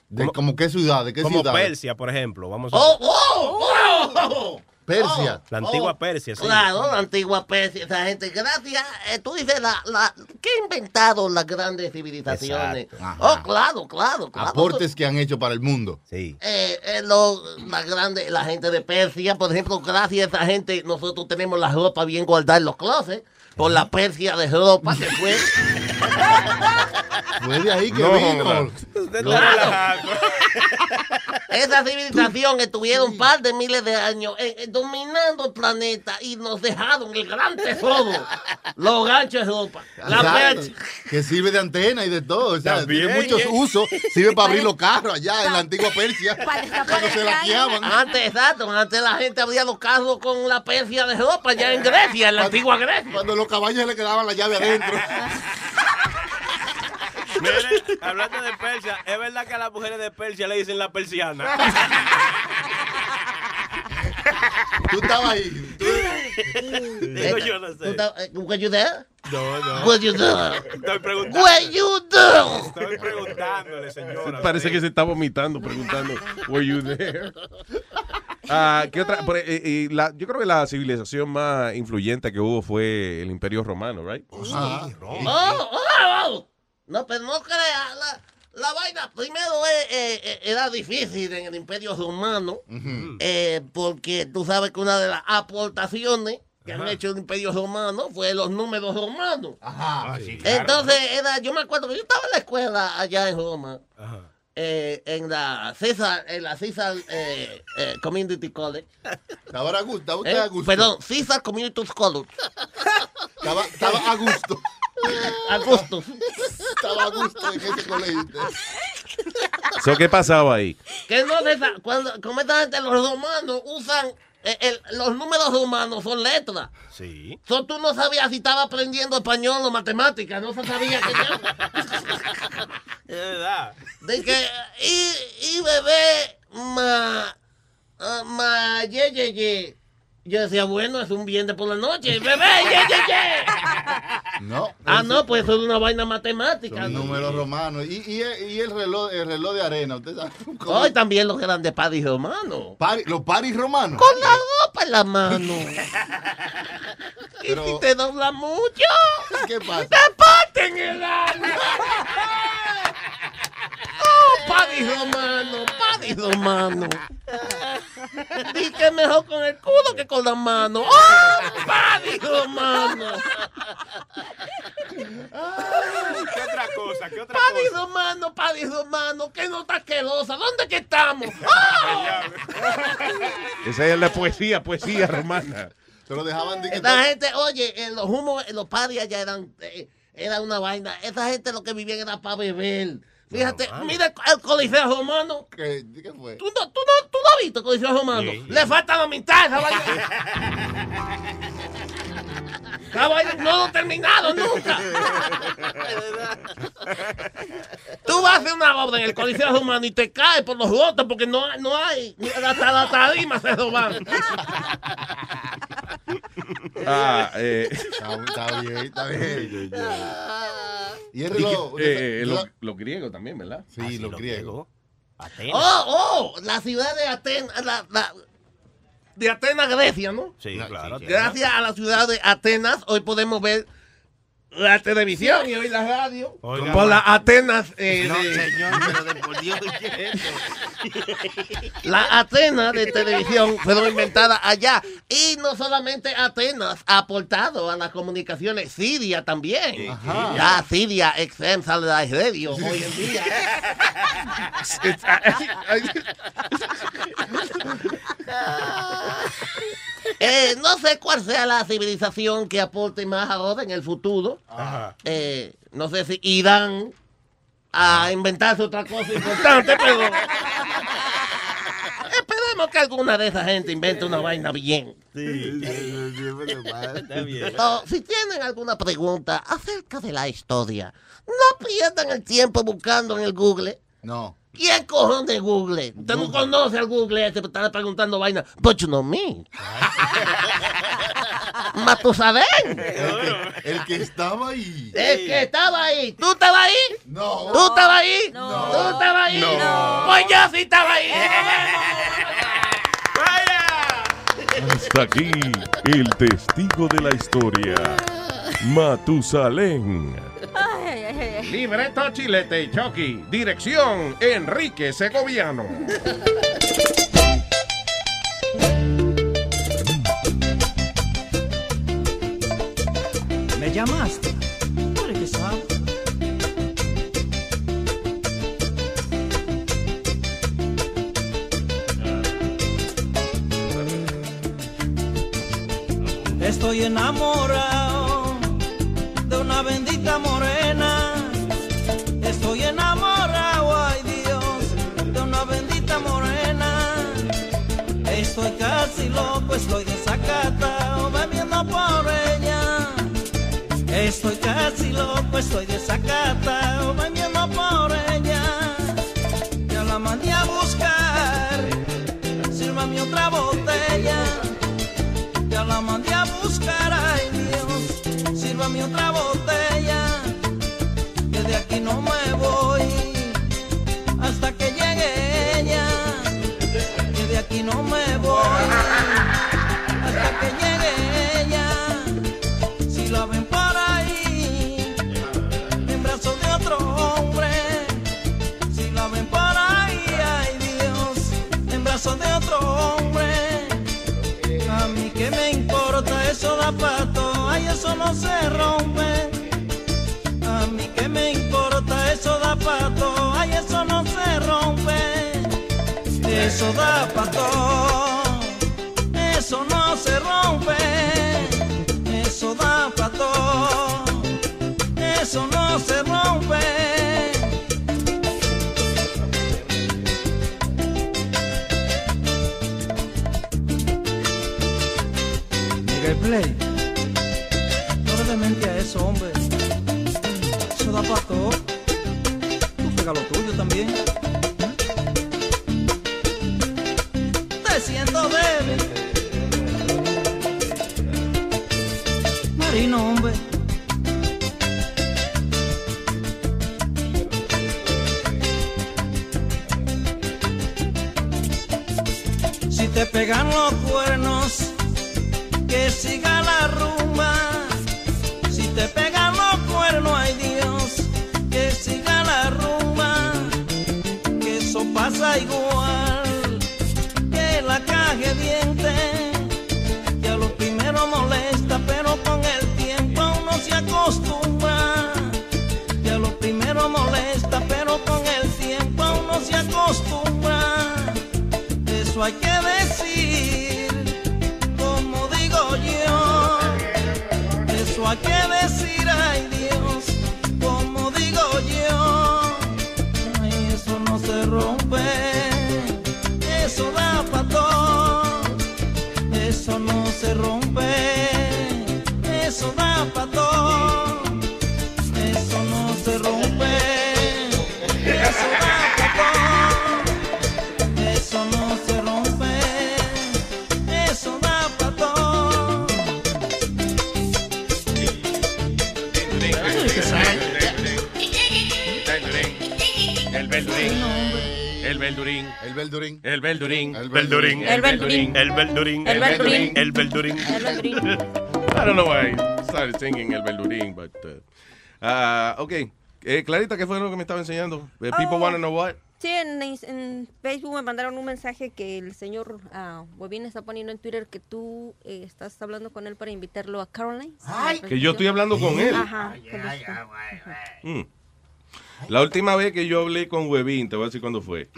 de como qué ciudad, de qué Como ciudad. Persia, por ejemplo. Vamos a... ¡Oh, oh, oh! Persia. La antigua Oh, Persia, sí. Claro, la antigua Persia, esa gente. Gracias, eh, tú dices, la, la, ¿qué ha inventado las grandes civilizaciones? Oh, claro, claro, claro. Aportes que han hecho para el mundo. Sí. Eh, eh, lo- la grande, la gente de Persia, por ejemplo, gracias a esa gente, nosotros tenemos la ropa bien guardada en los closets. Por la Persia de ropa que fue. [LAUGHS] Fue de ahí que No, vino. Usted relajado. Esa civilización estuvieron un par de miles de años eh, eh, dominando el planeta y nos dejaron el gran tesoro, los ganchos de ropa. La. Persia. Que sirve de antena y de todo. O sea, tiene muchos ¿eh? usos. Sirve para abrir los carros allá en la antigua Persia. Cuando se laqueaban. Antes, exacto, antes la gente abría los carros con la Persia de ropa ya en Grecia, en la antigua Grecia. Cuando los caballos se le quedaban la llave adentro. [LAUGHS] Mire, hablando de Persia, es verdad que a las mujeres de Persia le dicen la persiana. [LAUGHS] Tú estabas ahí. Digo yo, no ¿Tú sé. eh, Were you there? No, no. Were you there? Estoy preguntando. Were you there? Estoy preguntándole, señora. Parece que se está vomitando preguntando, ¿Were you there? Ah, ¿qué otra? Eh, eh, la- yo creo que la civilización más influyente que hubo fue el Imperio Romano, ¿right? Ah, Oh, oh, oh. No, pero no crea. La, la vaina primero eh, eh, eh, era difícil en el Imperio Romano, eh, porque tú sabes que una de las aportaciones que han hecho el Imperio Romano fue los números romanos. Ajá. Entonces, era, yo me acuerdo que yo estaba en la escuela allá en Roma, Ajá. eh, en la César, en la César eh, eh, Community College. Estaba a gusto. Estaba usted Eh, a gusto. Perdón, César Community College. Estaba, estaba a gusto. [LAUGHS] A gusto. Estaba a gusto en ese colegio. [LAUGHS] So, ¿Qué pasaba ahí? Que no cuando, como esta gente, los romanos usan, eh, el- los números romanos son letras. Sí. So, tú no sabías si estaba aprendiendo español o matemáticas, no se sabía que [LAUGHS] Es verdad. De que, y, y bebé, ma, ah, ma, ye, ye, ye. Yo decía, bueno, es un viernes por la noche. Bebé, ye, ye, ye. [LAUGHS] No. Ah, no, pues eso es una vaina matemática. Son números romanos. Y, y, y el reloj el reloj de arena. ¿Usted sabe? Hoy [LAUGHS] también los grandes padres romanos. Pari- los paris romanos. Con la ropa en la mano. [LAUGHS] Pero- Y si te dobla mucho, ¿Qué pasa? te parten el alma. Padre romano, padre romano. Di que es mejor con el culo que con la mano. Oh, padre romano. ¿Qué otra cosa? ¿Qué otra Padre cosa? romano, padre romano, que no está asquerosa. ¿Dónde que estamos? Oh. [LAUGHS] Esa es la poesía, poesía romana. Se lo dejaban de que Esta gente, oye, en los humos, en los padres allá eran, eh, era una vaina. Esa gente lo que vivían era para beber. Fíjate, mira el, coliseo romano. ¿Qué, ¿Qué fue? ¿Tú no, tú, no, ¿Tú no has visto el coliseo romano? Sí, sí. Le falta la mitad esa vaina. [LAUGHS] No lo he terminado nunca. [LAUGHS] Tú vas a hacer una obra en el Coliseo Romano y te caes por los votos porque no, hay- no hay. Hasta la tarima se roban. Ah, eh. Está bien, está bien. Y el reloj. eh, eh, los, los griegos también, ¿verdad? Sí, los griegos. Oh, oh, la ciudad de Atenas, la, la- de Atenas, Grecia, ¿no? Sí, claro. Gracias a la ciudad de Atenas, hoy podemos ver la televisión y oír la radio. Oiga, por las Atenas. eh, No, de- señor, pero de por Dios, ¿qué es esto? Las [LAUGHS] Atenas de televisión fueron inventadas allá. Y no solamente Atenas ha aportado a las comunicaciones, Siria también. Ajá. Ya Siria sale de radio hoy en día. [LAUGHS] [LAUGHS] [LAUGHS] Eh, no sé cuál sea la civilización que aporte más ahora en el futuro. Eh, no sé si irán a inventarse otra cosa importante, [LAUGHS] pero esperemos que alguna de esa gente invente una vaina bien. Oh, si tienen alguna pregunta acerca de la historia, no pierdan el tiempo buscando en el Google. No. ¿Quién cojones Google? Usted no conoce al Google este, está preguntando vaina. But you know me. [LAUGHS] Matusalén. El que, el que estaba ahí. El que estaba ahí. ¿Tú estabas ahí? No. ¿Tú estabas ahí? No. ¿Tú estabas ahí? No. Pues yo sí estaba ahí. Hasta aquí el testigo de la historia, Matusalén. Libreto Chilete y Chucky. Dirección Enrique Segoviano. ¿Me llamaste? Estoy enamorado de una bendita morena. Estoy desacatado, bebiendo por ella. Estoy casi loco, estoy desacatado, bebiendo por ella. Ya la mandé a buscar, sírvame otra botella. Ya la mandé a buscar, ay Dios, sírvame otra botella. Se rompe. A mí que me importa eso da pato, ay eso no se rompe. Eso da pato, eso no se rompe. Eso da pato, eso no se rompe. Play, a eso, hombre. Eso da para todo. Tú juega lo tuyo también. El Beldurín. El Beldurín. El Beldurín. El Beldurín. I don't know why I started singing El Beldurín, but... Uh, uh, ok. Eh, Clarita, ¿qué fue lo que me estaba enseñando? Eh, People Oh. wanna know what? Sí, en, en Facebook me mandaron un mensaje que el señor uh, Bobín está poniendo en Twitter que tú eh, estás hablando con él para invitarlo a Caroline. Que yo estoy hablando con él. Ajá. Mm. La última vez que yo hablé con Webin, te voy a decir cuándo fue.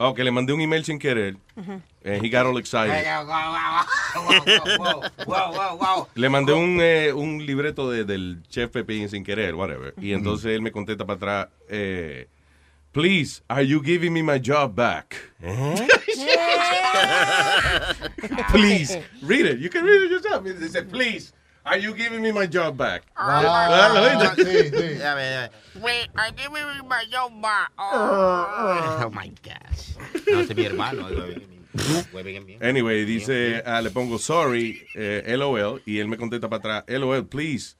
Oh, que le mandé un email sin querer. And he got all excited. Le mandé un, eh, un libreto de- del chef Pepín sin querer, whatever. Y entonces él me contesta para atrás, eh, please, are you giving me my job back? [LAUGHS] please, read it. You can read it yourself. It said, please, are you giving me my job back? Ah, ¿lo oíste? Ya ve, ya ve. Wait, I give you my job back. Oh my gosh. No, ese es mi hermano. Anyway, dice, ah, le pongo sorry, eh, LOL, y él me contesta para atrás, LOL, please,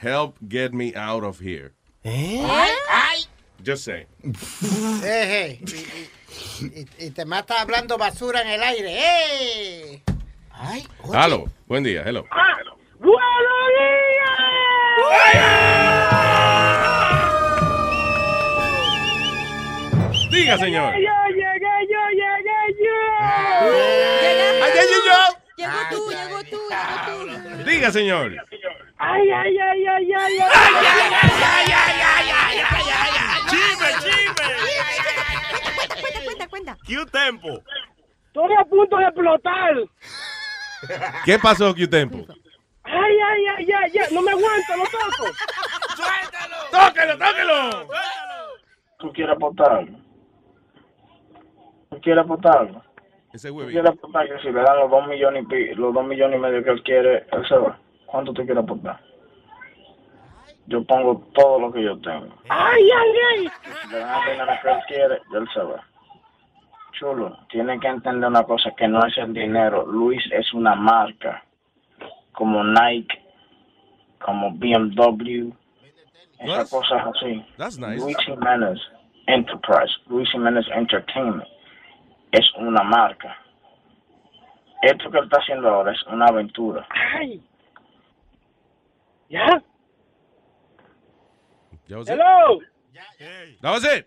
help get me out of here. Ay, ay. Just say. [LAUGHS] Eh, eh, y, y- y te mata hablando basura en el aire. ¡Eh! Ay, Hello, buen día, hello. ¡Buenos Diga, señor. Yo llegué, yo llegué, yo. Llegué yo. Llegó tú, llegó tú, llegó tú. Diga, señor. Ay, ay, ay, ay, ay, ay. ¡Chisme, chisme! Cuenta, cuenta, cuenta. ¡Qué tempo! Estoy a punto de explotar. ¿Qué pasó, Q-Tempo? Ay, ay, ay, ay, ay. No me aguanto, lo toco. ¡Tóquelo, tóquelo! ¿Tú quieres aportar algo? ¿Tú quieres aportar algo? Ese ¿Tú huevito. quieres aportar que si le dan los dos millones y pi- los dos millones y medio que él quiere, él se va? ¿Cuánto te quieres aportar? Yo pongo todo lo que yo tengo. Ay, ay, ay. Si le dan el dinero que él quiere, él se va. Chulo, tiene que entender una cosa, que no es el dinero. Luis es una marca, como Nike, como BMW, esas cosas así. That's nice. Luis Jiménez Enterprise, Luis Jiménez Entertainment, es una marca. Esto que él está haciendo ahora es una aventura. Ay. ¿Ya? That was it. Hello. That was it.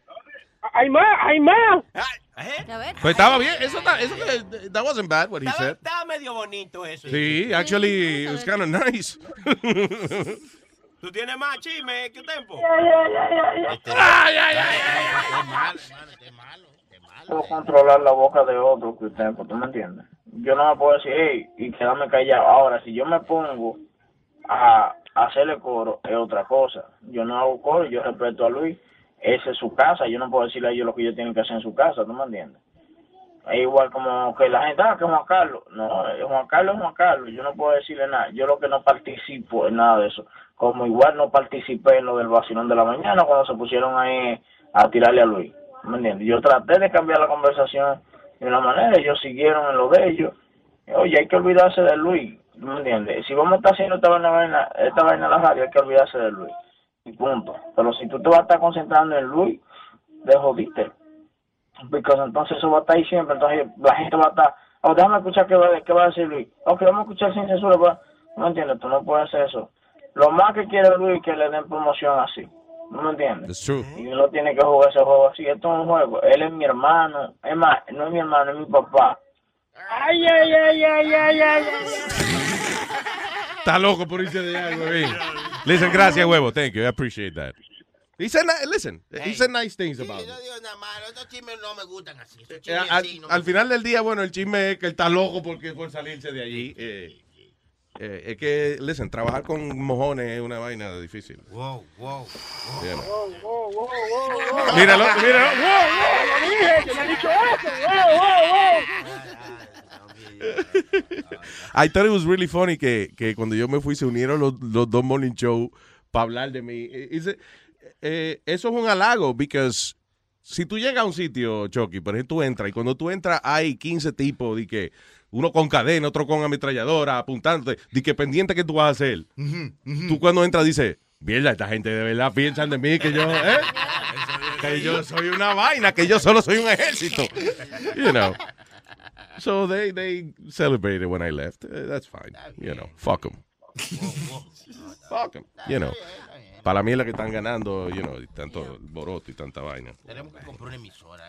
Hay más, hay más. A ver. Pues estaba bien. Eso, está- eso que- that wasn't bad what he Estaba, said. estaba medio bonito eso. Sí, actually, it was kind of nice. ¿Tú tienes más chisme? ¿Qué tempo? Ay, ay, ay, puedo controlar la boca de otro que usted, ¿tú me entiendes? Yo no me puedo decir, hey, y quedarme callado. Ahora, si yo me pongo a hacerle coro, es otra cosa. Yo no hago coro, yo respeto a Luis. Esa es su casa, yo no puedo decirle a ellos lo que ellos tienen que hacer en su casa, ¿tú me entiendes? Es igual como que la gente, ah, que Juan Carlos. No, Juan Carlos es Juan Carlos, yo no puedo decirle nada. Yo lo que no participo en nada de eso. Como igual no participé en lo del vacilón de la mañana cuando se pusieron ahí a tirarle a Luis. ¿Me entiendes? Yo traté de cambiar la conversación de una manera, ellos siguieron en lo de ellos. Oye, hay que olvidarse de Luis, ¿me entiendes? Si vamos a estar haciendo esta vaina- esta vaina en la radio, hay que olvidarse de Luis. Y punto. Pero si tú te vas a estar concentrando en Luis, de jodiste. Porque entonces eso va a estar ahí siempre. Entonces la gente va a estar, oh, déjame escuchar qué va, qué va a decir Luis. Ok, vamos a escuchar sin censura. pues. No me entiendes, tú no puedes hacer eso. Lo más que quiere Luis es que le den promoción así. ¿No me entiendes? That's true. Y uno tiene que jugar ese juego así. Esto es un juego. Él es mi hermano. Es más, no es mi hermano, es mi papá. Ay, ay, ay, ay, ay, ay, ay. Está loco por irse de allá, güey. Listen, gracias, huevo. Thank you. I appreciate that. He said, listen, he said nice things about it. Estos chismes no me gustan así. Estos Eh, al, así no al final del día, bueno, el chisme es que él está loco porque por salirse de allí. Eh, eh, es que, listen, trabajar con mojones es una vaina difícil. Wow, wow. Yeah. Wow, wow, wow, wow. Míralo, míralo. Wow, wow, lo dije, yo no he dicho eso. Wow, wow, wow. I thought it was really funny que, que cuando yo me fui se unieron los, los dos morning show para hablar de mí. Eh, eh, eso es un halago, because si tú llegas a un sitio, Chucky, por ejemplo, tú entras y cuando tú entras hay 15 tipos de que uno con cadena, otro con ametralladora, apuntándote, de que pendiente que tú vas a hacer. Tú cuando entras dices, mierda, esta gente de verdad piensan de mí que yo, ¿eh? que yo soy una vaina, que yo solo soy un ejército. You know. So they, they celebrated when I left. Eh, that's fine. You know, fuck them. fuck them. You know. Para mí es la que están ganando, you know, tanto boroto y tanta vaina. Tenemos que comprar una emisora.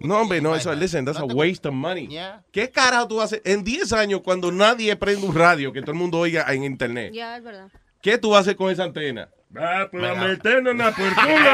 No, hombre, no, eso, listen, that's a waste of money. Yeah. ¿Qué carajo tú haces en 10 años cuando nadie prende un radio que todo el mundo oiga en internet? Ya, es verdad. ¿Qué tú haces con esa antena? Ah, pues a meternos por culo.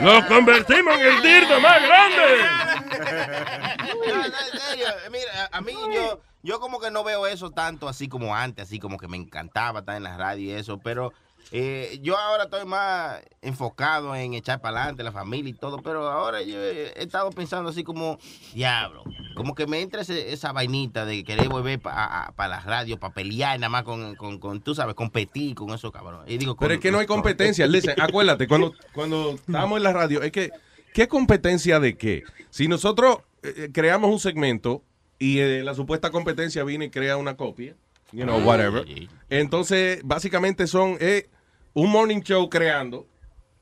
Lo convertimos en el dirdo más grande. [LAUGHS] No, no, en serio, mira, a mí yo, yo como que no veo eso tanto así como antes, así como que me encantaba estar en la radio y eso, pero eh, yo ahora estoy más enfocado en echar para adelante la familia y todo, pero ahora yo he he estado pensando así como, diablo, como que me entra ese- esa vainita de querer volver para la radio, para pelear nada más con, con, con, tú sabes, competir con esos cabrones. Y digo, Pero con- es que no hay competencia. Listen, acuérdate, cuando, cuando [LAUGHS] estábamos en la radio, es que, ¿qué competencia de qué? Si nosotros eh, creamos un segmento y eh, la supuesta competencia viene y crea una copia, you know, whatever, entonces básicamente son eh, un morning show creando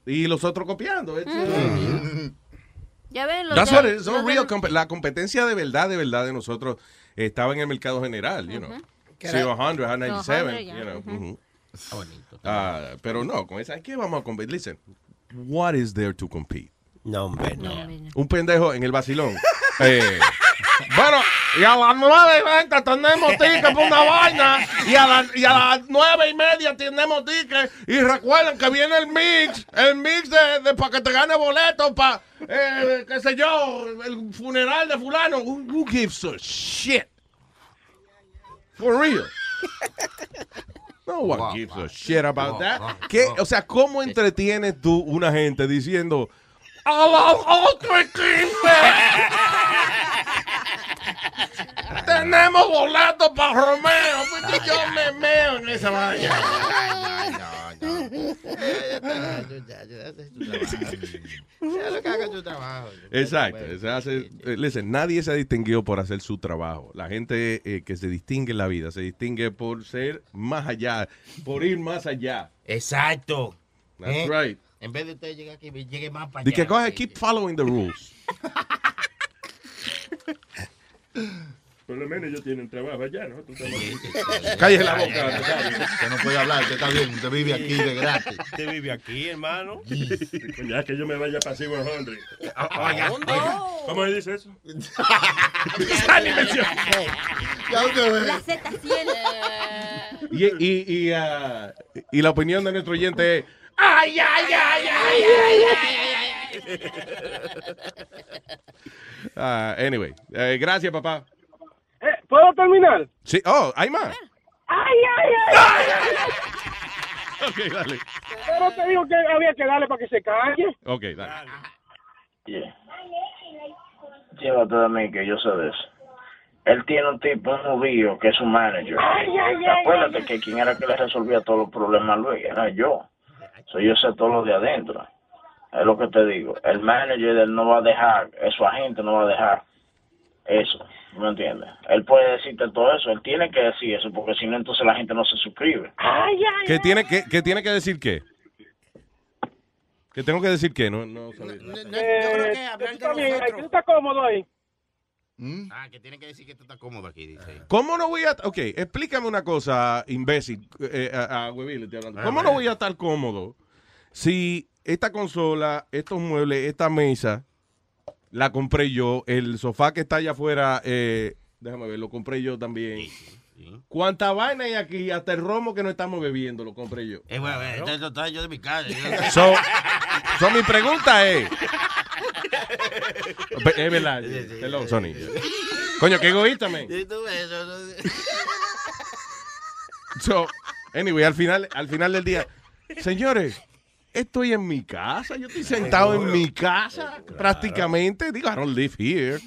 y los otros copiando. Ya ven, los That's de- what it is. los Son de- real comp- la competencia de verdad, de verdad de nosotros estaba en el mercado general, you know. Que era- 0 a 100, a 97, 100 ya, you know. ujú. ujú. Pero no, con esa, ¿qué vamos a competir? Listen, what is there to compete? No, hombre, no. Un pendejo en el vacilón. [LAUGHS] Eh, bueno, y a las nueve y veinte tenemos ticket para una vaina. Y a, la- y a las nueve y media tenemos ticket. Y recuerden que viene el mix. El mix de, de para que te gane boletos para, eh, qué sé yo, el funeral de fulano. Who, who gives a shit? For real. No one gives a shit about that. ¿Qué? O sea, ¿cómo entretienes tú una gente diciendo a las ocho y quince tenemos boletos para Romeo? Pues yo me meo en esa vaina. Exacto. se hace- eh, listen, nadie se ha distinguido por hacer su trabajo. La gente eh, que se distingue en la vida se distingue por ser más allá, por ir más allá. Exacto. That's ¿Eh? right. En vez de usted llegar aquí, llegue más para Di que allá. coge, keep following the rules. [LAUGHS] Por lo menos ellos tienen trabajo allá, ¿no? Tú. [LAUGHS] Cállese la boca. Usted no puede hablar, usted está bien, usted vive aquí de gratis. Usted vive aquí, hermano. [LAUGHS] Ya que yo me vaya para Sigo Hundred. oiga, oiga. ¿Cómo se dice eso? Ya usted ve. La Z100. Y, y, y, ah, y la opinión de nuestro oyente es. ¡Ay, ay, ay, ay, ay, ay, ay, [LAUGHS] Ah, anyway, eh, gracias, papá. ¿Puedo terminar? Sí, oh, hay más. ¡Ay, ay, ay! [LAUGHS] Ok, dale. Pero te digo que había que darle para que se calle. Ok, dale. Yeah. Llévate de mí, que yo sé de eso. Él tiene un tipo, un novillo, que es su manager. Ay, ay, ay, Acuérdate ay. que quien era que le resolvía todos los problemas luego era yo. So, yo sé todo lo de adentro. Es lo que te digo. El manager él no va a dejar, es su agente no va a dejar eso. ¿Me entiendes? Él puede decirte todo eso. Él tiene que decir eso, porque si no, entonces la gente no se suscribe. Ay, ay, ¿Qué tiene, que, qué tiene que decir qué? ¿Qué tengo que decir qué? No, no sabía. Eh, tú estás bien, ahí, tú estás cómodo ahí. Ah, que tiene que decir que tú estás cómodo aquí, dice. ¿Cómo no voy a.? Ok, explícame una cosa, imbécil. eh, a, a Huevín le estoy hablando. ¿Cómo no voy a estar cómodo si esta consola, estos muebles, esta mesa, la compré yo? El sofá que está allá afuera, eh, déjame ver, lo compré yo también. ¿Cuánta vaina hay aquí? Hasta el romo que no estamos bebiendo lo compré yo. Eh, bueno, eh, esto lo traigo yo de mi casa. So, so mi pregunta es. Es verdad. Hello, Sony. Coño, qué egoísta, man. [LAUGHS] So, anyway, al final, al final del día, señores, estoy en mi casa, yo estoy sentado en mi casa prácticamente. Digo, I don't live here.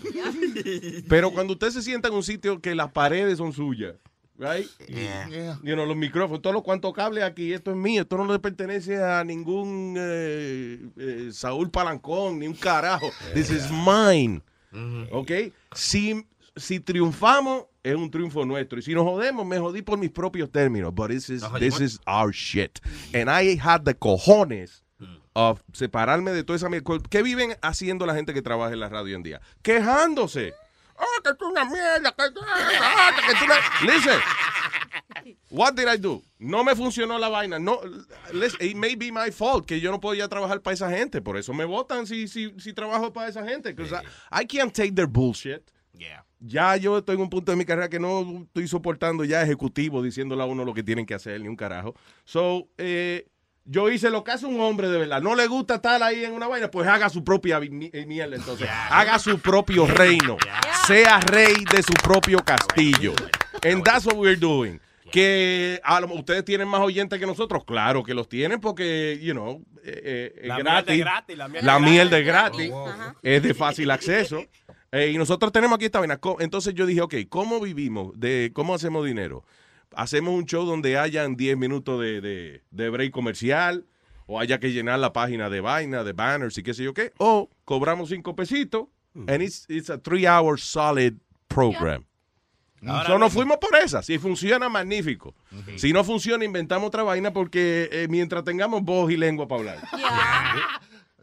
[LAUGHS] Pero cuando usted se sienta en un sitio que las paredes son suyas, right? Yeah. You know, los micrófonos, todos los cuantos cables aquí, esto es mío, esto no le pertenece a ningún eh, eh, Saúl Palancón, ni un carajo. This is mine. ¿Ok? Si, si triunfamos, es un triunfo nuestro. Y si nos jodemos, me jodí por mis propios términos. But this is, this is our shit. And I had the cojones of separarme de toda esa mierda. ¿Qué viven haciendo la gente que trabaja en la radio hoy en día? Quejándose. Oh, que tú una mierda, que tú, ah, que tú una... Listen. What did I do? No me funcionó la vaina. No, listen, it may be my fault que yo no podía trabajar para esa gente. Por eso me votan si, si, si trabajo para esa gente. 'Cause I, I can't take their bullshit. Ya yo estoy en un punto de mi carrera que no estoy soportando ya ejecutivos diciéndole a uno lo que tienen que hacer, ni un carajo. So, eh, yo hice lo que hace un hombre de verdad. No le gusta estar ahí en una vaina, pues haga su propia mierda entonces. Haga su propio reino. Sea rey de su propio castillo. And that's what we're doing. Que a lo- ustedes tienen más oyentes que nosotros. Claro que los tienen porque, you know, eh, eh, es La miel gratis. de gratis, la miel La de miel gratis. de gratis. Ajá. Es de fácil acceso. Eh, y nosotros tenemos aquí esta vaina. Entonces yo dije, ok, ¿cómo vivimos? De, ¿Cómo hacemos dinero? Hacemos un show donde hayan 10 minutos de, de, de break comercial o haya que llenar la página de vaina, de banners y qué sé yo qué. O cobramos 5 pesitos and it's, it's a three hour solid program. Ahora So, nos fuimos por esa. Si funciona, magnífico. Si no funciona, inventamos otra vaina porque eh, mientras tengamos voz y lengua para hablar.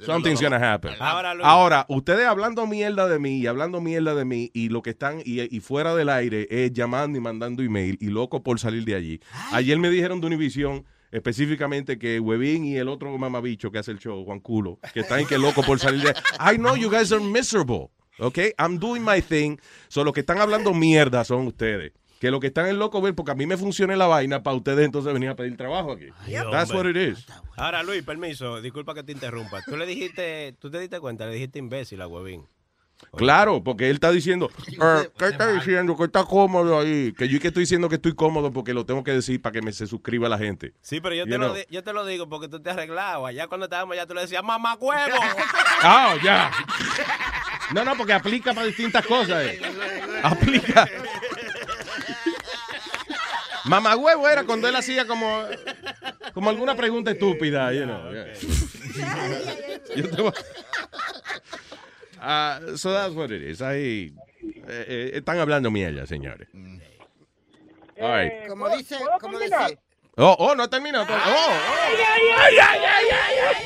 Something's gonna happen. Ahora, ustedes hablando mierda de mí y hablando mierda de mí y lo que están y, y fuera del aire es llamando y mandando email y loco por salir de allí. Ayer me dijeron de Univision específicamente que Webin y el otro mamabicho que hace el show, Juan Culo, que están que loco por salir de [LAUGHS] I know you guys are miserable. ¿Ok? I'm doing my thing. So, los que están hablando mierda son ustedes. Que lo que están en loco ver, porque a mí me funcione la vaina, para ustedes entonces venir a pedir trabajo aquí. That's what it is. Ahora, Luis, permiso, disculpa que te interrumpa. Tú le dijiste, tú te diste cuenta, le dijiste imbécil a Huevín. Claro, porque él está diciendo, [LAUGHS] "Eh, ¿qué está diciendo? Que está cómodo ahí. Que yo que estoy diciendo que estoy cómodo porque lo tengo que decir para que me se suscriba la gente. Sí, pero yo te, lo know. di- yo te lo digo porque tú te has arreglado. Allá cuando estábamos allá tú le decías, mamá huevo. [LAUGHS] Ah, ya. No, no, porque aplica para distintas cosas. eh. [LAUGHS] Aplica. Mamá huevo era cuando él hacía como, como alguna pregunta estúpida, you know. yeah. [LAUGHS] Yo te voy- Ah, so that's what it is. Ahí eh, eh, están hablando mierda, señores. All right. Como dice, como dice. Oh, oh, no ha terminado. Oh, oh. Ay, ay, ay, ay, ay, ay, ay.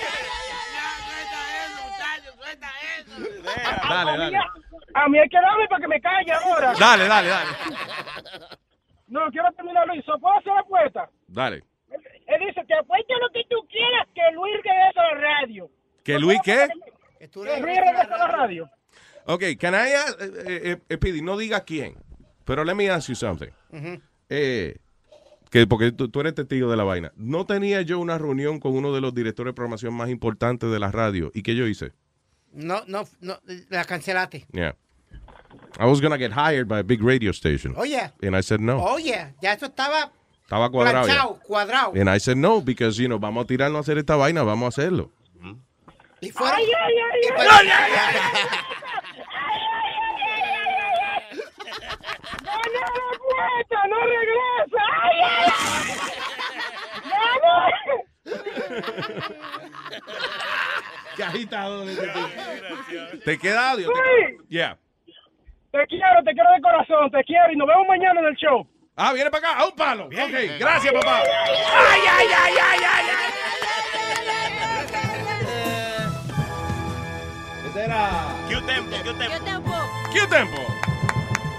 Dale, A mí- dale. A mí hay que darme para que me calle ahora. Dale, dale, dale. [LAUGHS] No, quiero terminar, Luis. ¿So ¿Puedo hacer la apuesta? Dale. Él dice, te apuesto lo que tú quieras que Luis regrese a la radio. ¿Que Luis qué? Que Luis regrese a la radio. Ok, can I ask, eh, eh, eh, Speedy, no diga quién, pero let me ask you something. Eh, que porque tú, tú eres testigo de la vaina. No tenía yo una reunión con uno de los directores de programación más importantes de la radio. ¿Y qué yo hice? No, no, no, la cancelaste. Yeah. I was gonna get hired by a big radio station. Oh, yeah. And I said no. Oh, yeah, ya eso estaba Estaba cuadrado. ya. cuadrado. And I said no, because, you know, vamos a tirarnos a hacer esta vaina, vamos a hacerlo. Y fuera- Ay, ay, ay, y ay, fuera- ay, ay, ay, ¡No, no, regresa! ¡Ay, ay, ay! Agitador ese tipo. ¿Te queda audio? Luis, Yeah. Te quiero, te quiero de corazón, te quiero y nos vemos mañana en el show. Ah, viene para acá, a un palo. Ok, gracias, papá. ¡Ay, ay, ay, ay, ay, ay! Ese era... Q-Tempo, Q-Tempo. Q-Tempo.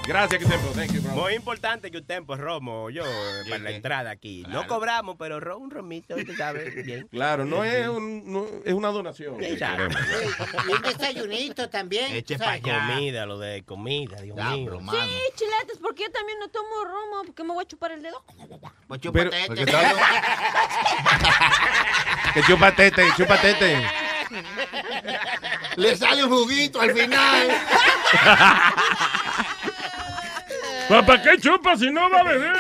Gracias, Q-Tempo. Thank you, bro. Muy importante que un tempo, Romo, yo, para la entrada aquí. No cobramos, pero ro- un romito, tú sabes, bien. [LAUGHS] Claro, no es, un, no- es una donación. Y un desayunito también. Eche ¿sabes? Comida, lo de comida, Dios mío. Sí, chiletes, porque yo también no tomo romo, porque me voy a chupar el dedo. Pues chúpate este. [LAUGHS] Que chupatete, chupatete. Le sale un juguito al final. [LAUGHS] ¿Para qué chupa si no va a beber?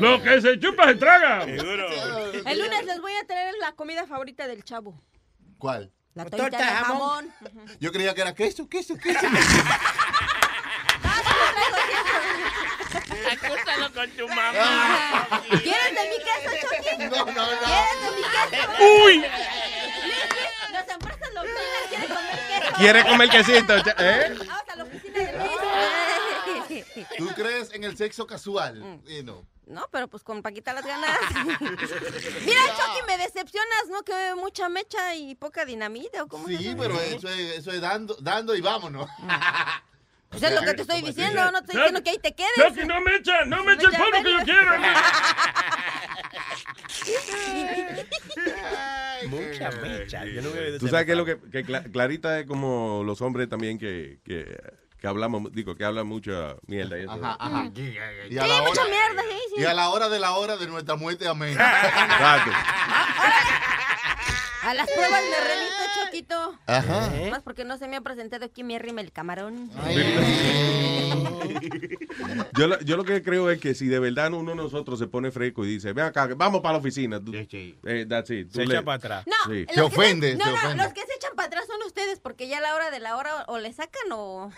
Lo que se chupa se traga. El lunes les voy a traer la comida favorita del chavo. ¿Cuál? La torta, de jamón. Yo creía que era queso, queso, queso. [LAUGHS] Acústalo con tu mamá. ¿Quieres de mi queso, Chucky? No, no, no. ¿Quieres de mi queso? Uy. Lili, Los empresas los quieren comer queso. ¿Quiere comer quesito? ¿Eh? ¿Tú crees en el sexo casual? Mm. Eh, no. No, pero pues con Paquita las ganas. [LAUGHS] Mira, Chucky, me decepcionas, ¿no? Que mucha mecha y poca dinamita, ¿o cómo es Sí, pero eso es, eso es dando, dando y vámonos. [LAUGHS] Pues es lo que te estoy diciendo, no te estoy diciendo que ahí te quedes. Chucky, no me echa, no me echa el polvo que yo quiero. Mucha mecha. Yo no voy a decir Tú sabes que lo que, que Cla- Clarita es como los hombres también que, que, que hablamos, digo, que hablan mucha mierda. y eso. Ajá, ajá. Y Sí, a, la mucha hora, mierda, sí, sí. y a la hora de la hora de nuestra muerte, amén. Exacto. A las pruebas me remito, Choquito. Ajá. Más porque no se me ha presentado aquí mi rima el camarón. [LAUGHS] Yo, lo- yo lo que creo es que si de verdad uno de nosotros se pone fresco y dice, ven acá, vamos para la oficina. tú- eh, that's it. Tú Se le- echa para atrás. No, Sí. los Se que ofende, no, se no, ofende. los que se echan para atrás son ustedes porque ya a la hora de la hora o le sacan o...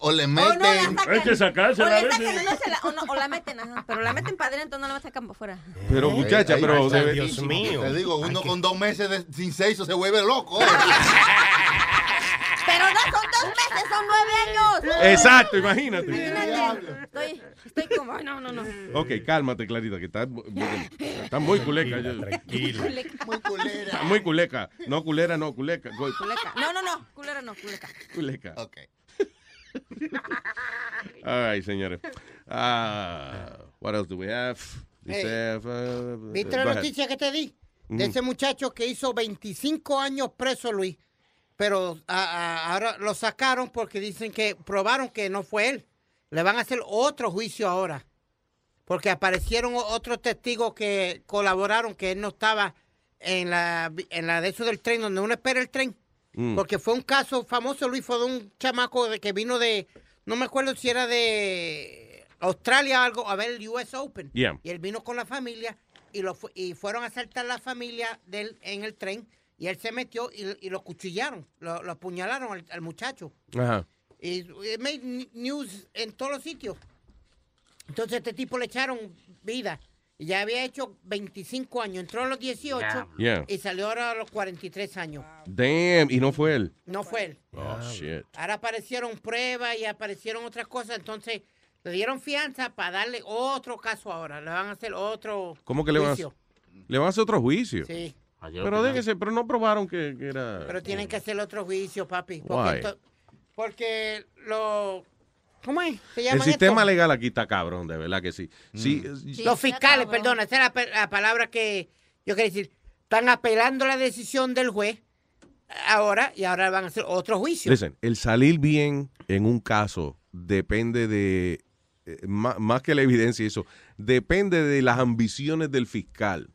O le o no la meten. sacan. Hay que sacársela O a le veces. sacan o, no se la, o, no- o la meten, ajá. Pero la meten para adentro, no la sacan para afuera. Pero muchacha, Ay, pero... Dios mío. Te digo, uno con dos meses de- sin sexo se vuelve loco. ¿eh? [LAUGHS] Pero no son dos meses, son nueve años. Exacto, imagínate. Imagínate. Estoy, estoy como, ay, no, no, no. Ok, cálmate, Clarita, que está, está muy culeca. yo- Tranquilo. Muy culera. Está muy culeca. No, culera, no, culeca. Cu- Culeca. No, no, no, culera no, culeca. Culeca. Ok. All right, señores. Ah, what else do we have? Dice, uh, ¿Viste la noticia que te di? De Mm. ese muchacho que hizo 25 años preso, Luis. Pero a- a- ahora lo sacaron porque dicen que probaron que no fue él. Le van a hacer otro juicio ahora. Porque aparecieron otros testigos que colaboraron que él no estaba en la, en la de eso del tren, donde uno espera el tren. Mm. Porque fue un caso famoso, Luis, fue de un chamaco de que vino de, no me acuerdo si era de Australia o algo, a ver el US Open. Yeah. Y él vino con la familia y, lo y fueron a asaltar la familia de él en el tren y él se metió y, y lo cuchillaron, lo, lo apuñalaron al, al muchacho. Ajá. Y it made news en todos los sitios. Entonces este tipo le echaron vida. Ya había hecho 25 años, entró a los 18 Yeah. y salió ahora a los 43 años. Damn, y no fue él. No fue él. Oh, shit. Ahora aparecieron pruebas y aparecieron otras cosas, entonces le dieron fianza para darle otro caso ahora. Le van a hacer otro ¿Cómo que le van a juicio. Le van a hacer otro juicio. Sí. Pero déjese, pero no probaron que, que era. Pero tienen que hacer otro juicio, papi. Porque, Why? porque lo... ¿Cómo es? ¿Se El sistema esto? legal aquí está cabrón, de verdad que sí. Sí, Los fiscales, perdona, esa es la, palabra que yo quería decir. Están apelando la decisión del juez ahora y ahora van a hacer otro juicio. Listen, el salir bien en un caso depende de, eh, má- más, que la evidencia y eso, depende de las ambiciones del fiscal.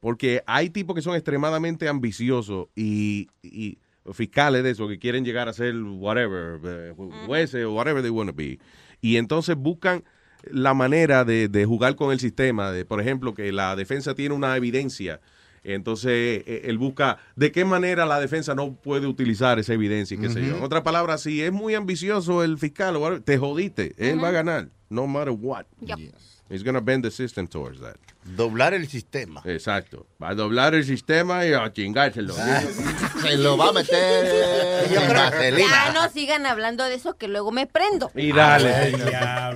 Porque hay tipos que son extremadamente ambiciosos y, y fiscales de eso, que quieren llegar a ser whatever, eh, jueces o whatever they want to be. Y entonces buscan la manera de, de jugar con el sistema, de por ejemplo, que la defensa tiene una evidencia. Entonces, eh, él busca de qué manera la defensa no puede utilizar esa evidencia y qué sé yo. En otras palabras, si es muy ambicioso el fiscal, te jodiste. Él va a ganar, no matter what. He's gonna bend the system towards that. Doblar el sistema. Exacto. Va a doblar el sistema y a chingárselo. Se lo va a meter en vaselina. Ya no sigan hablando de eso que luego me prendo. Y dale.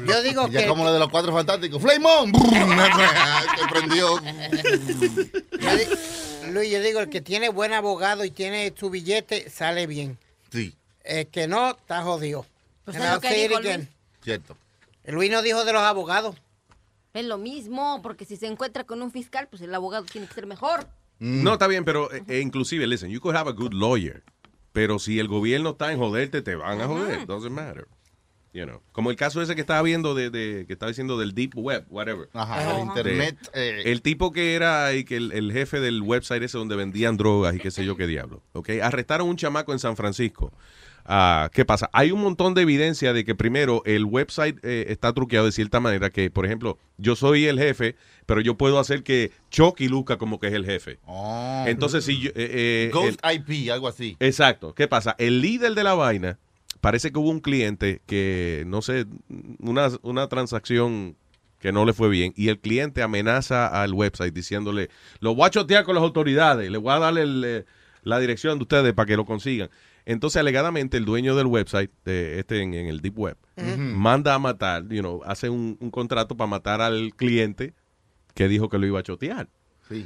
Yo digo Ya que- como lo de los cuatro fantásticos. ¡Flame [LAUGHS] on! Se prendió. Yo Luis, yo digo, el que tiene buen abogado y tiene su billete, sale bien. Sí. El que no, está jodido. Pues lo que. Luis. Cierto. Luis no dijo de los abogados. Es lo mismo, porque si se encuentra con un fiscal, pues el abogado tiene que ser mejor. No, está bien, pero eh, eh, inclusive, listen, you could have a good lawyer, pero si el gobierno está en joderte, te van a joder. Doesn't matter. You know. Como el caso ese que estaba viendo de, de- que estaba diciendo del deep web, whatever. Ajá, De- el internet, eh. el tipo que era y que el, el jefe del website ese donde vendían drogas y qué sé yo qué diablo. ¿ok? Arrestaron un chamaco en San Francisco ah, ¿qué pasa? Hay un montón de evidencia de que primero el website eh, está truqueado de cierta manera que, por ejemplo, yo soy el jefe, pero yo puedo hacer que Chucky luzca como que es el jefe. Entonces, si yo... eh, eh, Ghost el- IP, algo así. Exacto. ¿Qué pasa? El líder de la vaina, parece que hubo un cliente que, no sé, una, una transacción que no le fue bien y el cliente amenaza al website diciéndole, lo voy a chotear con las autoridades, le voy a darle el, eh, la dirección de ustedes para que lo consigan. Entonces, alegadamente, el dueño del website, de este en, en el Deep Web, manda a matar, you know, hace un, un contrato para matar al cliente que dijo que lo iba a chotear.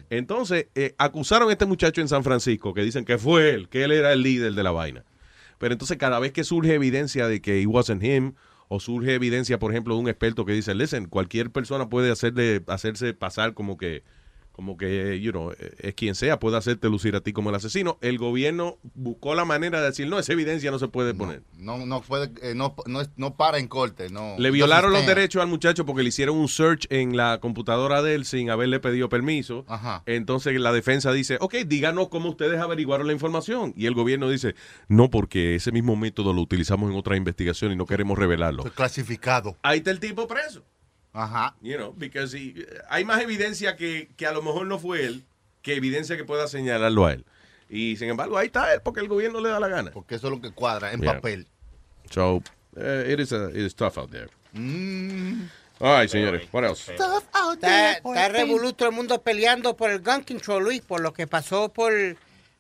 Entonces, eh, acusaron a este muchacho en San Francisco, que dicen que fue él, que él era el líder de la vaina. Pero entonces, cada vez que surge evidencia de que it wasn't him, o surge evidencia, por ejemplo, de un experto que dice, listen, cualquier persona puede hacerle, hacerse pasar como que, como que, you know, eh, es quien sea, puede hacerte lucir a ti como el asesino. El gobierno buscó la manera de decir, no, esa evidencia no se puede poner. No, no puede, eh, no, no, no para en corte, no. Le violaron los derechos al muchacho porque le hicieron un search en la computadora de él sin haberle pedido permiso. Entonces la defensa dice, ok, díganos cómo ustedes averiguaron la información. Y el gobierno dice, no, porque ese mismo método lo utilizamos en otra investigación y no queremos revelarlo. Clasificado. Ahí está el tipo preso. Ajá. You know, because he- hay más evidencia que, que a lo mejor no fue él que evidencia que pueda señalarlo a él. Y sin embargo, ahí está él porque el gobierno le da la gana. Porque eso es lo que cuadra en Yeah. papel. So, eh, it, is a- it is tough out there. Mm. All right, señores, what else? Está, está revolú todo el mundo peleando por el gun control, Luis, por lo que pasó por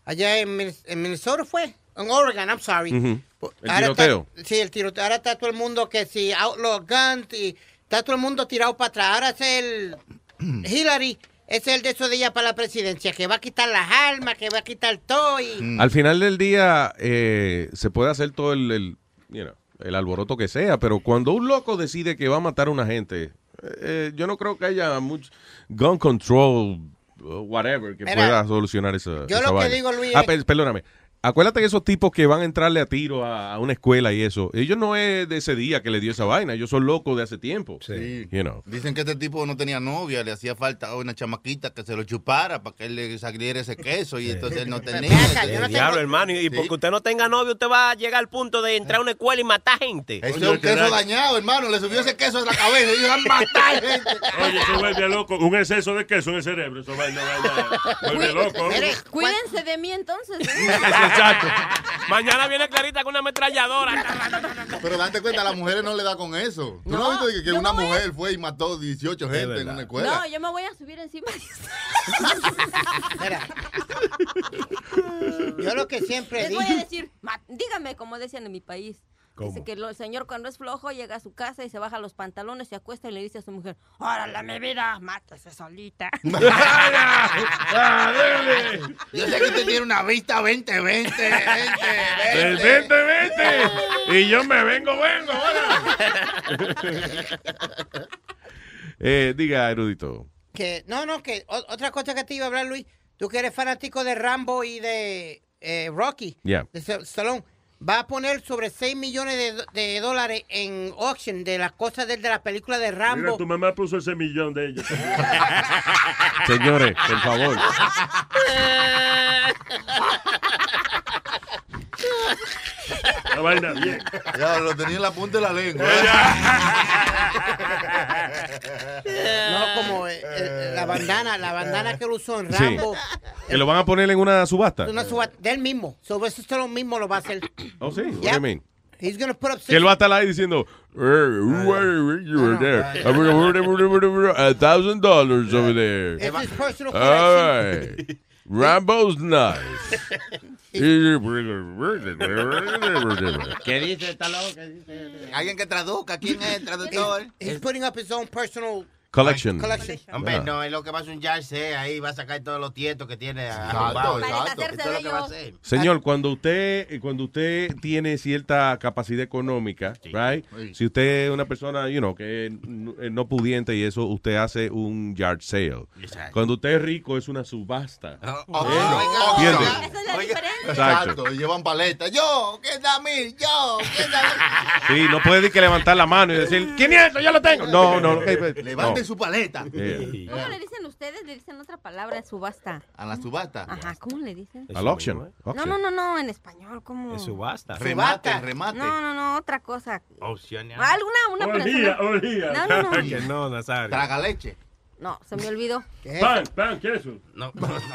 allá en, en Minnesota fue, en Oregon, I'm sorry. Ujú. El Ahora tiroteo. está- sí, el tiroteo. Ahora está todo el mundo que si outlaw guns y está todo el mundo tirado para atrás. Ahora es el [CLEARS THROAT] Hillary, es el de eso de ella para la presidencia, que va a quitar las armas, que va a quitar todo y... Al final del día eh, se puede hacer todo el, el, you know, el alboroto que sea, pero cuando un loco decide que va a matar a una gente, eh, yo no creo que haya mucho gun control, whatever, que Mira, pueda solucionar esa, yo esa lo que vaina. digo, Luis, Ah, es- perdóname. Acuérdate que esos tipos que van a entrarle a tiro a, a una escuela y eso, ellos no es de ese día que le dio esa vaina, ellos son locos de hace tiempo. Sí. You know. Dicen que este tipo no tenía novia, le hacía falta una chamaquita que se lo chupara para que él le saliera ese queso y entonces él no [LAUGHS] tenía. El diablo, hermano. Y porque usted no tenga novio, usted va a llegar al punto de entrar a una escuela y matar gente. Eso es un queso dañado, hermano. Le subió ese queso a la cabeza y iban a matar gente. Oye, eso vuelve loco. Un exceso de queso en el cerebro. Eso vaina, vaina. Vuelve loco. Cuídense de mí entonces. ¿eh? [LAUGHS] Exacto. Mañana viene Clarita con una ametralladora. Pero date cuenta, a las mujeres no le da con eso. ¿Tú no, No, has visto que, una a- mujer fue y mató 18 gente en una escuela? No, yo me voy a subir encima de [LAUGHS] Yo lo que siempre Les digo... voy a decir, dígame como decían en mi país. ¿Cómo? Dice que el señor cuando es flojo llega a su casa y se baja los pantalones, se acuesta y le dice a su mujer, órale mi vida, mátese solita. [LAUGHS] Yo sé que usted tiene una vista 2020. 20, Del 2020. Y yo me vengo, vengo. Eh, diga, erudito. Que, no, no, que o- otra cosa que te iba a hablar, Luis. Tú que eres fanático de Rambo y de eh, Rocky, Yeah. de Sta- Stallone, va a poner sobre 6 millones de, dólares en auction de las cosas de, de la película de Mira, Rambo. tu mamá puso ese millón de ellos. [LAUGHS] Señores, por favor. [LAUGHS] La vaina bien. Ya, lo tenía en la punta de la lengua. No, como eh, eh, la bandana, la bandana que él usó en Sí. Rambo. Que lo van a poner en una subasta. Una suba- del mismo. Sobre eso Stallone mismo lo va a hacer. Oh, sí. What do Yeah. you mean? He's gonna put up Que él va a estar ahí diciendo, "Eh, you were there. A thousand dollars over there. It's his personal All right. Rambo's knife. [LAUGHS] ¿Qué dice esta loca? Alguien que traduzca. ¿Quién es el traductor? He's putting up his own personal Collection. collection. Hombre, Ah. no, es lo que va a hacer un yard ahí, va a sacar todos los tietos que tiene Exacto, arrumbados. exacto. Esto es lo que va a hacer. Señor, cuando usted cuando usted tiene cierta capacidad económica, right? Sí. Si usted es una persona, you know, que es no- es no pudiente y eso, usted hace un yard sale. Exacto. Cuando usted es rico es una subasta. Oh, ¿Eh? oiga, ¿Entiende? Esa es la diferencia. Exacto. Exacto, y llevan paletas. Yo, ¿qué da mil? Yo, ¿qué da Sí, no puede decir que levantar la mano y decir, 500, yo lo tengo. No, no, no. Levante Tiene su paleta. Yeah. ¿Cómo le dicen ustedes? Le dicen otra palabra, subasta. A la subasta. Ajá, ¿cómo le dicen? Al auction. No, auction. no, no, no, en español, ¿cómo? Es subasta. Remate, remate. No, no, no, otra cosa. Opcional. Alguna, una Orgía, persona. orgía. No, no, no. [LAUGHS] que no, Nazario. Traga leche. No, se me olvidó. Pan, pan, queso. No,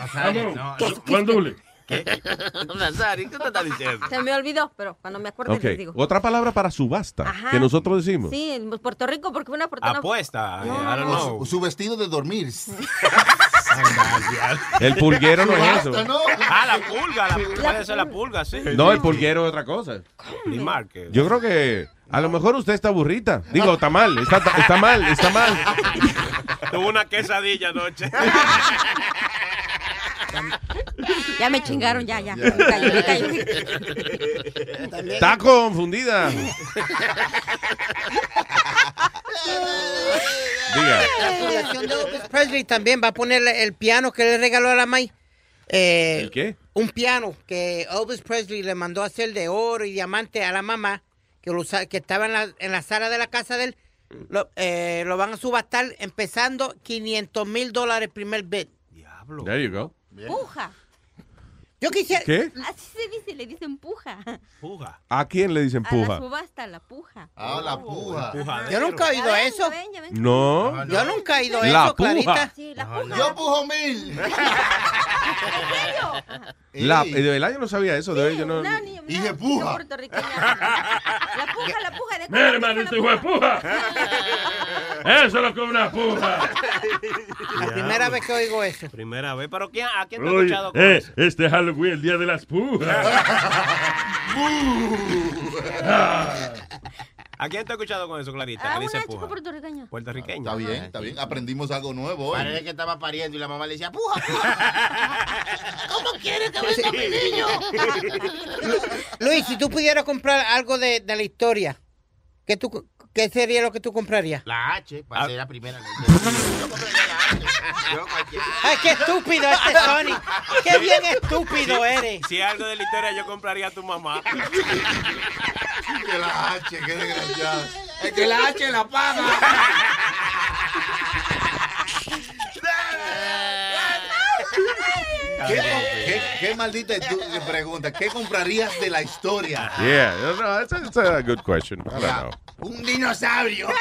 Jamón. no, Guandule. Nazario, ¿qué [LAUGHS] te está diciendo? Se me olvidó, pero cuando me acuerde Ok, les digo. otra palabra para subasta Ajá. que nosotros decimos. Sí, en Puerto Rico, porque fue una fortuna. Apuesta. No, I no, don't no. know. Su, su vestido de dormir. El pulguero no es eso. Ah, la pulga. La, puede ser la pulga, sí. No, el pulguero es otra cosa. Yo creo que a lo mejor usted está burrita. Digo, está mal, está, está mal, está mal. [LAUGHS] Tuvo una quesadilla anoche. [LAUGHS] Ya me chingaron, ya, ya. Me me. Está confundida. Diga. La fundación de Elvis Presley también va a poner el piano que le regaló a la May. Eh, ¿El qué? Un piano que Elvis Presley le mandó a hacer de oro y diamante a la mamá, que, lo que estaba en la, en la sala de la casa de él. Lo, eh, lo van a subastar empezando 500 mil dólares primer bid. There you go. Puja. Yo quisiera... ¿Qué? Así se dice, le dicen puja. Puja. ¿A quién le dicen A la puja? subasta, la puja. Ah, la puja. Yo nunca he oído Ya ven, eso. ya ven, ya ven. No. Yo nunca he oído La eso, puja. Clarita. Sí, la puja. Yo pujo mil. [LAUGHS] La, de verdad yo no sabía eso. De verdad, yo no, Y de puja. La puja, la puja de Mira, hermanito, hijo de puja. Eso es lo que es una puja. La primera vez que oigo eso. Primera vez. ¿Pero quién, a quién te ha Oye, escuchado con eh, eso? este Halloween, el día de las pujas. [LAUGHS] ¿A quién te ha escuchado con eso, Clarita? Ah, dice una chica puja? puertorriqueña. Puertorriqueña. Está bien, está bien. Aprendimos algo nuevo hoy. Parece que estaba pariendo y la mamá le decía, puja, puja. [LAUGHS] ¿Cómo quiere que venga mi niño? [LAUGHS] Luis, si tú pudieras comprar algo de, de la historia, ¿qué, tú, ¿qué sería lo que tú comprarías? La H, para Ah. ser la primera. Yo compraría la. Ay, qué estúpido este Sony. Qué bien estúpido eres. Si es algo de la historia, yo compraría a tu mamá. Que la H, qué desgraciado. Es que la H la paga. ¿Qué, qué, qué maldita pregunta? ¿Qué comprarías de la historia? Yeah, no, no, it's a, it's a good question. I don't know. Un dinosaurio. [LAUGHS]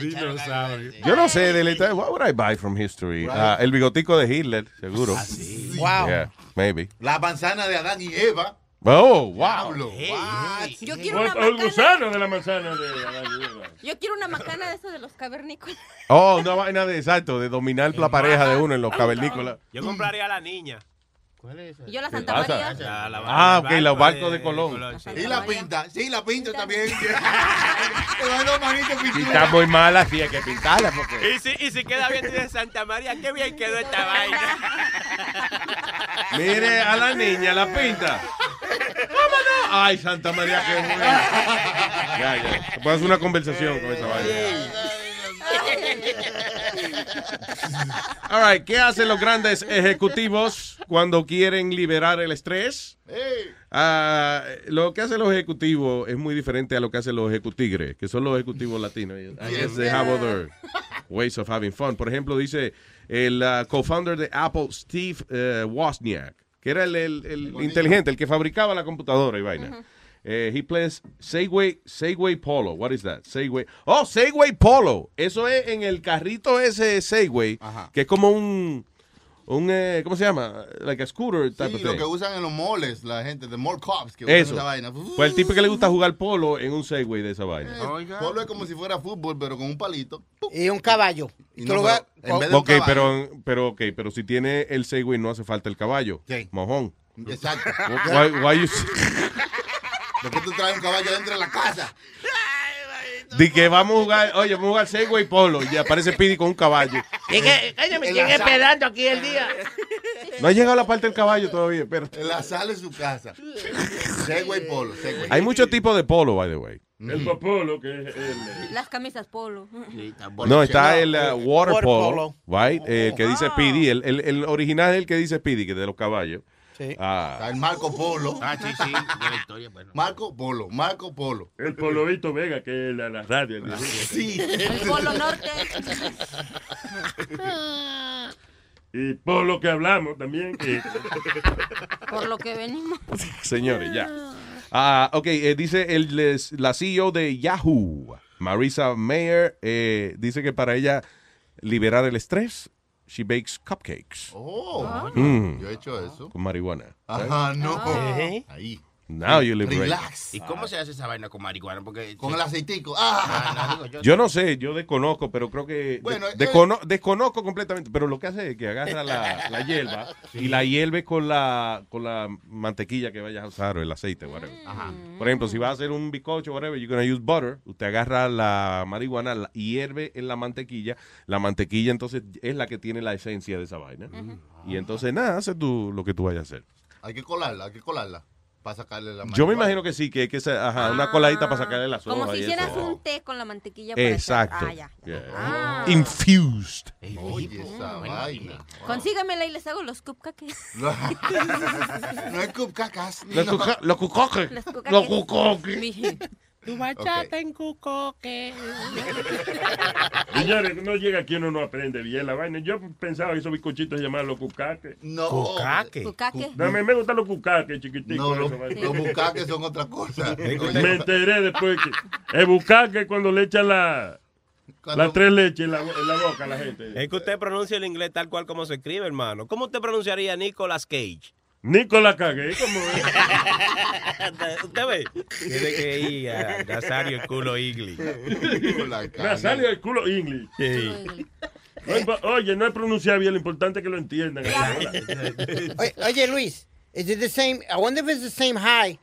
Dinosaurio. Yo no sé de la historia. What would I buy from history? Ah, el bigotico de Hitler, seguro. Wow. Yeah, maybe. La manzana de Adán y Eva. Oh, wow. Yo quiero una o el macana. gusano de la manzana de. Yo quiero una macana de eso de los cavernícolas. Oh, una vaina de exacto, de dominar la pareja de uno en los cavernícolas. Yo compraría a la niña. ¿Cuál es esa? Y yo la Santa pasa? María. La- la- Ah, ok, los barcos de- de Colón. sí. Y la pinta. Sí, la pinta también. Si [LAUGHS] está muy mala, sí hay que pintarla. Porque... Y si, y si queda bien de Santa María, qué bien quedó esta vaina. [LAUGHS] Mire a la niña, la pinta. ¡Vámonos! Ay, Santa María, qué [LAUGHS] buena. Ya, ya. Puedes hacer una conversación con esa vaina. All right, ¿qué hacen los grandes ejecutivos cuando quieren liberar el estrés? Ah, lo que hacen los ejecutivos es muy diferente a lo que hacen los ejecutigres, que son los ejecutivos latinos. I guess they have other ways of having fun. Por ejemplo, dice el ah, co-founder de Apple, Steve eh, Wozniak, que era el, el- el inteligente, el que fabricaba la computadora y vaina. Eh, he plays Segway, Segway Polo. What is that? Segway. Oh, Segway Polo. Eso es en el carrito ese Segway, que es como un, un eh, ¿cómo se llama? Like a scooter type Sí, of lo que usan en los moles, la gente, de more cops que usan Eso. esa vaina. Pues el tipo que le gusta jugar polo en un Segway de esa vaina. Polo es como si fuera fútbol, pero con un palito. Y un caballo. Y Tú no, lo vas- pero en vez de un Ok, caballo- pero, pero, okay, pero si tiene el Segway no hace falta el caballo. Mojón. Exacto. Why, why you- [LAUGHS] ¿Por qué tú traes un caballo dentro de la casa? Di que vamos a jugar, oye, vamos a jugar Segway Polo y aparece Pidi con un caballo. Y que, coño, me esperando aquí el día. No ha llegado la parte del caballo todavía, pero En la sala de su casa. Segway Polo, Segway. hay muchos tipos de polo, by the way. El popolo, que es el... Las camisas polo. No, está el uh, water, Water polo, polo. right? Eh, el que dice Speedy, el, el, el original es el que dice Speedy, que es de los caballos. Ah. Está el Marco Polo. Ah, sí, sí, de la historia, bueno. Marco Polo, Marco Polo. El Polovito Vega, que es la, la radio. Sí. [LAUGHS] El Polo Norte. [LAUGHS] Y por lo que hablamos también. que- [LAUGHS] Por lo que venimos. Señores, ya. Ah, ok, eh, dice el, les- la CEO de Yahoo, Marisa Mayer, eh, dice que para ella liberar el estrés, she bakes cupcakes. Oh, Mm. yo he hecho eso. Con marihuana. Ajá, no. Ah. Ahí. Now you liberate. Relax. ¿Y cómo se hace esa vaina con marihuana? Porque Con el aceitico. Ah. Ah, no, digo, yo- Yo no sé, yo desconozco, pero creo que... Bueno, de- descono- desconozco completamente, pero lo que hace es que agarra la, la hierba [LAUGHS] y la hierve con la, con la mantequilla que vayas a usar o el aceite, whatever. Por ejemplo, si vas a hacer un bizcocho, whatever, you're gonna use butter, usted agarra la marihuana, la hierve en la mantequilla, la mantequilla entonces es la que tiene la esencia de esa vaina. Y entonces nada, hace tú lo que tú vayas a hacer. Hay que colarla, hay que colarla. Para sacarle la Yo me imagino que sí, que hay que hacer ajá, una coladita para sacarle las hojas. Como si hicieras eso. un té con la mantequilla. para Exacto. Ah, ya. Yeah. Ah. Infused. Oye, esa vaina. Consígamela y les hago los cupcakes. [LAUGHS] No hay cupcacas. Los no. cuca- los cucoques. Los Los cucoques. Tu bachata en cucoque. [LAUGHS] Señores, no llega aquí uno no aprende bien la vaina. Yo pensaba que esos bizcochitos se llamaban los cucaques. No. Cucaque. Cucaque. Dame, me gustan los cucaques chiquiticos. No, los, los bucaques son otra cosa. [LAUGHS] Me enteré después que el bucaque cuando le echan la, Cuando- las tres leches en la, en la boca a la gente. Es que usted pronuncia el inglés tal cual como se escribe, hermano. ¿Cómo usted pronunciaría Nicolas Cage? Nicolás cagué, como [LAUGHS] ¿Usted ve? Tiene que ir a Nazario el culo Igli. Nazario el culo English. Sí. Oye, no es pronunciar bien, lo importante es que lo entiendan. Oye, oye, Luis, is it the same? I wonder if it's the same high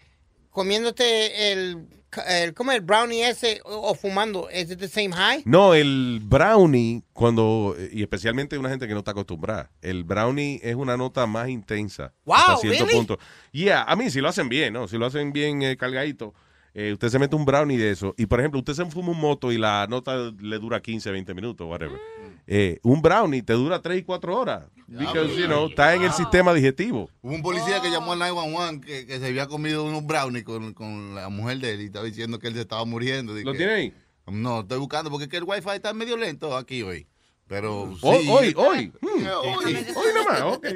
comiéndote el, el ¿cómo es? el brownie ese o, o fumando. It the same high? No, el brownie, cuando, y especialmente una gente que no está acostumbrada, el brownie es una nota más intensa. Wow, hasta cierto really? punto. Yeah, a mí si lo hacen bien, ¿no? Si lo hacen bien eh, cargadito, eh, usted se mete un brownie de eso, y por ejemplo, usted se fuma un moto y la nota le dura 15, 20 minutos, whatever. Mm. Eh, un brownie te dura 3 y 4 horas. Because, you know, está en el sistema digestivo. Hubo un policía que llamó al 911 que, que se había comido unos brownies con, con la mujer de él y estaba diciendo que él se estaba muriendo. ¿Lo tiene ahí? No, estoy buscando porque es que el wifi está medio lento aquí hoy. Pero sí. Hoy, hoy, hoy. Mm. Hoy, hoy nomás, ok.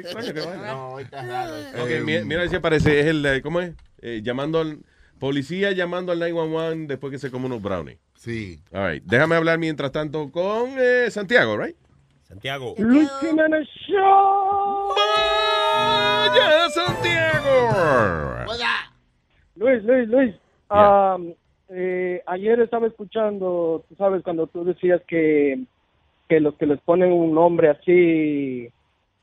No, hoy está raro. eso. Ok, mi- mira si aparece, es el, eh, ¿cómo es? Eh, llamando al, policía llamando al 911 después que se come unos brownies. Sí. All right, déjame hablar mientras tanto con eh, Santiago, right? Santiago. Luis Jiménez Show. ¡Vaya, Santiago! Luis, Luis, Luis. um, eh, ayer estaba escuchando, tú sabes, cuando tú decías que, que los que les ponen un nombre así,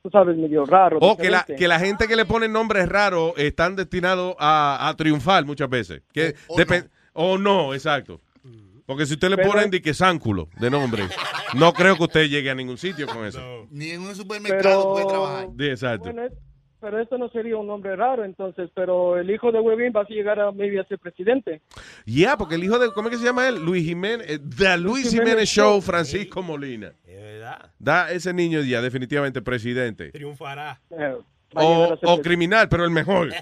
tú sabes, medio raro. O que la, que la gente que le pone nombres raros están destinados a, a triunfar muchas veces. Que O- o no, exacto. Porque si usted le ponen de que Sánculo de nombre, no creo que usted llegue a ningún sitio con eso. Ni en un supermercado Pero- puede trabajar. Sí, exacto. Bueno, es- pero esto no sería un nombre raro, entonces, pero el hijo de Webin va a llegar a, maybe, a ser presidente. Ya, porque el hijo de, ¿cómo es que se llama él? Luis Jiménez, eh, The Luis Jiménez Jiménez Show, Show. Francisco Molina. Es verdad. Da ese niño ya definitivamente presidente. Triunfará. Eh, O, o criminal, pero el mejor. [LAUGHS]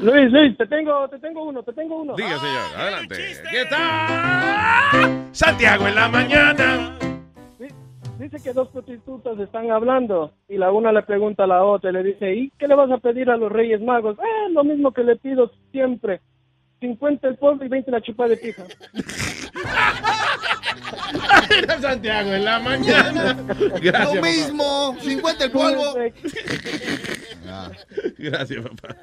Luis, Luis, te tengo, te tengo uno, te tengo uno. Diga, señor, adelante. ¿Qué tal? Santiago en la mañana. Dice que dos prostitutas están hablando y la una le pregunta a la otra y le dice, ¿y qué le vas a pedir a los Reyes Magos? Eh, lo mismo que le pido siempre. 50 el polvo y 20 la chupa de pija. [LAUGHS] Era Santiago en la mañana. Gracias, Lo papá. mismo, 50 el polvo. Ah, Gracias, papá.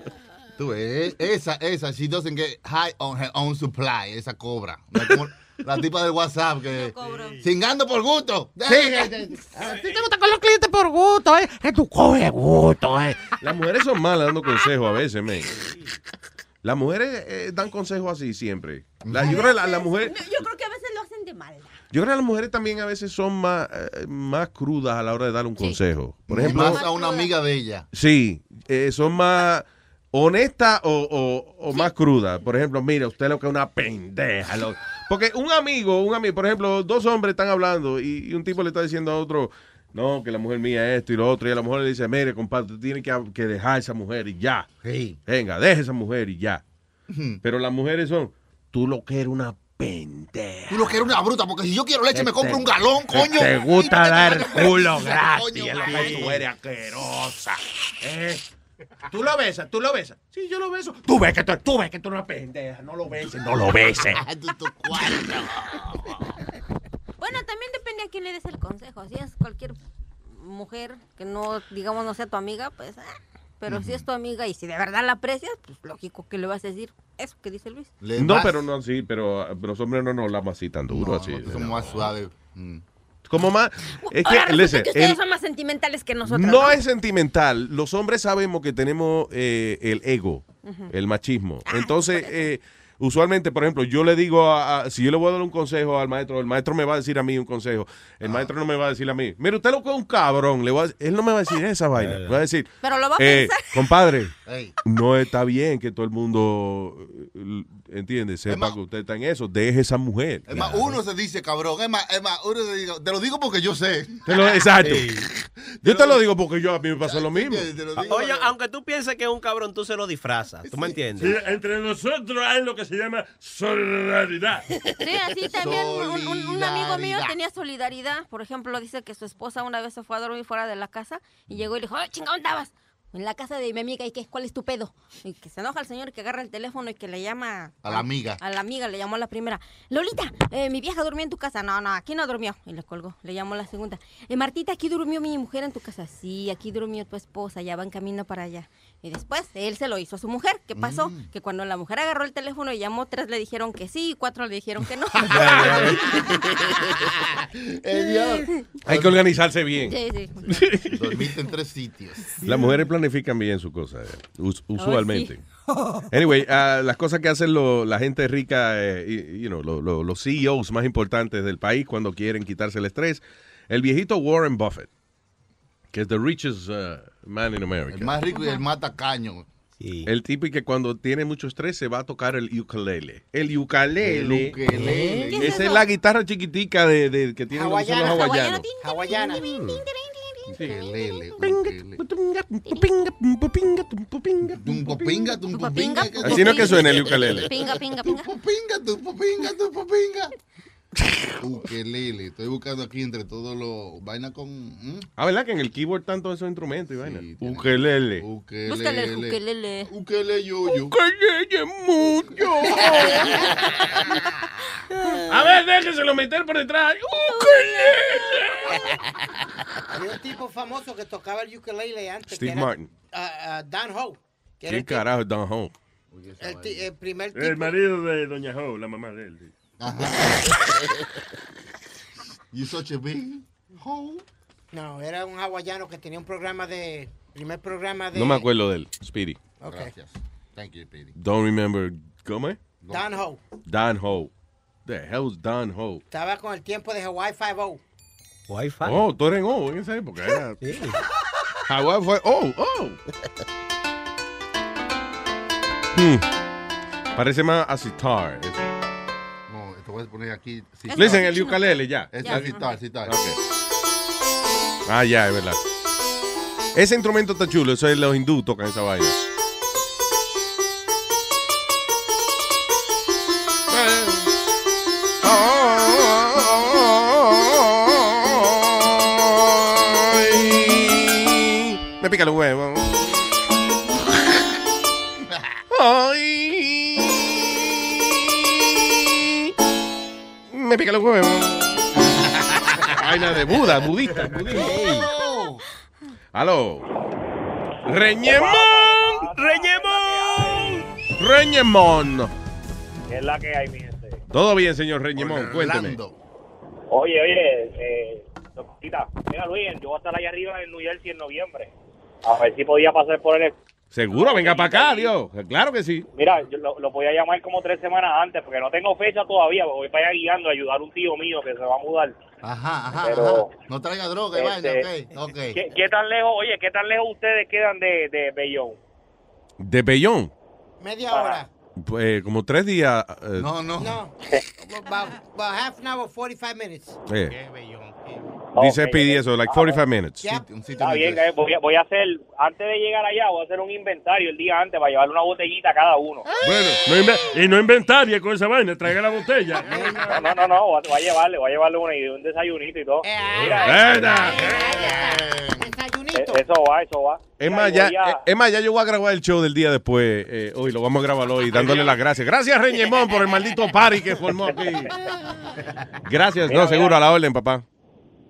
tú ves, esa, esa, she doesn't get high on her own supply, esa cobra. No es como la tipa del WhatsApp que cingando por gusto. A [LAUGHS] ti te gusta con los clientes por gusto, ¿eh? Que tú coges gusto, ¿eh? Las mujeres son malas dando consejos a veces, men. Las mujeres eh, dan consejos así siempre. La- yo, creo que la, la mujer, No, yo creo que a veces lo hacen de maldad. yo creo que las mujeres también a veces son más, eh, más crudas a la hora de dar un consejo. Por Y ejemplo, más a una amiga de ella. Sí, eh, son más honestas o, o- o más crudas. Por ejemplo, mira, usted lo que es una pendeja. lo- Porque un amigo, un amigo, por ejemplo, dos hombres están hablando y, y un tipo le está diciendo a otro, no, que la mujer mía es esto y lo otro, y a la mujer le dice, mire, compadre, tú tienes que, que dejar a esa mujer y ya. Venga, deja a esa mujer y ya. Pero las mujeres son, tú lo que eres una pendeja. Tú lo que eres una bruta, porque si yo quiero leche me compro un galón, coño. Te gusta dar culo Coño, gratis, es lo que sí. tú eres asquerosa. ¿eh? Tú lo besas, tú lo besas. Sí, yo lo beso. Tú ves que tú, tú ves que tú eres una pendeja, no lo beses, no lo beses. [LAUGHS] Bueno, también depende a quién le des el consejo. Si es cualquier mujer que no, digamos, no sea tu amiga, pues... ah, Pero si es tu amiga y si de verdad la aprecias, pues lógico que le vas a decir eso que dice Luis. No, pero no así, pero ah, los hombres no nos hablamos así tan duro, así. Somos más suaves. Como más, es Ahora que, listen, que ustedes el- son más sentimentales que nosotros. no es sentimental. Los hombres sabemos que tenemos eh, el ego, el machismo. Entonces, eh, usualmente, por ejemplo, yo le digo, a, a- si yo le voy a dar un consejo al maestro, el maestro me va a decir a mí un consejo. El maestro no me va a decir a mí, mire, usted lo que es un cabrón. Le voy a decir- él no me va a decir esa vaina. Me va a decir, Pero lo va a eh, pensar. compadre, No está bien que todo el mundo, eh, entiende, sepa que usted está en eso. Deje esa mujer. Es más, uno se dice cabrón. Es más, es más, uno se dice, te lo digo porque yo sé. Te lo- exacto. Yo te lo digo porque yo a mí me pasó lo mismo. Oye, aunque tú pienses que es un cabrón, tú se lo disfrazas. ¿Tú me entiendes? Sí, entre nosotros hay lo que se llama solidaridad. Sí, así también un, un- un amigo mío tenía solidaridad. Por ejemplo, dice que su esposa una vez se fue a dormir fuera de la casa y llegó y le dijo, ¡ay, chingado, ¿dónde estabas? En la casa de mi amiga, ¿y qué? ¿Cuál es tu pedo? Y que se enoja el señor que agarra el teléfono y que le llama... A la amiga. A la amiga, le llamó a la primera. Lolita, eh, mi vieja durmió en tu casa. No, no, aquí no durmió. Y le colgó. Le llamó a la segunda. Eh, Martita, aquí durmió mi mujer en tu casa. Sí, aquí durmió tu esposa. Ya va en camino para allá. Y después él se lo hizo a su mujer. ¿Qué pasó? Mm. Que cuando la mujer agarró el teléfono y llamó, tres le dijeron que sí y cuatro le dijeron que no. [LAUGHS] Hay que organizarse bien. Sí, sí. [LAUGHS] Dormiste en tres sitios. Las mujeres planifican bien su cosa, eh, us- usualmente. [LAUGHS] Anyway, ah, las cosas que hacen lo- la gente rica, eh, y- you know, lo- lo- los CEOs más importantes del país cuando quieren quitarse el estrés. El viejito Warren Buffett, que es the richest uh, man in America. El más rico y el más tacaño. El tipo y que cuando tiene mucho estrés se va a tocar el ukulele. El ukulele. El ukelele. ¿Qué es Esa es la guitarra chiquitica de, de- que tienen los, son los hawaianos. Hawaiana. Ukelele, ukelele. Tumpo pinga, tumpo pinga. Así no es que suena el ukulele. Pinga, pinga, pinga. Tumpo pinga, tumpo pinga, tumpo pinga. Ukelele. Estoy buscando aquí entre todos los vainas con. ¿Mm? Ah, ¿verdad? Que en el keyboard están todos esos instrumentos y vaina. Ukelele. Búscale el ukelele. Ukelele yo yo. Ukelele mucho. A ver, déjeselo meter por detrás. Había un tipo famoso que tocaba el ukulele antes. Steve que era, Martin. ah, Don Ho. que era ¿Quién el, ti- carajo es Don Home? el el primer tipo. El marido de Doña Ho, la mamá de él. Sí. [LAUGHS] You such a big hoe. No, era un hawaiano que tenía un programa de. Primer programa de. No me acuerdo de él. Speedy. Ok. Gracias. Thank you, Piri. Don't remember. ¿Cómo es? Don Ho. Don Ho. The hell's Don Ho? Estaba con el tiempo de Hawaii 5 Wi-Fi. Oh, tú eres en O en esa época. Era... Hawái fue Oh, oh. Hmm. Parece más a sitar. Te voy a poner aquí. Listen, el ukulele ya. Es Ya. citar, citar. Ok. Ah, ya, es verdad. Ese instrumento está chulo, eso es los hindú tocan esa vaina. De Buda, budista, budismo. Aló. Reñemón, Reñemón, Reñemón. ¿Qué es la que hay, mi gente? Todo bien, señor Reñemón, cuénteme. Oye, oye, eh, doctorita, mira Luis, yo voy a estar allá arriba en New Jersey en noviembre. A ver si podía pasar por el... Seguro, venga para acá, Dios. Claro que sí. Mira, yo lo, lo voy a llamar como tres semanas antes, porque no tengo fecha todavía, voy para allá guiando a ayudar a un tío mío que se va a mudar. Ajá, ajá, Pero- ajá. No traiga droga Este, ok. ok. ¿Qué, qué tan lejos, oye, qué tan lejos ustedes quedan de, de Bellón? De Bellón, Media hora. pues, como tres días. eh, No, no. No. [LAUGHS] about, about half an hour, 45 minutes. eh. Dice Ok, PD ok. eso, like 45 minutes. Está bien, eh, voy a, voy a hacer, antes de llegar allá, voy a hacer un inventario el día antes para llevarle una botellita a cada uno. Bueno, no inve- y no inventarie con esa vaina, traiga la botella. [LAUGHS] No, no, no, no, voy a, voy a llevarle, voy a llevarle una, y un desayunito y todo. Mira, Buena. eh, eso va, eso va. Es más, ya, eh, es más, ya yo voy a grabar el show del día después. eh, hoy lo vamos a grabar hoy, dándole las gracias. Gracias, Reñemón, por el maldito party que formó aquí. [LAUGHS] Gracias, Mira, no, seguro, a la orden, papá.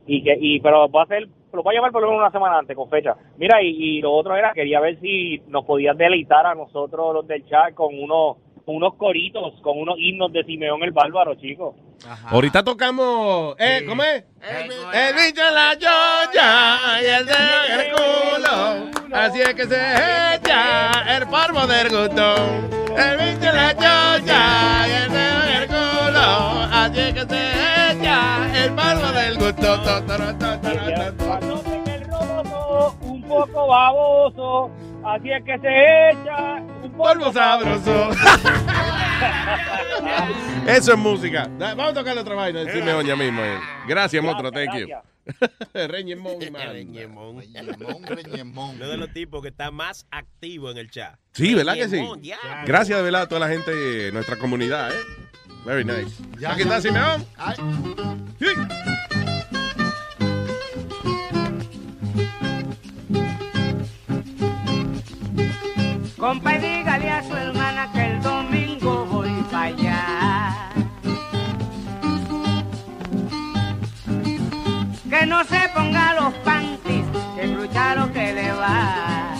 Y que y pero voy a hacer lo voy a llevar por lo menos una semana antes con fecha. Mira y, y lo otro era quería ver si nos podías deleitar a nosotros los del chat con unos unos coritos con unos himnos de Simeón el Bárbaro chicos Ahorita tocamos. Eh, ¿Cómo es? El bicho en la yoya y el dedo en el culo. Así es que se echa el polvo del gusto. El bicho en la yoya y el dedo en el culo. Así es que se echa el polvo del gusto. Un poco baboso así es que se echa polvo sabroso [LAUGHS] Eso es música. Vamos a tocar otra vaina. del Simeón ya mismo. eh. Gracias, monstruo. Thank you. [LAUGHS] Reñemón, man. Uno de los tipos que está más activo en el chat. Sí, ¿verdad que sí? Reñemón, ya. Gracias de verdad a toda la gente de nuestra comunidad, ¿eh? Very nice. Ya, Aquí ya. está Simeón. Sí. Compa, dígale a su hermana que el domingo voy para allá. Que no se ponga los panties, que brucha lo que le va.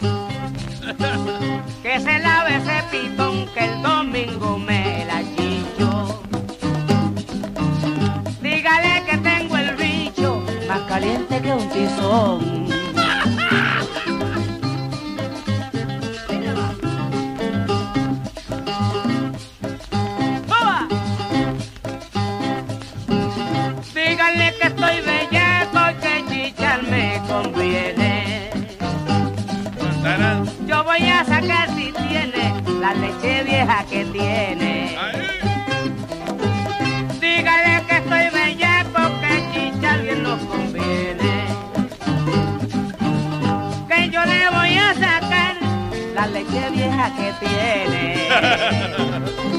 [LAUGHS] Que se lave ese pitón, que el domingo me la chicho. Dígale que tengo el bicho más caliente que un tizón. Voy a sacar si tiene la leche vieja que tiene. Díganle que estoy bellaco que chichar bien nos conviene. Que yo le voy a sacar la leche vieja que tiene. [LAUGHS]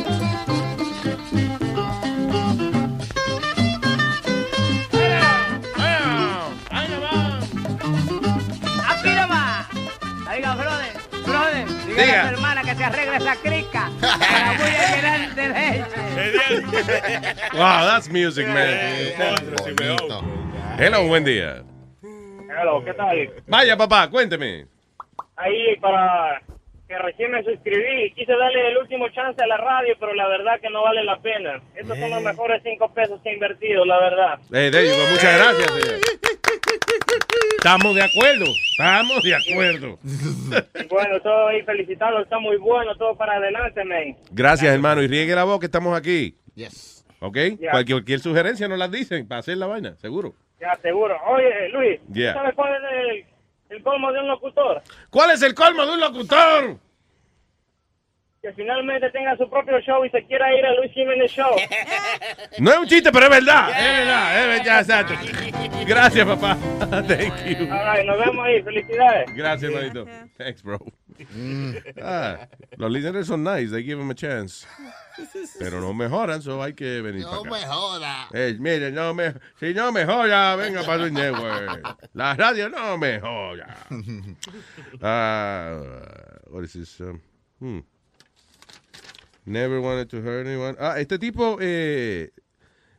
Diga. a tu hermana que se arregle esa crica. que la voy a llenar de leche. Wow, that's music, man. Hello, buen día. Hello, ¿qué tal? Vaya, papá, cuénteme. Ahí para que recién me suscribí, quise darle el último chance a la radio, pero la verdad que no vale la pena. Estos son los mejores cinco pesos que he invertido, la verdad. You go. Muchas gracias, señor. Estamos de acuerdo. Estamos de acuerdo. [LAUGHS] Bueno, todo ahí felicitado, está muy bueno, todo para adelante, man. Gracias, hermano. Y riegue la voz que estamos aquí. Yes. ¿Ok? Cualquier, cualquier sugerencia nos las dicen para hacer la vaina, seguro. Ya, seguro. Oye, Luis, ¿tú Yeah. ¿sabes cuál es el, el colmo de un locutor? ¿Cuál es el colmo de un locutor? Que finalmente tenga su propio show y se quiera ir a Luis Jiménez Show. [LAUGHS] No es un chiste, pero es verdad. Es verdad, es verdad, exacto. Gracias, papá. [LAUGHS] Thank you. All right, nos vemos ahí, felicidades. Gracias, hermanito. Thanks, bro. Ah, los líderes son nice, they give them a chance. Pero no mejoran, so hay que venir No para me acá. joda. Eh, mire, no me, si no mejora, venga para el network. La radio no mejora. [LAUGHS] Ah, what is this? Um, hmm. Never wanted to hurt anyone. Ah, este tipo eh,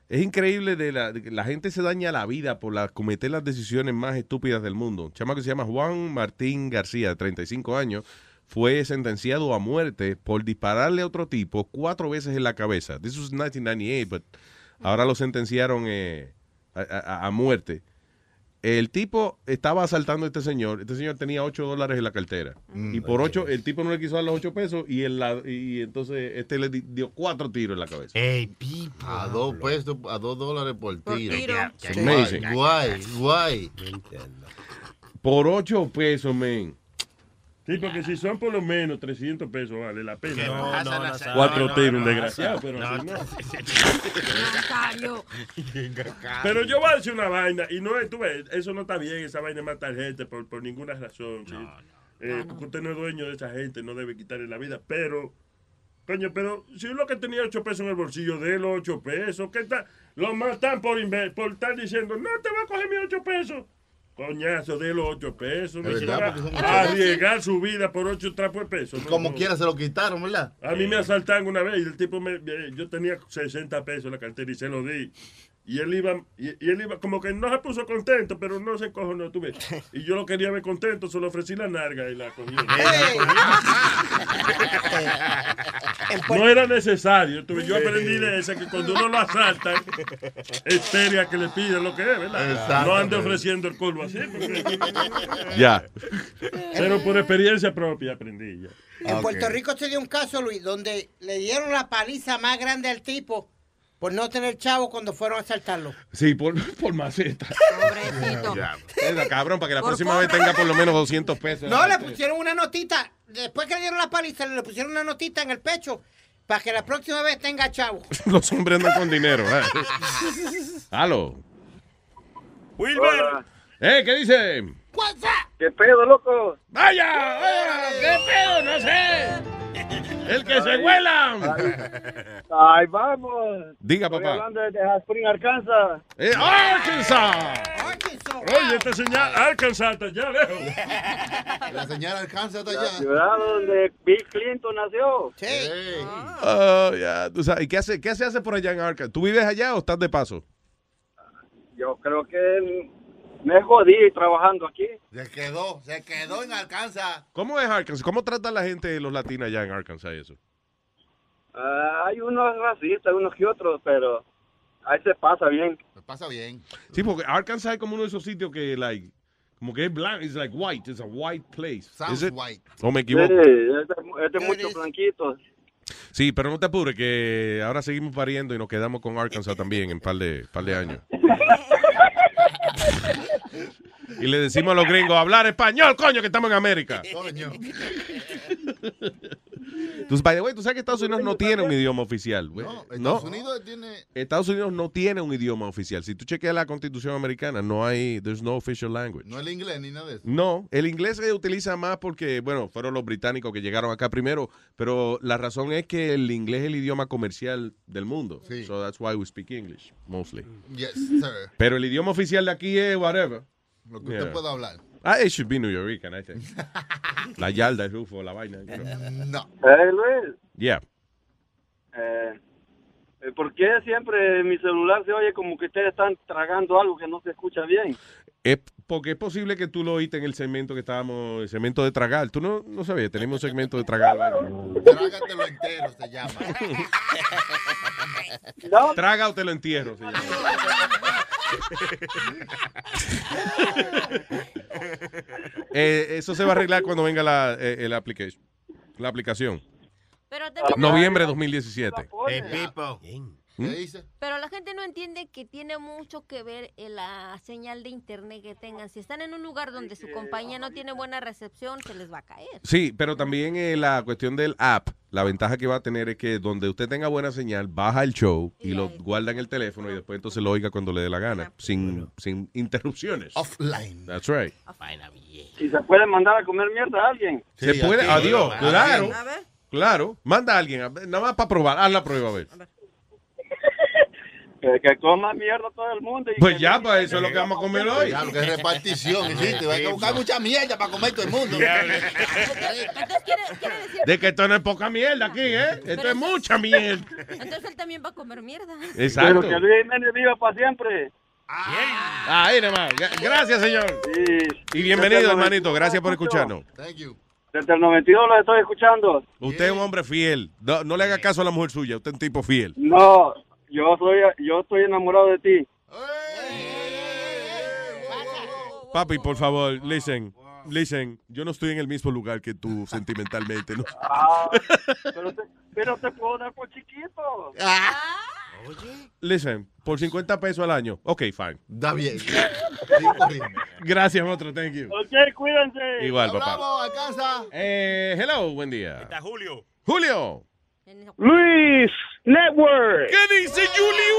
es increíble de la, la gente se daña la vida por la, cometer las decisiones más estúpidas del mundo. Un chama que se llama Juan Martín García, de 35 años, fue sentenciado a muerte por dispararle a otro tipo cuatro veces en la cabeza. This was 1998, but ahora lo sentenciaron eh, a muerte. El tipo estaba asaltando a este señor. Este señor tenía 8 dólares en la cartera. y por 8, el tipo no le quiso dar los 8 pesos y, el, la- y entonces este le di- dio cuatro tiros en la cabeza. A dos pesos, a dos dólares por tiro. tiro. Guay, Amazing. Guay, guay. Por 8 pesos, men. Sí, porque si son por lo menos 300 pesos, vale la pena. No, no, no, Nazario. Cuatro tiros, no, un no, desgraciado, pero no, así no. Nazario. Pero yo voy a decir una vaina, y no es, tú ves, eso no está bien, esa vaina de matar gente por, por ninguna razón. ¿sí? Eh, Porque usted no es dueño de esa gente, no debe quitarle la vida, pero, coño, pero si uno que tenía 8 pesos en el bolsillo, de los 8 pesos, ¿qué tal? Lo matan por, por estar diciendo, no te va a coger mis 8 pesos. Coñazo, de los 8 pesos. Se verdad, son arriesgar su vida por 8 trapos de pesos. Como no. quiera se lo quitaron, ¿verdad? A mí me asaltaron una vez y el tipo me, me- yo tenía 60 pesos en la cartera y se lo di. Y él iba, y, y él iba, como que no se puso contento, pero no se cojonó, tú ves. Y yo lo quería ver contento, se lo ofrecí la narga y la cogió. [LAUGHS] No era necesario, tú ves. Yo aprendí de esa que cuando uno lo asalta, esperia que le pida lo que es, ¿verdad? Exacto, no ande ofreciendo el colmo así. porque- Ya. Pero por experiencia propia aprendí ya. En Puerto Rico se dio un caso, Luis, donde le dieron la paliza más grande al tipo por no tener chavo cuando fueron a asaltarlo. Sí, por, [LAUGHS] por maceta. Pobrecito. Ya. Cabrón, para que la Por próxima pobre. vez tenga por lo menos 200 pesos. No, le pusieron una notita. Después que le dieron la paliza, le pusieron una notita en el pecho para que la próxima vez tenga chavo. [LAUGHS] Los hombres andan con dinero. ¿eh? [LAUGHS] Aló. Wilber. ¿Eh? ¿Qué dice? ¿Qué pedo, loco? ¡Vaya! vaya, ¿Qué pedo? No sé. El que se vuela. Ay, vamos. Diga, Estoy papá. hablando de Spring, Arkansas. Eh, ¡Arkansas! Oye, esta señal Arkansas está allá lejos. La señal alcanza hasta La allá. ciudad donde Bill Clinton nació. Sí. Oh, ya, tú sabes. ¿Y qué, hace, qué se hace por allá en Arkansas? ¿Tú vives allá o estás de paso? Yo creo que me jodí trabajando aquí. Se quedó, se quedó en Alcanza. ¿Cómo es Arkansas? ¿Cómo trata la gente, los latinos allá en Arkansas y eso? Ah, hay unos racistas, unos que otros, pero ahí se pasa bien. Se pasa bien. Sí, porque Arkansas es como uno de esos sitios que, like, como que es blanco, it's like white, it's a white place. Sounds Is it? white. ¿O me Sí, equivoco? de, es de muchos blanquitos. Sí, pero no te apures, que ahora seguimos pariendo y nos quedamos con Arkansas también en par de, par de años. [LAUGHS] Y le decimos a los gringos, hablar español, coño, que estamos en América. Coño. Entonces, by the way, tú sabes que Estados Unidos no tiene un idioma oficial. güey. No, Estados No. Unidos tiene. Estados Unidos no tiene un idioma oficial. Si tú chequeas la constitución americana, no hay, there's no official language. No el inglés ni nada de eso. No, el inglés se utiliza más porque, bueno, fueron los británicos que llegaron acá primero, pero la razón es que el inglés es el idioma comercial del mundo. Sí. So that's why we speak English, mostly. Yes, sir. Pero el idioma oficial de aquí es whatever. Lo que usted Yeah. pueda hablar. Ah, it should be New York, I think. [LAUGHS] la yarda, el rufo, la vaina. you know. No. Eh, Luis, Yeah. eh, ¿por qué siempre mi celular se oye como que ustedes están tragando algo que no se escucha bien? Es porque es posible que tú lo oíste en el segmento que estábamos, el segmento de tragar. Tú no, no sabías, tenemos un segmento de tragar. Trágatelo entero, se llama. [LAUGHS] Traga o te lo entierro. se llama. [LAUGHS] Eh, eso se va a arreglar cuando venga la, eh, el application, la aplicación. Pero, Noviembre 2017. Hey, Pipo. ¿Mm? pero la gente no entiende que tiene mucho que ver en la señal de internet que tengan. Si están en un lugar donde su compañía no tiene buena recepción, se les va a caer. Sí, pero también eh, la cuestión del app, la ventaja que va a tener es que donde usted tenga buena señal, baja el show y lo guarda en el teléfono y después entonces lo oiga cuando le dé la gana, sin, sin interrupciones. Offline. That's right. Si se puede mandar a comer mierda a alguien. Se puede, adiós, claro, claro. Manda a alguien, a ver, nada más para probar, haz la prueba, a ver. [LAUGHS] Que, que coma mierda todo el mundo. y Pues que- ya, pues eso es lo que vamos a comer hoy. Ya, lo que es [LAUGHS] repartición. Hay que buscar mucha mierda para comer todo el mundo. Entonces quiere, quiere decir... De que esto no es poca mierda aquí, ¿eh? Esto es mucha mierda. Entonces él también va a comer mierda. Exacto. Pero que Luis Jiménez viva para siempre. Ahí nomás. Gra- Gracias, señor. Y bienvenido, hermanito. Gracias por escucharnos. Thank you. Desde el 92 lo estoy escuchando. Usted es un hombre fiel. No, no le haga caso a la mujer suya. Usted es un tipo fiel. No, yo soy, yo estoy enamorado de ti. Papi, por favor, listen. Listen, yo no estoy en el mismo lugar que tú sentimentalmente. ¿no? Ah, pero, te, pero te puedo dar por chiquito. Listen, por 50 pesos al año. Ok, fine. Da bien. [LAUGHS] Gracias, otro. Thank you. Ok, cuídense. Igual, papá. Vamos, alcanza. Eh, hello, buen día. Está Julio. Julio. Luis Network. ¿Qué dice Julio?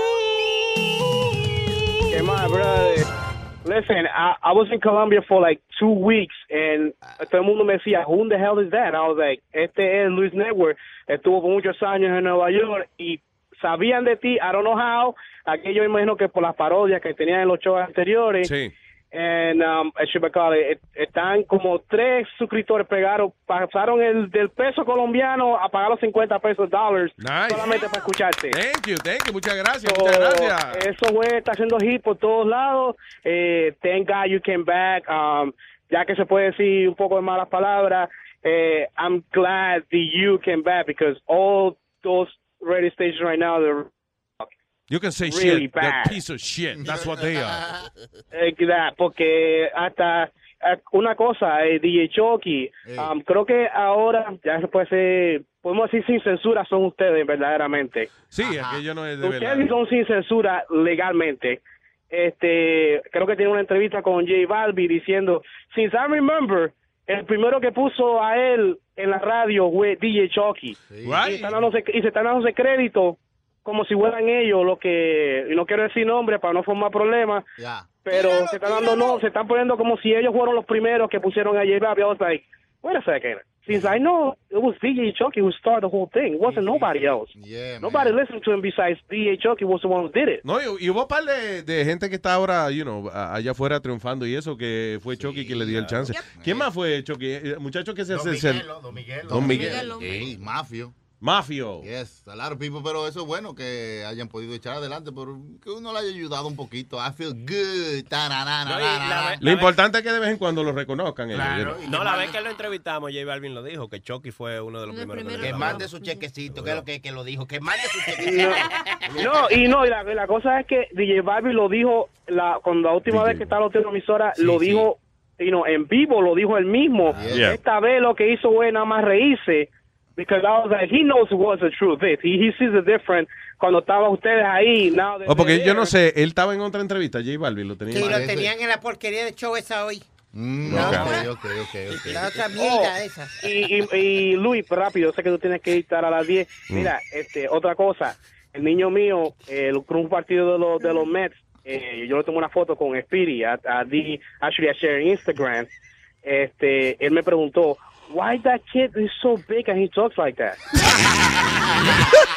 ¿Qué más, brother? Listen, I, I was in Colombia for like two weeks and todo el mundo me decía, who the hell is that? I was like, este es Luis Network. Estuvo por muchos años en Nueva York y sabían de ti, I don't know how. Aquello imagino que por las parodias que tenían en los shows anteriores. Sí. And, um, it, están como tres suscriptores pegaron, pasaron el del peso colombiano a pagar los 50 pesos dólares Nice. solamente para escucharte. Thank you, thank you. Muchas gracias, So, muchas gracias. Eso güey está haciendo hit por todos lados. Eh, thank God you came back. Um, ya que se puede decir un poco de malas palabras, eh, I'm glad that you came back because all those radio stations right now they're You can say really shit. They're bad. piece of shit. That's what they are. [LAUGHS] Eh, porque hasta eh, una cosa, eh, DJ Chucky, um, creo que ahora ya se puede ser, podemos decir sin censura son ustedes verdaderamente. Sí, aquello no es de Ustedes verdad. son sin censura legalmente. Este, creo que tiene una entrevista con J Balbi diciendo, since I remember, el primero que puso a él en la radio fue DJ Chucky. Right. Y, están dándose, y se están dándose crédito como si fueran ellos los que, y no quiero decir nombre para no formar problemas, pero se están dando, no, se están poniendo como si ellos fueron los primeros que pusieron a J Balbi. I was like, wait a second. Since I know it was DJ Chucky who started the whole thing, it wasn't nobody else. nobody listened to him besides DJ Chucky was the one who did it. No, y, y hubo un par de, de gente que está ahora, you know, allá afuera triunfando y eso, que fue Chucky quien le dio el chance. ¿Quién más fue Chucky? El muchacho que se Don hace... se- Miguelo, Don Miguelo. Don Miguel. Sí, mafio. Mafio. Yes, a lot of people, pero eso es bueno que hayan podido echar adelante, pero que uno le haya ayudado un poquito. I feel good. Lo importante es que de vez en cuando lo reconozcan. ellos, you know. No, la vez que lo entrevistamos, J Balvin lo dijo, que Chucky fue uno de los primeros. Que mande su chequecito, que es lo que, que lo dijo. Que mande su chequecito. No, y no, y la, la cosa es que DJ Barbie lo dijo, la, cuando la última vez que estaba en la emisora, Sí, lo sí. dijo, know, en vivo, lo dijo él mismo. Yeah. Esta vez lo que hizo fue nada más reírse, because I was like, he knows what the truth is. He, he sees the difference cuando estaban ustedes ahí. Now Oh, porque they're yo no there. sé, él estaba en otra entrevista, J Balvin, lo tenía. Sí, lo tenían en la porquería de show esa hoy. Mm, La ok, otra. ok, ok, ok. La otra mierda Oh, esa. Y, y, y Luis, rápido, sé que tú tienes que estar a las 10. Mm. Mira, este, otra cosa, el niño mío, eh, con un partido de los, de los Mets, eh, yo le tomé una foto con Speedy, a, a di- actually I share en Instagram, este, él me preguntó, why that kid is so big and he talks like that? [LAUGHS]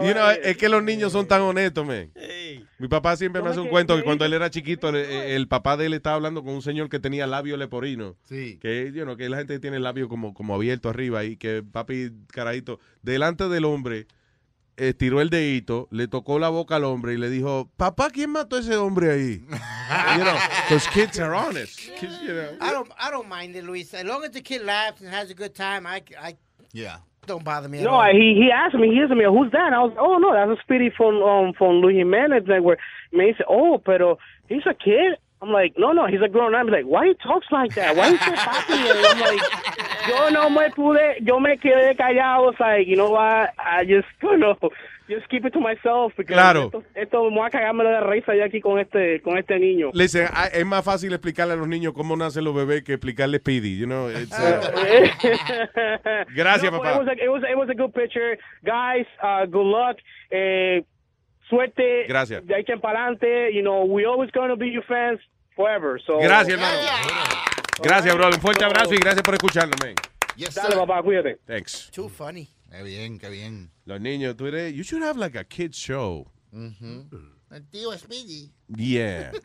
You know, es que los niños son tan honestos, man. Mi papá siempre me hace un cuento que cuando él era chiquito, el, el papá de él estaba hablando con un señor que tenía labio leporino. Sí. Que, you know, que la gente tiene el labio como, como abierto arriba y que papi, carajito, delante del hombre, estiró el dedito, le tocó la boca al hombre y le dijo, papá, ¿quién mató a ese hombre ahí? [LAUGHS] you know, those kids are honest. Kids, you know. I don't, I don't mind it, Luis. As long as the kid laughs and has a good time, I, I Yeah. don't bother me at No, all. he he asked me, he asked me, who's that? I was, oh no, that's a Speedy from um from Luis Jimenez Network. And he said, oh, pero he's a kid. I'm like, no, no, he's a grown up. I'm like, why he talks like that? Why he so popular? I'm like, yo no me pude, yo me quedé callado. Like, you know what? I just, you know, just keep it to myself. Because Claro. Esto, esto me voy a cagarme de risa ya aquí con este, con este niño. Listen, ah, es más fácil explicarle a los niños cómo nacen los bebés que explicarle Speedy. You know, it's, uh, [LAUGHS] Gracias, No, papá. It was, a, it, was, it was a good picture. Guys, uh, good luck. Eh, suerte. Gracias. De ahí que en pa'lante. You know, we always going to be your fans forever. So, Gracias, hermano. Gracias, bro. Un fuerte abrazo y gracias por escucharnos, man. Dale, papá, cuídate. Thanks. Too funny. Qué bien, qué bien. Los niños, tú eres, you should have like a kids show. El tío Speedy. Yeah. [LAUGHS]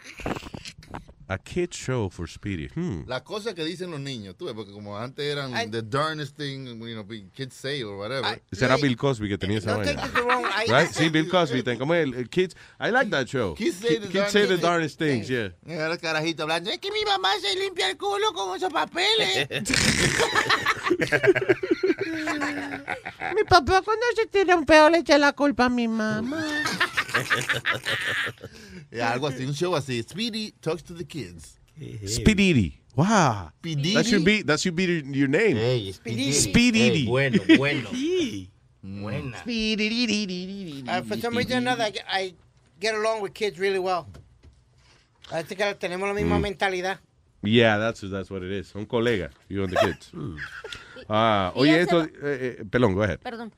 A kids show for Speedy. Hmm. Las cosas que dicen los niños, tú ves, porque como antes eran the darnest thing, you know, kids say or whatever. Ese era Bill Cosby que tenía esa vaina. I- Right? Sí, Bill Cosby. ten- Como el, el kids. I like that show. Kids say the Kids say the darndest darndest things, yeah. El carajito hablando, es que mi mamá se limpia el culo con esos papeles. [LAUGHS] Mi papá cuando se tira un peo le echa la culpa a mi mamá. [LAUGHS] [LAUGHS] Y algo así, un show así. Speedy talks to the kids. Speedy. Wow. Speedy. That should be that should be your name. Hey, Speedy. Speedy. Hey, bueno, [LAUGHS] bueno. Buena. Uh, for some reason or another, I, get- I get along with kids really well. Parece que tenemos la misma Mm. mentalidad. Yeah, that's that's what it is. Son colegas, you and the kids. [LAUGHS] Ah, oye, esto, eh, eh, pelón, go ahead. Perdón,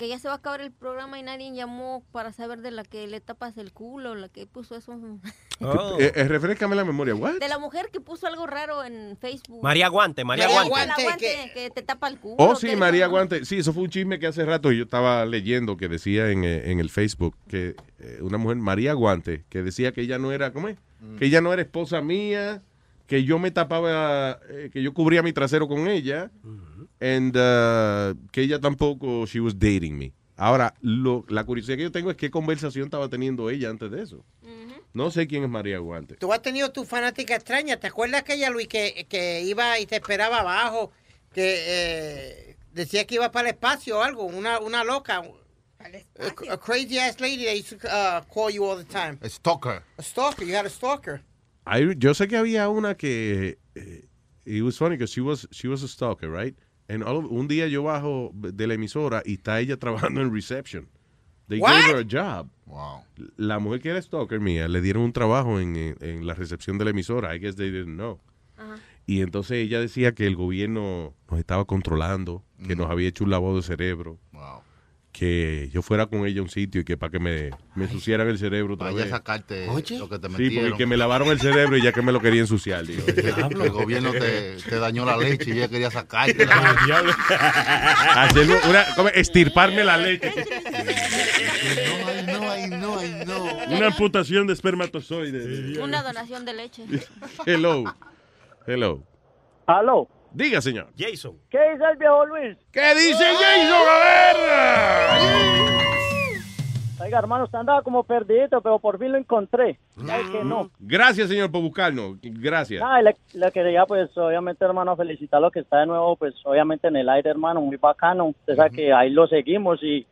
que ya se va a acabar el programa y nadie llamó para saber de la que le tapas el culo, la que puso eso. [LAUGHS] Eh, eh, refrescame la memoria, what? De la mujer que puso algo raro en Facebook. María Guante, María, María Guante. Guante, que... te tapa el culo. Oh, sí, María Guante. Sí, eso fue un chisme que hace rato yo estaba leyendo que decía en, eh, en el Facebook que eh, una mujer, María Guante, que decía que ella no era, ¿cómo es? Que ella no era esposa mía, que yo me tapaba, eh, que yo cubría mi trasero con ella, and uh, que ella tampoco, she was dating me. Ahora, lo, la curiosidad que yo tengo es qué conversación estaba teniendo ella antes de eso. No sé quién es María Guante. Tú has tenido tu fanática extraña. ¿Te acuerdas aquella, Luis, que, que iba y te esperaba abajo? Que eh, decía que iba para el espacio o algo. Una, una loca. A, a crazy ass lady that used to uh, call you all the time. A stalker. A stalker. You had a stalker. Hay- yo sé que había una que eh, it was funny because she was she was a stalker, right? And all of- un día yo bajo de la emisora y está ella [LAUGHS] trabajando en reception. They What? gave her a job. Wow. La mujer que era stalker mía le dieron un trabajo en, en- en la recepción de la emisora. I guess they didn't know. Y entonces ella decía que el gobierno nos estaba controlando, que nos había hecho un lavado de cerebro. Que yo fuera con ella a un sitio y que para que me, me ensuciaran el cerebro otra Vaya a vez. sacarte lo que te Sí, metieron. porque que me lavaron el cerebro y ya que me lo quería ensuciar. digo. [LAUGHS] El gobierno te, te dañó la leche y ella quería sacarte. [LAUGHS] Hacerme una, ¿cómo? estirparme la leche. [LAUGHS] No, ay, no, ay, no. Una amputación de espermatozoides. Una donación de leche. Hello. Hello. Aló. Diga, señor. Jason. ¿Qué dice el viejo Luis? ¿Qué dice Jason? A ver. Oiga, hermano, usted andaba como perdido, pero por fin lo encontré. Ay, que no. Gracias, señor, por buscarnos. Gracias. Y le, le quería, pues, obviamente, hermano, felicitarlo que está de nuevo, pues, obviamente en el aire, hermano, muy bacano. Usted sabe que ahí lo seguimos y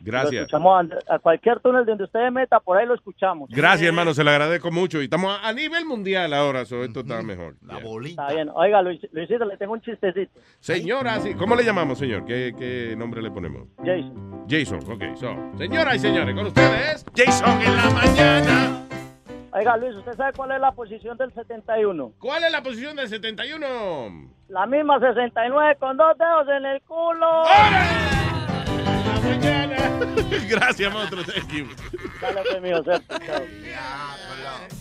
lo Gracias. escuchamos a, a cualquier túnel donde usted meta, por ahí lo escuchamos. Gracias, hermano, se lo agradezco mucho. Y estamos a, a nivel mundial ahora, so esto está mejor. La Está bien. Oiga, Luis, Luisito, le tengo un chistecito. Señora, sí, ¿cómo le llamamos, señor? ¿Qué, qué nombre le ponemos? Jason. Jason, ok. So, señoras y señores, con ustedes, Jason en la mañana. Oiga, Luis, ¿usted sabe cuál es la posición del 71? ¿Cuál es la posición del 71? La misma 69 con dos dedos en el culo. [LAUGHS] Gracias, monstruo. Thank you. Dale, pues.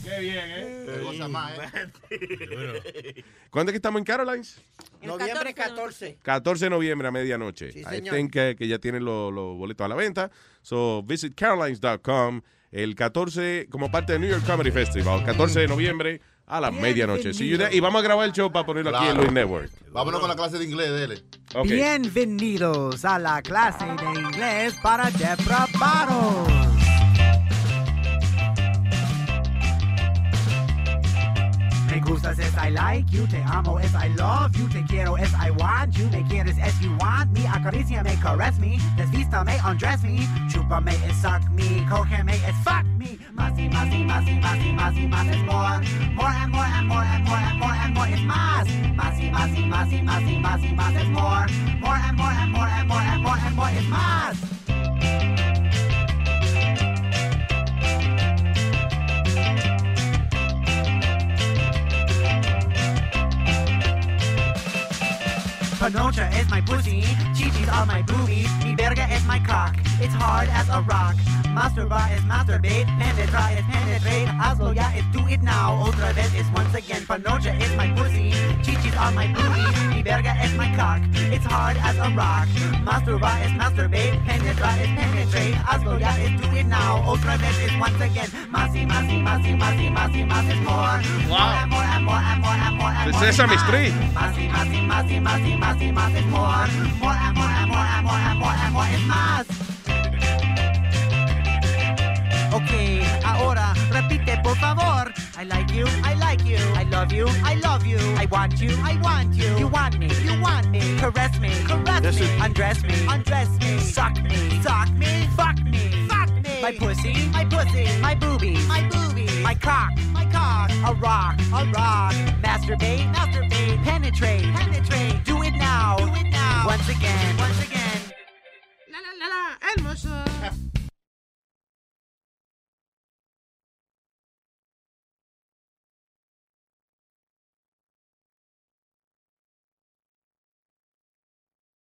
Qué bien, ¿eh? Te goza más, ¿eh? ¿Cuándo es que estamos en Carolines? Noviembre 14. 14 de noviembre a medianoche. Sí, I think que, que ya tienen los los boletos a la venta. So, visit carolines.com el 14 como parte del New York Comedy Festival. 14 de noviembre a la medianoche. See you there. Y vamos a grabar el show para ponerlo aquí en. Luis Network. Vámonos con la clase de inglés, dele. Bienvenidos a la clase de inglés para depravados. Me gustas es I like you, te amo es I love you, te quiero es I want you, me quieres es you want me, acaríciame, caress me, desvístame, undress me, chúpame es suck me, cógeme es fuck me, y más y más y más es more, more and more and more and more and more and more es más, y más y más y más es more, more and more and more and more and more and more es más. Panocha is my pussy, chichis are my boobies, verga is my cock, it's hard as a rock. Masturba is masturbate, penetra is penetrate, hazlo ya is do it now, otra vez is once again. Panocha is my pussy, chichis are my boobies, mi verga is my cock, it's hard as a rock. Masturba is masturbate, penetra is penetrate, hazlo ya is do it now, otra vez is once again. Masi, masi, masi, masi, masi, masi is more. More and more and more and more and more and The more. is Sesame más. Street. Masi, masi, masi, masi, masi, más es more. More and more más. Ok, ahora repite por favor. I like you, I like you. I love you, I love you. I want you, I want you. You want me, you want me. Caress me, caress Yes, me. Undress me, undress me. Suck me, suck me, fuck me. My pussy, my pussy. My boobies, my boobies. My cock, my cock, a rock, a rock. Masturbate, masturbate, penetrate, penetrate. Do it now, do it now. Once again, once again. La la la la, hermoso. [LAUGHS]